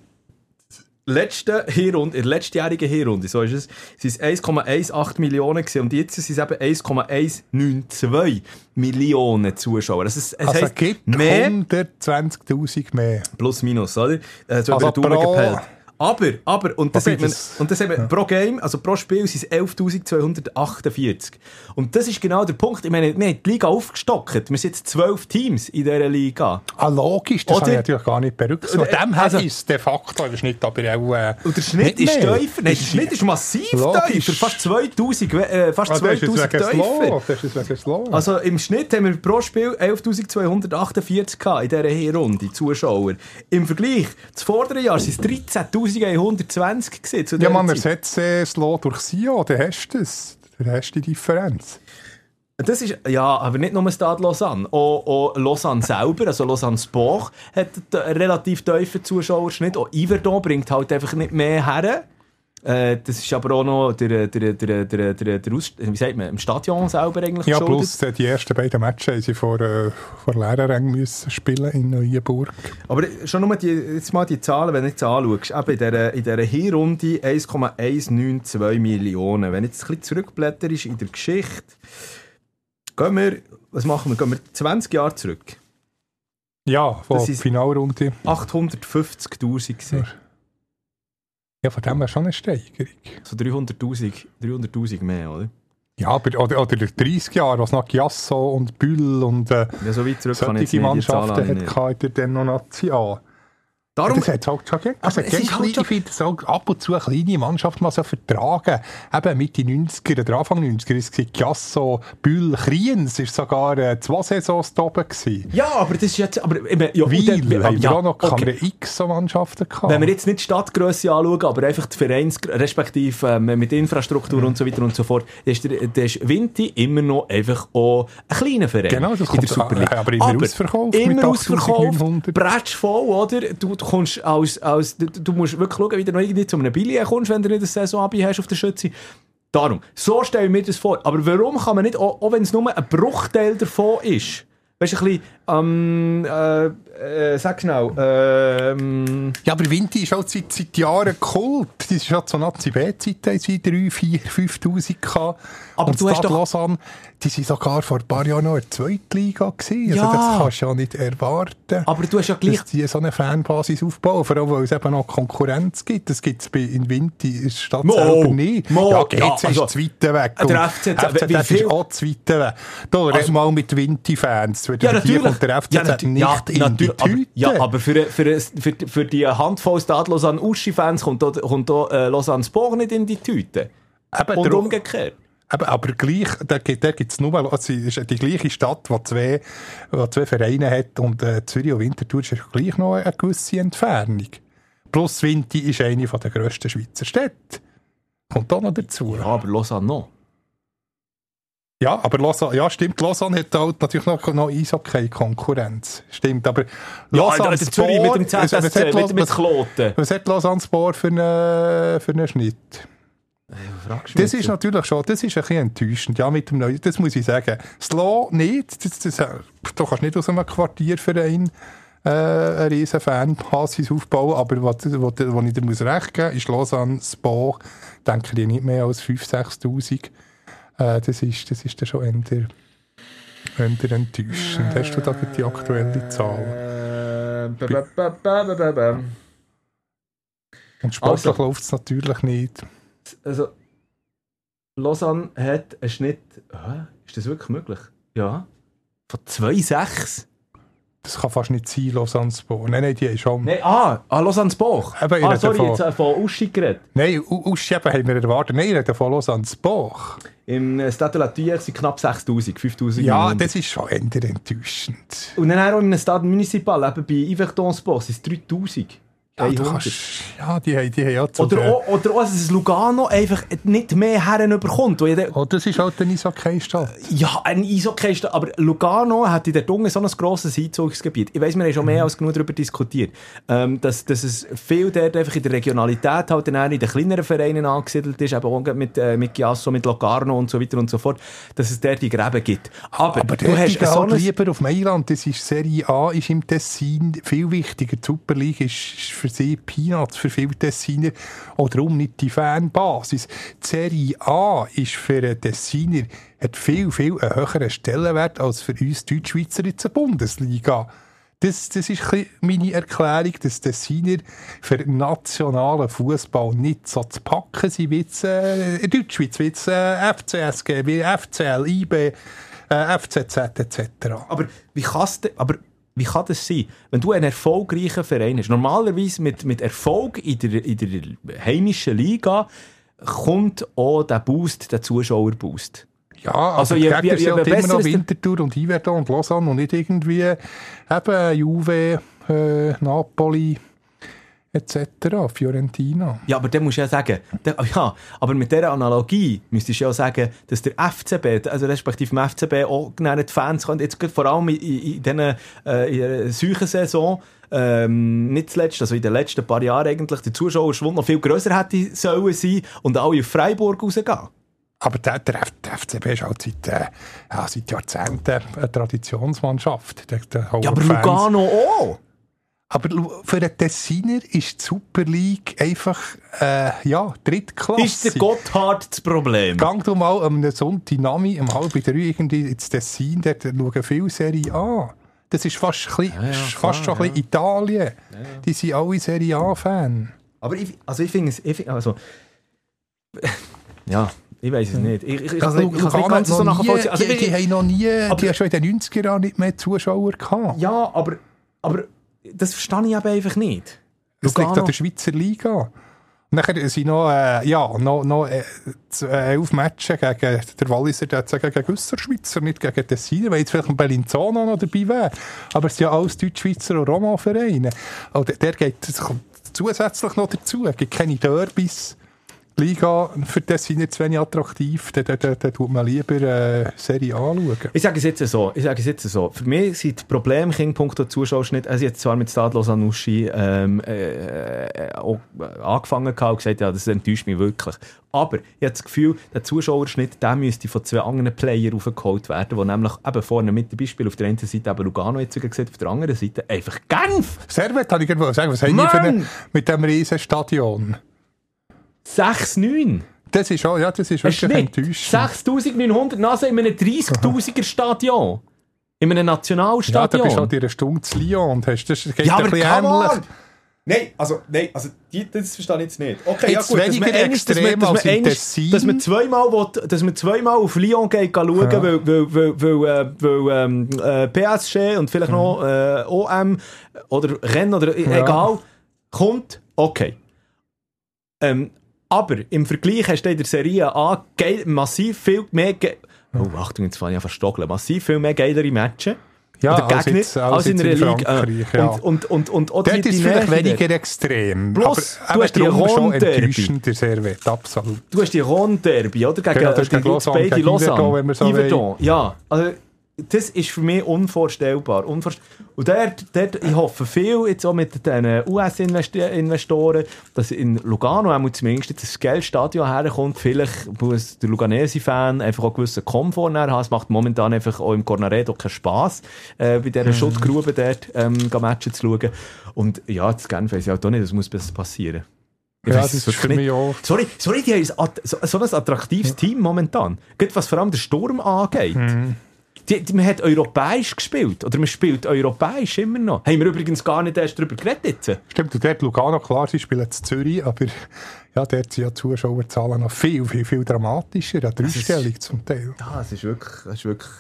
Speaker 1: letzten Hinrunde, in der letztjährigen Hinrunde, so ist es, sind es 1,18 Millionen gewesen, und jetzt sind es eben 1,192 Millionen Zuschauer. Also es, es
Speaker 2: Also
Speaker 1: heisst,
Speaker 2: gibt
Speaker 1: mehr
Speaker 2: 120'000 mehr.
Speaker 1: Plus minus, oder? Äh, so
Speaker 2: Also
Speaker 1: über die Daumen gepellt. Aber, aber, und das, hat man, und das hat man pro Game, also pro Spiel sind es 11.248. Und das ist genau der Punkt. Ich meine, wir haben die Liga aufgestockt. Wir sind jetzt zwölf Teams in dieser Liga.
Speaker 2: Ah, logisch, das
Speaker 1: Oder-
Speaker 2: habe ich natürlich gar nicht berücksichtigt. Von dem her
Speaker 1: also-
Speaker 2: ist de facto der Schnitt aber auch... Äh,
Speaker 1: Und der Schnitt ist
Speaker 2: mehr.
Speaker 1: tiefer. Nein, der Schnitt ist massiv
Speaker 2: Logisch.
Speaker 1: tiefer. Fast 2000, äh, fast
Speaker 2: Ah, das ist
Speaker 1: 2000
Speaker 2: jetzt wegen
Speaker 1: tiefer. Also im Schnitt haben wir pro Spiel 11.248 gehabt in dieser Hinrunde, Zuschauer. Im Vergleich, das vordere Jahr waren es 13.120 gewesen zu
Speaker 2: ja, man
Speaker 1: Zeit.
Speaker 2: ersetzt äh, Slow durch Sion, dann hast du das. Dann hast du die Differenz.
Speaker 1: Das ist, ja, aber nicht nur Stade Lausanne. Auch, auch Lausanne selber, also Lausanne Sport, hat einen relativ tiefen Zuschauerschnitt. Auch Yverdon bringt halt einfach nicht mehr her. Äh, das ist aber auch noch der, der, der, der, der, der Aus wie sagt man, im Stadion selber eigentlich
Speaker 2: Ja,
Speaker 1: geschuldet.
Speaker 2: plus die ersten beiden Matches haben sie vor, äh, vor Lehrerrängen müssen spielen in Neuenburg.
Speaker 1: Aber schon nur die, jetzt mal die Zahlen, wenn du jetzt anschaust, eben in dieser, in dieser Hinrunde 1,192 Millionen. Wenn du jetzt ein bisschen zurückblätterst in der Geschichte, gehen wir, was machen wir? Gehen wir 20 Jahre zurück.
Speaker 2: Ja, von der Finalrunde.
Speaker 1: 850'000 gewesen.
Speaker 2: Ja, von dem her schon eine Steigerung.
Speaker 1: So 300'000 300'000 mehr, oder?
Speaker 2: Ja, aber oder, oder der 30 Jahre, was noch Giasso und Bühl und äh,
Speaker 1: Ja, so weit zurück kann ich jetzt
Speaker 2: Mannschaften hat in der Denomination.
Speaker 1: Darum,
Speaker 2: Das hat halt schon. Also,
Speaker 1: Aber es ist halt
Speaker 2: ich finde so ab und zu eine kleine Mannschaft mal so vertragen. Eben Mitte 90er oder Anfang 90er ist es Giasso, Bühl, Kriens ist sogar äh, zwei Saisons da oben gewesen.
Speaker 1: ja, aber das ist jetzt, aber, ja,
Speaker 2: Weil,
Speaker 1: dann-
Speaker 2: haben wir
Speaker 1: ja,
Speaker 2: auch noch
Speaker 1: okay.
Speaker 2: haben wir x so Mannschaften gehabt.
Speaker 1: Wenn wir jetzt nicht die Stadtgröße anschauen, aber einfach die Vereins, respektive ähm, mit Infrastruktur und so weiter und so fort, dann ist, der, dann ist Vinti immer noch einfach auch ein kleiner Verein
Speaker 2: Genau, das
Speaker 1: in
Speaker 2: kommt-
Speaker 1: der Super League.
Speaker 2: aber immer ausverkauft mit
Speaker 1: Immer ausverkauft,
Speaker 2: 8900.
Speaker 1: bretsch voll, oder? Du, du, kommst als, als, du, du musst wirklich schauen, wie du noch irgendwie zu einem Billy kommst, wenn du nicht ein Saisonabbi hast auf der Schütze. Darum, so stelle ich mir das vor. Aber warum kann man nicht, auch, auch wenn es nur ein Bruchteil davon ist, Weißt du, ein bisschen, ähm, äh, äh, sag schnell, ähm,
Speaker 2: Ja, aber Vinti ist auch seit, seit Jahren Kult. Das ist schon zur Nazi-B-Zeit, haben sie 3, 4, 5'000 gehabt.
Speaker 1: Aber
Speaker 2: Und
Speaker 1: du hast doch-
Speaker 2: Lausanne, die sind sogar vor ein paar Jahren noch in der Zweitliga gewesen.
Speaker 1: Ja.
Speaker 2: Also das kannst du ja nicht erwarten.
Speaker 1: aber du hast ja gleich
Speaker 2: dass die so eine Fanbasis aufbauen, vor allem, weil es eben noch Konkurrenz gibt. Das gibt es bei in Vinti in der Stadt
Speaker 1: Mo,
Speaker 2: selber nicht.
Speaker 1: Mo,
Speaker 2: ja, GC
Speaker 1: ja, also,
Speaker 2: ist zu weit weg.
Speaker 1: der
Speaker 2: Und
Speaker 1: FCZ,
Speaker 2: FCZ
Speaker 1: wie viel-
Speaker 2: ist auch zu weit weg. Da, red
Speaker 1: Also-
Speaker 2: mal mit Vinti-Fans.
Speaker 1: Ja, natürlich.
Speaker 2: kommt der FCZ
Speaker 1: ja,
Speaker 2: nicht
Speaker 1: ja,
Speaker 2: in die
Speaker 1: aber,
Speaker 2: Tüte.
Speaker 1: ja, aber für, für, für, für die Handvoll Stade Lausanne Uschi-Fans kommt auch, kommt auch äh, Lausanne Sport nicht in die Tüte.
Speaker 2: Eben,
Speaker 1: Und umgekehrt.
Speaker 2: Eben, aber gleich, da gibt da gibt's nur, also es ist die gleiche Stadt, die zwei, die zwei Vereine hat und äh, Zürich und Winterthur ist ja gleich noch eine gewisse Entfernung. Plus Winti ist eine der grössten Schweizer Städte. Kommt auch noch dazu.
Speaker 1: Ja, aber Lausanne noch.
Speaker 2: Ja, aber Lausanne, ja, stimmt, Lausanne hat halt natürlich noch, noch Eishockey-Konkurrenz. Stimmt, aber
Speaker 1: Lausanne der Zürich mit dem
Speaker 2: was- was
Speaker 1: ZSC,
Speaker 2: hat
Speaker 1: mit, mit Kloten.
Speaker 2: Was hat Lausanne Sport für einen, für einen Schnitt? Das ist natürlich schon, das ist ein bisschen enttäuschend, ja, mit dem neuen, das muss ich sagen. Slow nicht, das, das, äh, du kannst nicht aus einem Quartierverein äh, eine riesen Fanbasis aufbauen, aber was, was, was ich dir muss recht geben ist Lausanne, Spa, denke ich nicht mehr als 5'000, 6'000. Äh, das, ist, das ist dann schon eher, eher enttäuschend. Hast du da die aktuelle Zahl?
Speaker 1: Äh, ba- ba- ba-.
Speaker 2: Und sportlich
Speaker 1: Also-
Speaker 2: läuft es natürlich nicht.
Speaker 1: Also, Lausanne hat einen Schnitt. Hä? Ist das wirklich möglich? Ja. Von 2,6?
Speaker 2: Das kann fast nicht sein, Lausanne Sport. Nein, nein, die ist schon...
Speaker 1: Nein, ah, ah Lausanne Boch.
Speaker 2: Eben, ich
Speaker 1: Ah, sorry,
Speaker 2: von-
Speaker 1: jetzt äh, von Uschi geredet.
Speaker 2: Nein, ausschieben haben wir erwartet. Nein, ich rede von Lausanne Sport.
Speaker 1: Im äh, Stade de la Thuir sind knapp 6'000, 5'000.
Speaker 2: Ja, das ist schon eher enttäuschend.
Speaker 1: Und dann auch in einem Stade Municipal, eben bei Yverdon Sport, sind es 3'000.
Speaker 2: Ja,
Speaker 1: 100.
Speaker 2: kannst, ja die, haben- die haben ja zu
Speaker 1: Oder auch, oder auch, dass es Lugano einfach nicht mehr herüberkommt. wo jeder-
Speaker 2: Oh, das ist halt eine Eishockey-Stadt.
Speaker 1: Ja, ein Eishockey ist da, aber Lugano hat in der Dunge so ein grosses Einzugsgebiet. Ich weiss, wir haben schon mehr als genug darüber diskutiert, ähm, dass, dass es viel dort einfach in der Regionalität halt dann in den kleineren Vereinen angesiedelt ist, eben auch mit, äh, mit Giasso, mit Locarno und so weiter und so fort, dass es dort die Gräben gibt. Aber,
Speaker 2: Aber
Speaker 1: du hast so
Speaker 2: halt
Speaker 1: ein...
Speaker 2: lieber auf Mailand. Das ist Serie A, ist im Tessin viel wichtiger. Die Super League ist für sie Peanuts, für viele Tessiner. Oder darum nicht die Fanbasis. Die Serie A ist für einen Tessiner hat viel, viel einen höheren Stellenwert als für uns Deutschschweizer in der Bundesliga. Das, das ist meine Erklärung, dass Tessiner für nationalen Fußball nicht so zu packen sind wie jetzt, äh, in Deutschschweiz, wie jetzt äh, FCSG, wie FCL, IB, äh, FCZ etc.
Speaker 1: Aber wie kann's denn, aber wie kann das sein, wenn du einen erfolgreichen Verein hast? Normalerweise mit, mit Erfolg in der, in der heimischen Liga kommt auch der Boost, der Zuschauerboost.
Speaker 2: Ja,
Speaker 1: Also
Speaker 2: also
Speaker 1: je- je- je
Speaker 2: immer noch Winterthur und Iverdon und Lausanne und nicht irgendwie eben Juve, äh, Napoli etc., Fiorentina.
Speaker 1: Ja, aber dann musst du ja sagen, der, ja, aber mit dieser Analogie müsstest du ja sagen, dass der FCB, also respektive im FCB auch die Fans können, jetzt vor allem in, in, in diesen äh, in der Saison, ähm, nicht zuletzt, also in den letzten paar Jahren eigentlich, der Zuschauerschwund noch viel grösser hätte sollen sein und alle auf Freiburg rausgehen.
Speaker 2: Aber der, der, FCB ist halt seit, äh, ja, seit Jahrzehnten eine Traditionsmannschaft. Der, der
Speaker 1: Ja, aber
Speaker 2: Fans-
Speaker 1: Lugano auch.
Speaker 2: Aber für einen Tessiner ist die Super League einfach, äh, ja, Drittklasse.
Speaker 1: Ist der Gotthard das Problem?
Speaker 2: Gang du mal am Sonntag Nami, um halb drei irgendwie ins Tessin, dort schauen viele Serie A. Das ist fast, ein bisschen,
Speaker 1: ja,
Speaker 2: ist
Speaker 1: klar,
Speaker 2: fast schon ein bisschen Italien. Die sind alle Serie A-Fan.
Speaker 1: Aber ich, also ich finde es, ich find, also, ja, ich weiß es nicht. Ich, ich, ich,
Speaker 2: Also,
Speaker 1: kann es nicht
Speaker 2: Lugano
Speaker 1: ganz so nachvollziehen. Also,
Speaker 2: die,
Speaker 1: ich-
Speaker 2: die haben noch nie,
Speaker 1: aber-
Speaker 2: die haben schon in den 90er Jahren nicht mehr Zuschauer gehabt.
Speaker 1: Ja, aber, aber das verstehe ich eben einfach nicht.
Speaker 2: Das liegt
Speaker 1: Lugano-
Speaker 2: an der Schweizer Liga. Und nachher sind noch, äh, ja, noch, noch äh, äh, elf Matches gegen der Walliser, der gesagt, gegen Össerschweizer, nicht gegen Tessiner, weil jetzt vielleicht ein Bellinzona noch dabei wäre. Aber es sind ja alles Deutschschweizer und Roma-Vereine. Und der, der geht zusätzlich noch dazu. Es gibt keine Derbys. Die Liga für das sind nicht zu wenig attraktiv, dann, dann, dann, dann tut man lieber äh, Serie A schauen.
Speaker 1: Ich sage es jetzt so, ich sage es jetzt so. Für mich sind die Probleme, Punkto Zuschauerschnitt, also jetzt zwar mit Stadlos Anuschi ähm, äh, äh, angefangen und gesagt, ja, das enttäuscht mich wirklich. Aber ich habe das Gefühl, der Zuschauerschnitt, der müsste von zwei anderen Playern aufgeholt werden, die nämlich eben vorne mit dem Beispiel auf der einen Seite eben Lugano jetzt gesehen, auf der anderen Seite einfach Genf!
Speaker 2: Servet, kann ich gerne sagen, was haben die eine,
Speaker 1: Mann!
Speaker 2: mit dem riesen Stadion?
Speaker 1: 6-9!
Speaker 2: Das ist auch, ja, das ist wirklich enttäuschend.
Speaker 1: 6900 Nase in einem 30.000er Stadion. In einem
Speaker 2: Ja, da
Speaker 1: Nationalstadion.
Speaker 2: bist du halt in einer Stunde zu Lyon und hast, das geht
Speaker 1: Ja,
Speaker 2: ein
Speaker 1: aber
Speaker 2: bisschen ähnlich.
Speaker 1: Nein, also, nein, also die, das verstehe ich jetzt nicht. Okay,
Speaker 2: Jetzt
Speaker 1: ja gut,
Speaker 2: weniger
Speaker 1: dass man einmal- dass man-
Speaker 2: extrem
Speaker 1: dass man einmal-
Speaker 2: Tessin.
Speaker 1: Dass man zweimal, will, dass man zweimal auf Lyon geht schauen,
Speaker 2: Ja.
Speaker 1: weil, weil, weil, weil, äh, weil ähm, äh, PSG und vielleicht noch äh, OM oder Rennen oder
Speaker 2: Ja.
Speaker 1: egal, kommt, okay. Ähm, aber im Vergleich hast du in der Serie A massiv viel mehr... Ge oh, Achtung, jetzt fange ich an verstogeln. Massiv viel mehr geilere Matches.
Speaker 2: Ja,
Speaker 1: oder
Speaker 2: als
Speaker 1: Gegner,
Speaker 2: jetzt- als
Speaker 1: als in
Speaker 2: in
Speaker 1: Liga.
Speaker 2: Ja.
Speaker 1: Und, und, und, und auch
Speaker 2: Dort ist es vielleicht weniger extrem.
Speaker 1: Plus,
Speaker 2: aber
Speaker 1: du hast die Ronderby.
Speaker 2: Servet, absolut.
Speaker 1: Du hast die Ron-Derby, oder? Gegen,
Speaker 2: Genau, ist
Speaker 1: die
Speaker 2: gegen Lausanne,
Speaker 1: beide
Speaker 2: gegen
Speaker 1: Lausanne.
Speaker 2: Yverdon, so
Speaker 1: Yverdon, ja. Also, das ist für mich unvorstellbar. Unvorst und dort, dort, ich hoffe viel, jetzt auch mit den US-Investoren, dass in Lugano auch zumindest jetzt ein geiles Stadion herkommt. Vielleicht muss der Luganesi-Fan einfach auch gewissen Komfort haben. Es macht momentan einfach auch im Cornaredo keinen Spass, äh, bei
Speaker 2: Mhm.
Speaker 1: dieser Schuttgrube dort ähm, Matchen zu schauen. Und ja, das Genf weiss ich auch nicht, das muss besser passieren. Ich
Speaker 2: Ja, das ist für mich auch...
Speaker 1: Sorry, sorry, die haben so, so ein attraktives Team momentan. Gerade was vor allem den Sturm angeht.
Speaker 2: Mhm.
Speaker 1: Die, die, man hat europäisch gespielt. Oder man spielt europäisch immer noch. Haben wir übrigens gar nicht erst darüber geredet jetzt.
Speaker 2: Stimmt, und dort Lugano, klar, sie spielen zu Zürich, aber ja, dort sind ja die Zuschauerzahlen noch viel, viel, viel dramatischer, ja, dreistellig zum Teil.
Speaker 1: Ja, es ist wirklich... Es ist wirklich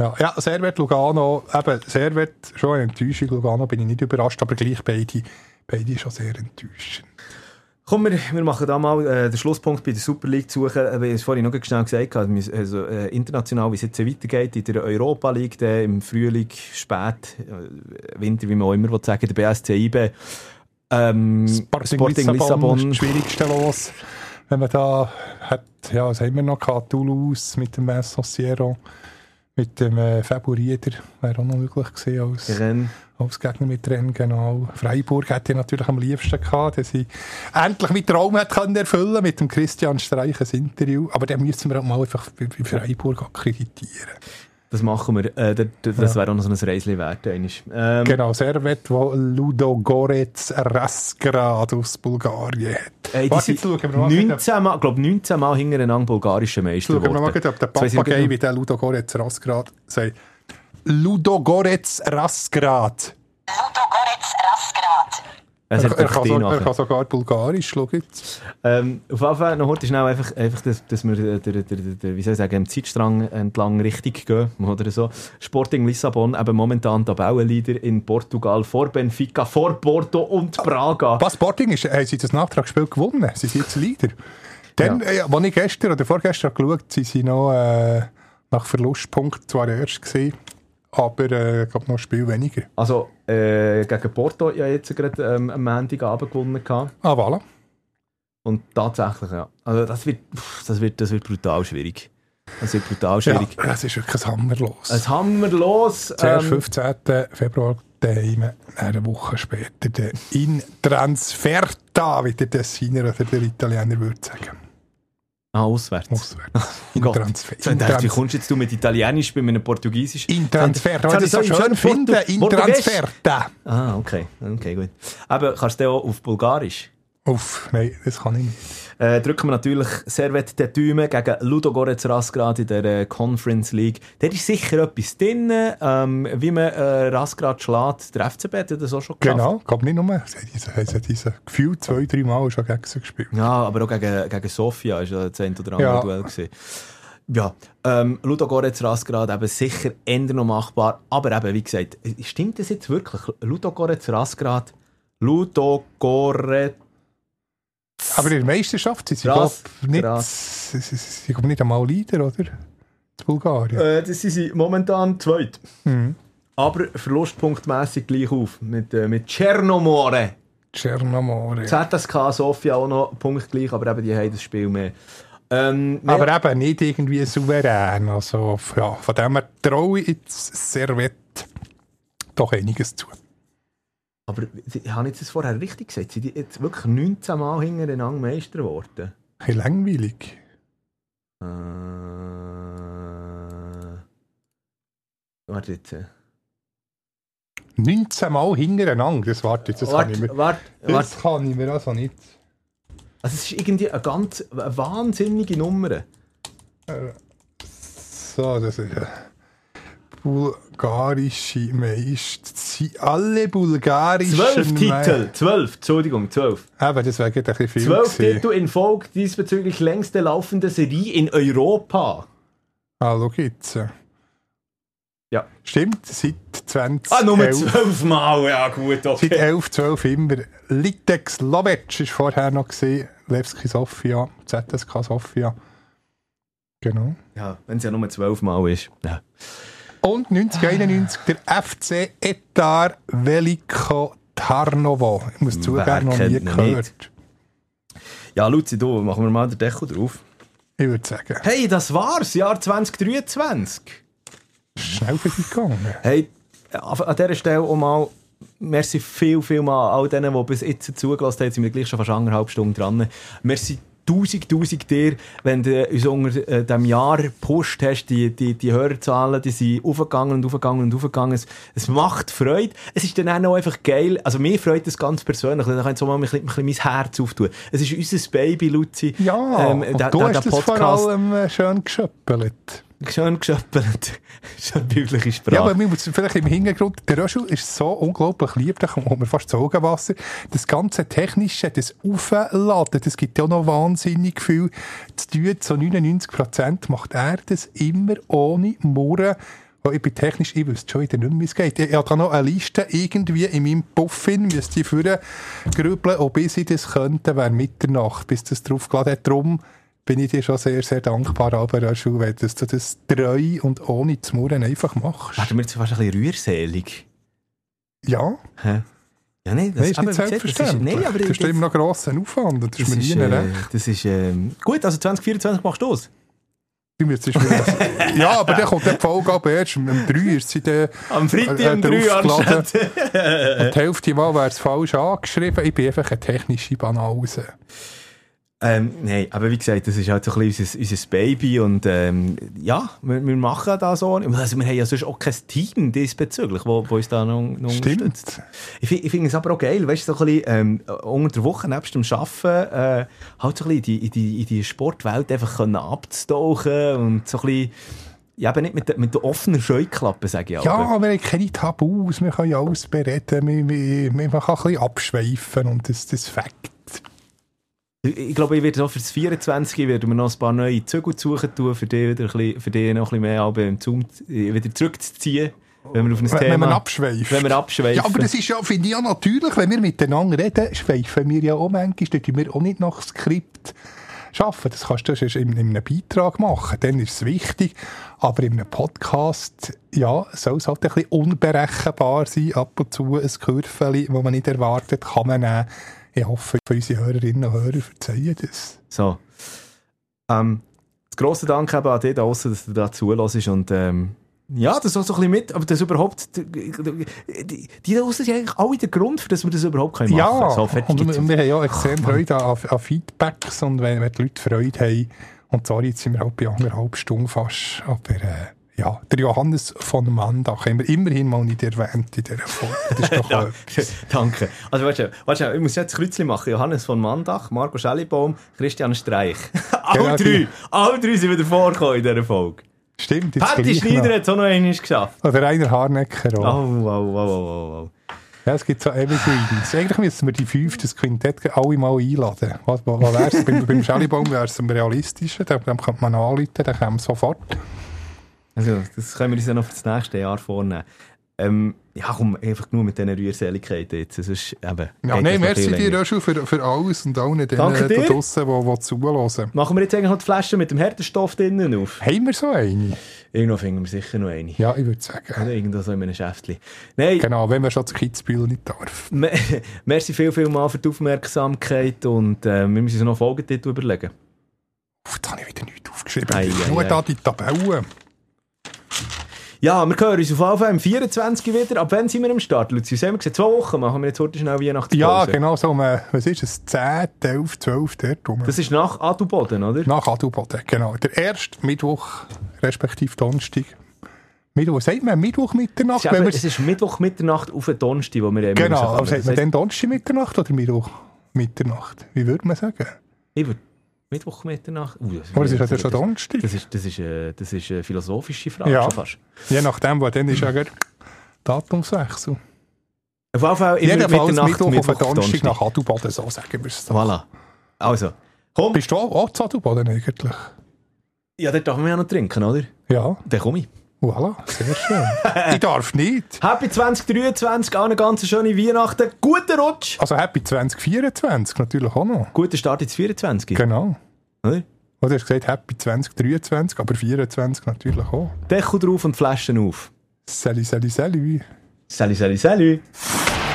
Speaker 2: Ja, ja Servet, Lugano, eben, Servet, schon eine Enttäuschung, Lugano bin ich nicht überrascht, aber gleich beide, beide schon sehr enttäuschend.
Speaker 1: Komm, wir, wir machen da mal äh, den Schlusspunkt bei der Super League zu suchen. Äh, Wie ich es vorhin noch schnell gesagt also, äh, international, wie es jetzt weitergeht, in der Europa League, dann im Frühling, spät, äh, Winter, wie man auch immer will sagen, der BSC IB, ähm, Sporting, Lissabon.
Speaker 2: ist das schwierigste los. Wenn man da hat, ja, was haben wir noch gehabt? Toulouse mit dem Vincent Sierra, mit dem äh, Faburieder, wäre auch noch möglich gewesen als,
Speaker 1: Rennes.
Speaker 2: Als Gegner mit Rennen, genau. Freiburg hätte ich natürlich am liebsten gehabt, dass ich endlich meinen Traum hätte erfüllen mit dem Christian Streich ein Interview. Aber dann müssen wir auch mal einfach bei, Freiburg akkreditieren.
Speaker 1: Das machen wir. Äh, das das wäre auch noch so ein Reisli wert. Ähm,
Speaker 2: Genau, Servet, wo Ludo Gorets Rasgrad aus Bulgarien hat.
Speaker 1: Ey,
Speaker 2: Warte, jetzt schauen wir mal,
Speaker 1: 19 Mal, glaub 19 Mal hintereinander bulgarische Meister
Speaker 2: Schauen wir mal, ob der Papagei
Speaker 1: nicht
Speaker 2: wie der Ludo Goretz Rasgrad sagt. Ludo Goretz Rasgrad.
Speaker 6: Ludogorets Rasgrad.
Speaker 2: Er,
Speaker 1: hat
Speaker 2: er, kann so, er kann sogar Bulgarisch, schau jetzt.
Speaker 1: Ähm, auf jeden Fall noch heute schnell einfach, einfach dass, dass wir äh, der, der, der, der, wie soll ich sagen, im Zeitstrang entlang richtig gehen oder so. Sporting Lissabon eben momentan Tabellenleader in Portugal vor Benfica, vor Porto und Braga.
Speaker 2: Was Sporting ist, haben sie das Nachtragsspiel gewonnen. Sie sind jetzt Leader. Dann, äh, als ich gestern oder vorgestern geschaut habe, sind sie noch äh, nach Verlustpunkt zwar erst gesehen, aber äh, ich glaube noch ein Spiel weniger.
Speaker 1: Also äh, gegen Porto ja jetzt gerade ähm, am Montagabend gewonnen gehabt.
Speaker 2: Ah, voilà.
Speaker 1: Und tatsächlich, ja. Also das wird, das wird, das wird brutal schwierig. Das wird brutal
Speaker 2: Ja,
Speaker 1: schwierig.
Speaker 2: das ist wirklich ein Hammerlos.
Speaker 1: Ein Hammerlos.
Speaker 2: Zuerst
Speaker 1: Ähm,
Speaker 2: 15. Februar daheim, eine Woche später der in Transferta, wie der Tessiner oder der Italiener würde sagen.
Speaker 1: Ah, auswärts.
Speaker 2: Auswärts.
Speaker 1: Gott.
Speaker 2: Transfer.
Speaker 1: So, ich
Speaker 2: In,
Speaker 1: dachte, wie kommst jetzt du mit Italienisch bei einem Portugiesisch?
Speaker 2: in Transfer. Wenn
Speaker 1: habe
Speaker 2: ich so schön
Speaker 1: im
Speaker 2: finde, in. Transferta.
Speaker 1: Ah, okay. Okay, gut. Aber kannst du auch auf Bulgarisch?
Speaker 2: Uff, nein, das kann ich nicht.
Speaker 1: Äh, drücken wir natürlich Servet der Däume gegen Ludogorets Rasgrad in der äh, Conference League. Da ist sicher etwas drin, ähm, wie man äh, Rasgrad schlägt. Der FCB hat das auch schon geschafft.
Speaker 2: Genau, glaube nicht nur. Sie haben diese, Gefühl zwei, drei Mal schon gegen sie gespielt.
Speaker 1: Ja, aber auch gegen, gegen Sofia war ja das ein oder andere
Speaker 2: Ja.
Speaker 1: Duell. Gewesen. Ja, ähm, Ludogorets Rasgrad eben sicher eher noch machbar. Aber eben, wie gesagt, stimmt das jetzt wirklich? Ludogorets Rasgrad? Ludogorets
Speaker 2: Aber in der Meisterschaft sind sie,
Speaker 1: Krass,
Speaker 2: glaub, nicht, sie, nicht einmal Leader, oder? In Bulgarien.
Speaker 1: Äh, das sind sie momentan zweit.
Speaker 2: Mhm.
Speaker 1: Aber verlustpunktmässig gleich auf. Mit, äh, mit Chernomore.
Speaker 2: Chernomore.
Speaker 1: ZSK Sofia auch noch punktgleich, aber eben die haben das Spiel mehr. Ähm, mehr-
Speaker 2: Aber eben nicht irgendwie souverän. Also, ja, von dem her traue ich jetzt Servette doch einiges zu.
Speaker 1: Aber ich habe jetzt das vorher richtig gesagt. Sind die jetzt wirklich 19 Mal hintereinander Meister geworden?
Speaker 2: Bisschen langweilig.
Speaker 1: Äh, warte jetzt. äh.
Speaker 2: 19 Mal hintereinander, das warte jetzt, das kann ich
Speaker 1: Warte,
Speaker 2: mir...
Speaker 1: warte, warte.
Speaker 2: Das kann ich mir also nicht...
Speaker 1: Also es ist irgendwie eine ganz eine wahnsinnige Nummer.
Speaker 2: So, das ist... Äh, bulgarische Meister. Sie alle bulgarischen
Speaker 1: Zwölf Titel! Zwölf, Entschuldigung, zwölf.
Speaker 2: Eben, das wäre gerade ein bisschen viel
Speaker 1: Zwölf
Speaker 2: gewesen.
Speaker 1: Titel in Folge diesbezüglich längste laufende Serie in Europa.
Speaker 2: Ah, schau jetzt.
Speaker 1: Ja.
Speaker 2: Stimmt, seit 20
Speaker 1: Ah, nur zwölf Mal, ja gut,
Speaker 2: Seit
Speaker 1: okay.
Speaker 2: 11, 12 immer. Litex Lovec war vorher noch gesehen. Levski Sofia, ZSK Sofia. Genau.
Speaker 1: Ja, wenn es ja nur zwölf Mal ist. Ja.
Speaker 2: Und 1991 der FC Etar Veliko Tarnovo. Ich muss zugeben, noch nie gehört.
Speaker 1: Ja, Luzi, du, machen wir mal den Deckel drauf.
Speaker 2: Ich würde sagen,
Speaker 1: Hey, das war's, Jahr 2023.
Speaker 2: schnell vorbeigegangen.
Speaker 1: Hey, an an dieser Stelle auch mal merci viel, viel mal all denen, die bis jetzt zugelassen haben. Sind wir gleich schon fast anderthalb Stunden dran. Merci tausend, tausend dir, wenn du uns unter äh, diesem Jahr gepusht hast. Die, die, die Hörerzahlen, die sind aufgegangen und aufgegangen und aufgegangen. Es, es macht Freude. Es ist dann auch noch einfach geil. Also mir freut das ganz persönlich. Da kann ich so mal ein bisschen, ein bisschen mein Herz auftun. Es ist unser Baby, Luzi.
Speaker 2: Ja,
Speaker 1: Ähm,
Speaker 2: und
Speaker 1: der-
Speaker 2: du
Speaker 1: der-
Speaker 2: hast
Speaker 1: der
Speaker 2: das vor allem äh, schön geschöppelt.
Speaker 1: Schön geschöppelt. Schön bildliche Sprache.
Speaker 2: Ja, aber man muss vielleicht im Hintergrund, der Röschel ist so unglaublich lieb, da kommt mir fast das Augenwasser. Das ganze Technische, das Aufladen, das gibt ja noch wahnsinnig viel zu tun. So 99% macht er das immer ohne Murren. Oh, ich bin technisch, ich wüsste schon wieder nicht mehr, wie es geht. Ich, ich habe da noch eine Liste irgendwie in meinem Puffin, müsste ich vorher grübeln, ob ich sie das könnte, wäre Mitternacht, bis das draufgeladen hat. Darum bin ich dir schon sehr, sehr dankbar, aber Röschel, wenn dass du das treu und ohne zu murren einfach machst.
Speaker 1: Werden wir jetzt fast ein bisschen rührselig?
Speaker 2: Ja,
Speaker 1: Hä? Ja, nein, das,
Speaker 2: das ist
Speaker 1: aber
Speaker 2: nicht
Speaker 1: gesagt, das
Speaker 2: selbstverständlich.
Speaker 1: Nein, aber
Speaker 2: das ist immer noch grossen Aufwand und das, ist mir nie
Speaker 1: ist, äh,
Speaker 2: recht.
Speaker 1: das ist ähm, gut, also 2024 machst du es.
Speaker 2: Mir das- ja, aber dann kommt die Folge aber erst um 3 ist sie dann
Speaker 1: Am Freitag
Speaker 2: äh,
Speaker 1: um 3
Speaker 2: draufgeladen.
Speaker 1: anstatt.
Speaker 2: Und die Hälfte Mal wäre es falsch angeschrieben. Ich bin einfach eine technische Banause.
Speaker 1: Ähm, nein, aber wie gesagt, das ist halt so ein bisschen unser, unser Baby und ähm, ja, wir, wir machen da so. Also wir haben ja sonst auch kein Team diesbezüglich, wo, wo uns da noch, noch unterstützt. Ich, ich finde es aber auch geil, weißt du, so ein bisschen, ähm, unter der Woche nebst dem Arbeiten, äh, halt so ein bisschen in die, in die, in die Sportwelt einfach können abzutauchen und so ein bisschen, ja, eben nicht mit, der- mit der offenen Scheuklappe, sage ich
Speaker 2: Ja,
Speaker 1: aber.
Speaker 2: wir haben keine Tabus, wir können ja alles bereden, wir, wir, wir kann ein bisschen abschweifen und das, das Fakt.
Speaker 1: Ich, glaube, ich werde auch für das 24 werden wir noch ein paar neue Zügel suchen tun, für die, wieder ein bisschen, für die noch ein bisschen mehr aber im Zoom äh, wieder zurückzuziehen, wenn wir auf ein
Speaker 2: Wenn,
Speaker 1: Thema...
Speaker 2: wenn man abschweift.
Speaker 1: wenn wir abschweifen.
Speaker 2: Ja, aber das ist ja, finde ich ja natürlich, wenn wir miteinander reden, schweifen wir ja auch manchmal, da tun wir auch nicht nach Skript arbeiten. Das kannst du erst in, in einem Beitrag machen, dann ist es wichtig. Aber in einem Podcast, ja, soll es halt ein bisschen unberechenbar sein, ab und zu ein Kürfeli, das man nicht erwartet, kann man nehmen. Ich hoffe, für unsere Hörerinnen und Hörer verzeihen das.
Speaker 1: So. Ähm, das grosse Dank eben an dich da draussen, dass du da zulässt und ähm, ja, das auch so ein bisschen mit, aber das überhaupt, die, die, die da draussen sind eigentlich alle der Grund, für dass wir das überhaupt können machen
Speaker 2: Ja,
Speaker 1: So,
Speaker 2: und
Speaker 1: jetzt.
Speaker 2: wir, haben ja extrem Freude an, an Feedbacks und wenn, wenn die Leute Freude haben, und sorry, jetzt sind wir halt bei anderthalb Stunden fast, aber äh, ja, der Johannes von Mandach haben wir immerhin mal nicht erwähnt in dieser Folge. Das ist doch etwas.
Speaker 1: danke. Also, warte, warte, schnell, ich muss jetzt ein Kreuzchen machen. Johannes von Mandach, Marco Schellibaum, Christian Streich. alle
Speaker 2: Genau,
Speaker 1: drei, alle drei sind wieder vorgekommen in dieser Folge.
Speaker 2: Stimmt, jetzt
Speaker 1: Patti Schneider hat es auch noch einmal geschafft.
Speaker 2: Oder Rainer Harnecker
Speaker 1: Oh,
Speaker 2: auch.
Speaker 1: wow, wow, wow, wow, wow.
Speaker 2: Ja, es gibt so Evergreens. Eigentlich müssen wir die fünfte das Quintett alle mal einladen. Was, was, was wär's? beim, beim Schellibaum wäre es am realistischen, dem, dem könnte man anrufen, dann kommen wir sofort.
Speaker 1: Also, das können wir uns ja noch für das nächste Jahr vornehmen. ähm, ja, komm, einfach nur mit diesen Rührseligkeiten jetzt. Sonst, eben,
Speaker 2: Ja, nein, merci dir auch schon für, für alles und allen denen da draussen, die, die zuhören.
Speaker 1: Machen wir jetzt eigentlich noch die Flasche mit dem Härtestoff drinnen auf?
Speaker 2: Haben wir so eine?
Speaker 1: Irgendwo finden wir sicher noch eine.
Speaker 2: Ja, ich würde sagen.
Speaker 1: Oder irgendwo so in einem Schäftchen. Nein,
Speaker 2: Genau, wenn man schon zu Kitzbühel nicht darf.
Speaker 1: me- merci viel, viel mal für die Aufmerksamkeit und äh, wir müssen uns noch Folgetitel überlegen.
Speaker 2: Uff, da habe ich wieder nichts aufgeschrieben.
Speaker 1: Ei, ei,
Speaker 2: Nur
Speaker 1: ei.
Speaker 2: da die Tabellen.
Speaker 1: Ja, wir hören uns auf am 24. wieder. Ab wann sind wir am Start, Lucius? Haben wir gesagt, zwei Wochen machen wir jetzt heute schnell Weihnachtspause.
Speaker 2: Ja, genau so. Um, was ist es? 10, 11, 12, dort rum.
Speaker 1: Das ist nach Adelboden, oder?
Speaker 2: Nach Adelboden, genau. Der erste Mittwoch, respektive Donnerstag. Mittwoch, sagt man Mittwoch Mitternacht?
Speaker 1: Es ist,
Speaker 2: wenn
Speaker 1: es ist Mittwoch Mitternacht auf den Donnerstag, wo wir eben
Speaker 2: genau, aber sagt man dann Donnerstag Mitternacht oder Mittwoch Mitternacht? Wie würde man sagen?
Speaker 1: Ich würde Mittwoch Mitternacht... Uh, das
Speaker 2: Aber es ist ja schon Donnerstag.
Speaker 1: Das ist, das, ist, äh, das ist eine philosophische Frage
Speaker 2: Ja.
Speaker 1: schon fast.
Speaker 2: Je nachdem, wo dann ist ja Datumswechsel.
Speaker 1: Auf jeden Fall immer
Speaker 2: Jedenfalls
Speaker 1: Mitternacht,
Speaker 2: Mittwoch, auf
Speaker 1: Mittwoch,
Speaker 2: den Donnerstag
Speaker 1: Donnerstag.
Speaker 2: nach Adelboden, so sagen wir es.
Speaker 1: Voilà. Also, komm.
Speaker 2: Bist du auch, zu Adelboden eigentlich?
Speaker 1: Ja, dort dürfen wir ja noch trinken, oder?
Speaker 2: Ja,
Speaker 1: Dann komme ich.
Speaker 2: Voilà, sehr schön. ich darf nicht.
Speaker 1: Happy 2023, auch eine ganz schöne Weihnachten. Guten Rutsch.
Speaker 2: Also Happy 2024 natürlich auch noch.
Speaker 1: Guter Start ins 24.
Speaker 2: Genau.
Speaker 1: Oder?
Speaker 2: Oder hast gesagt Happy 2023, aber 24 natürlich auch.
Speaker 1: Deckel drauf und Flaschen auf.
Speaker 2: Salut, salut, salut.
Speaker 1: Salut, salut, salut.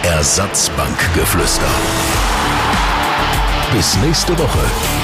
Speaker 3: Ersatzbankgeflüster. Bis nächste Woche.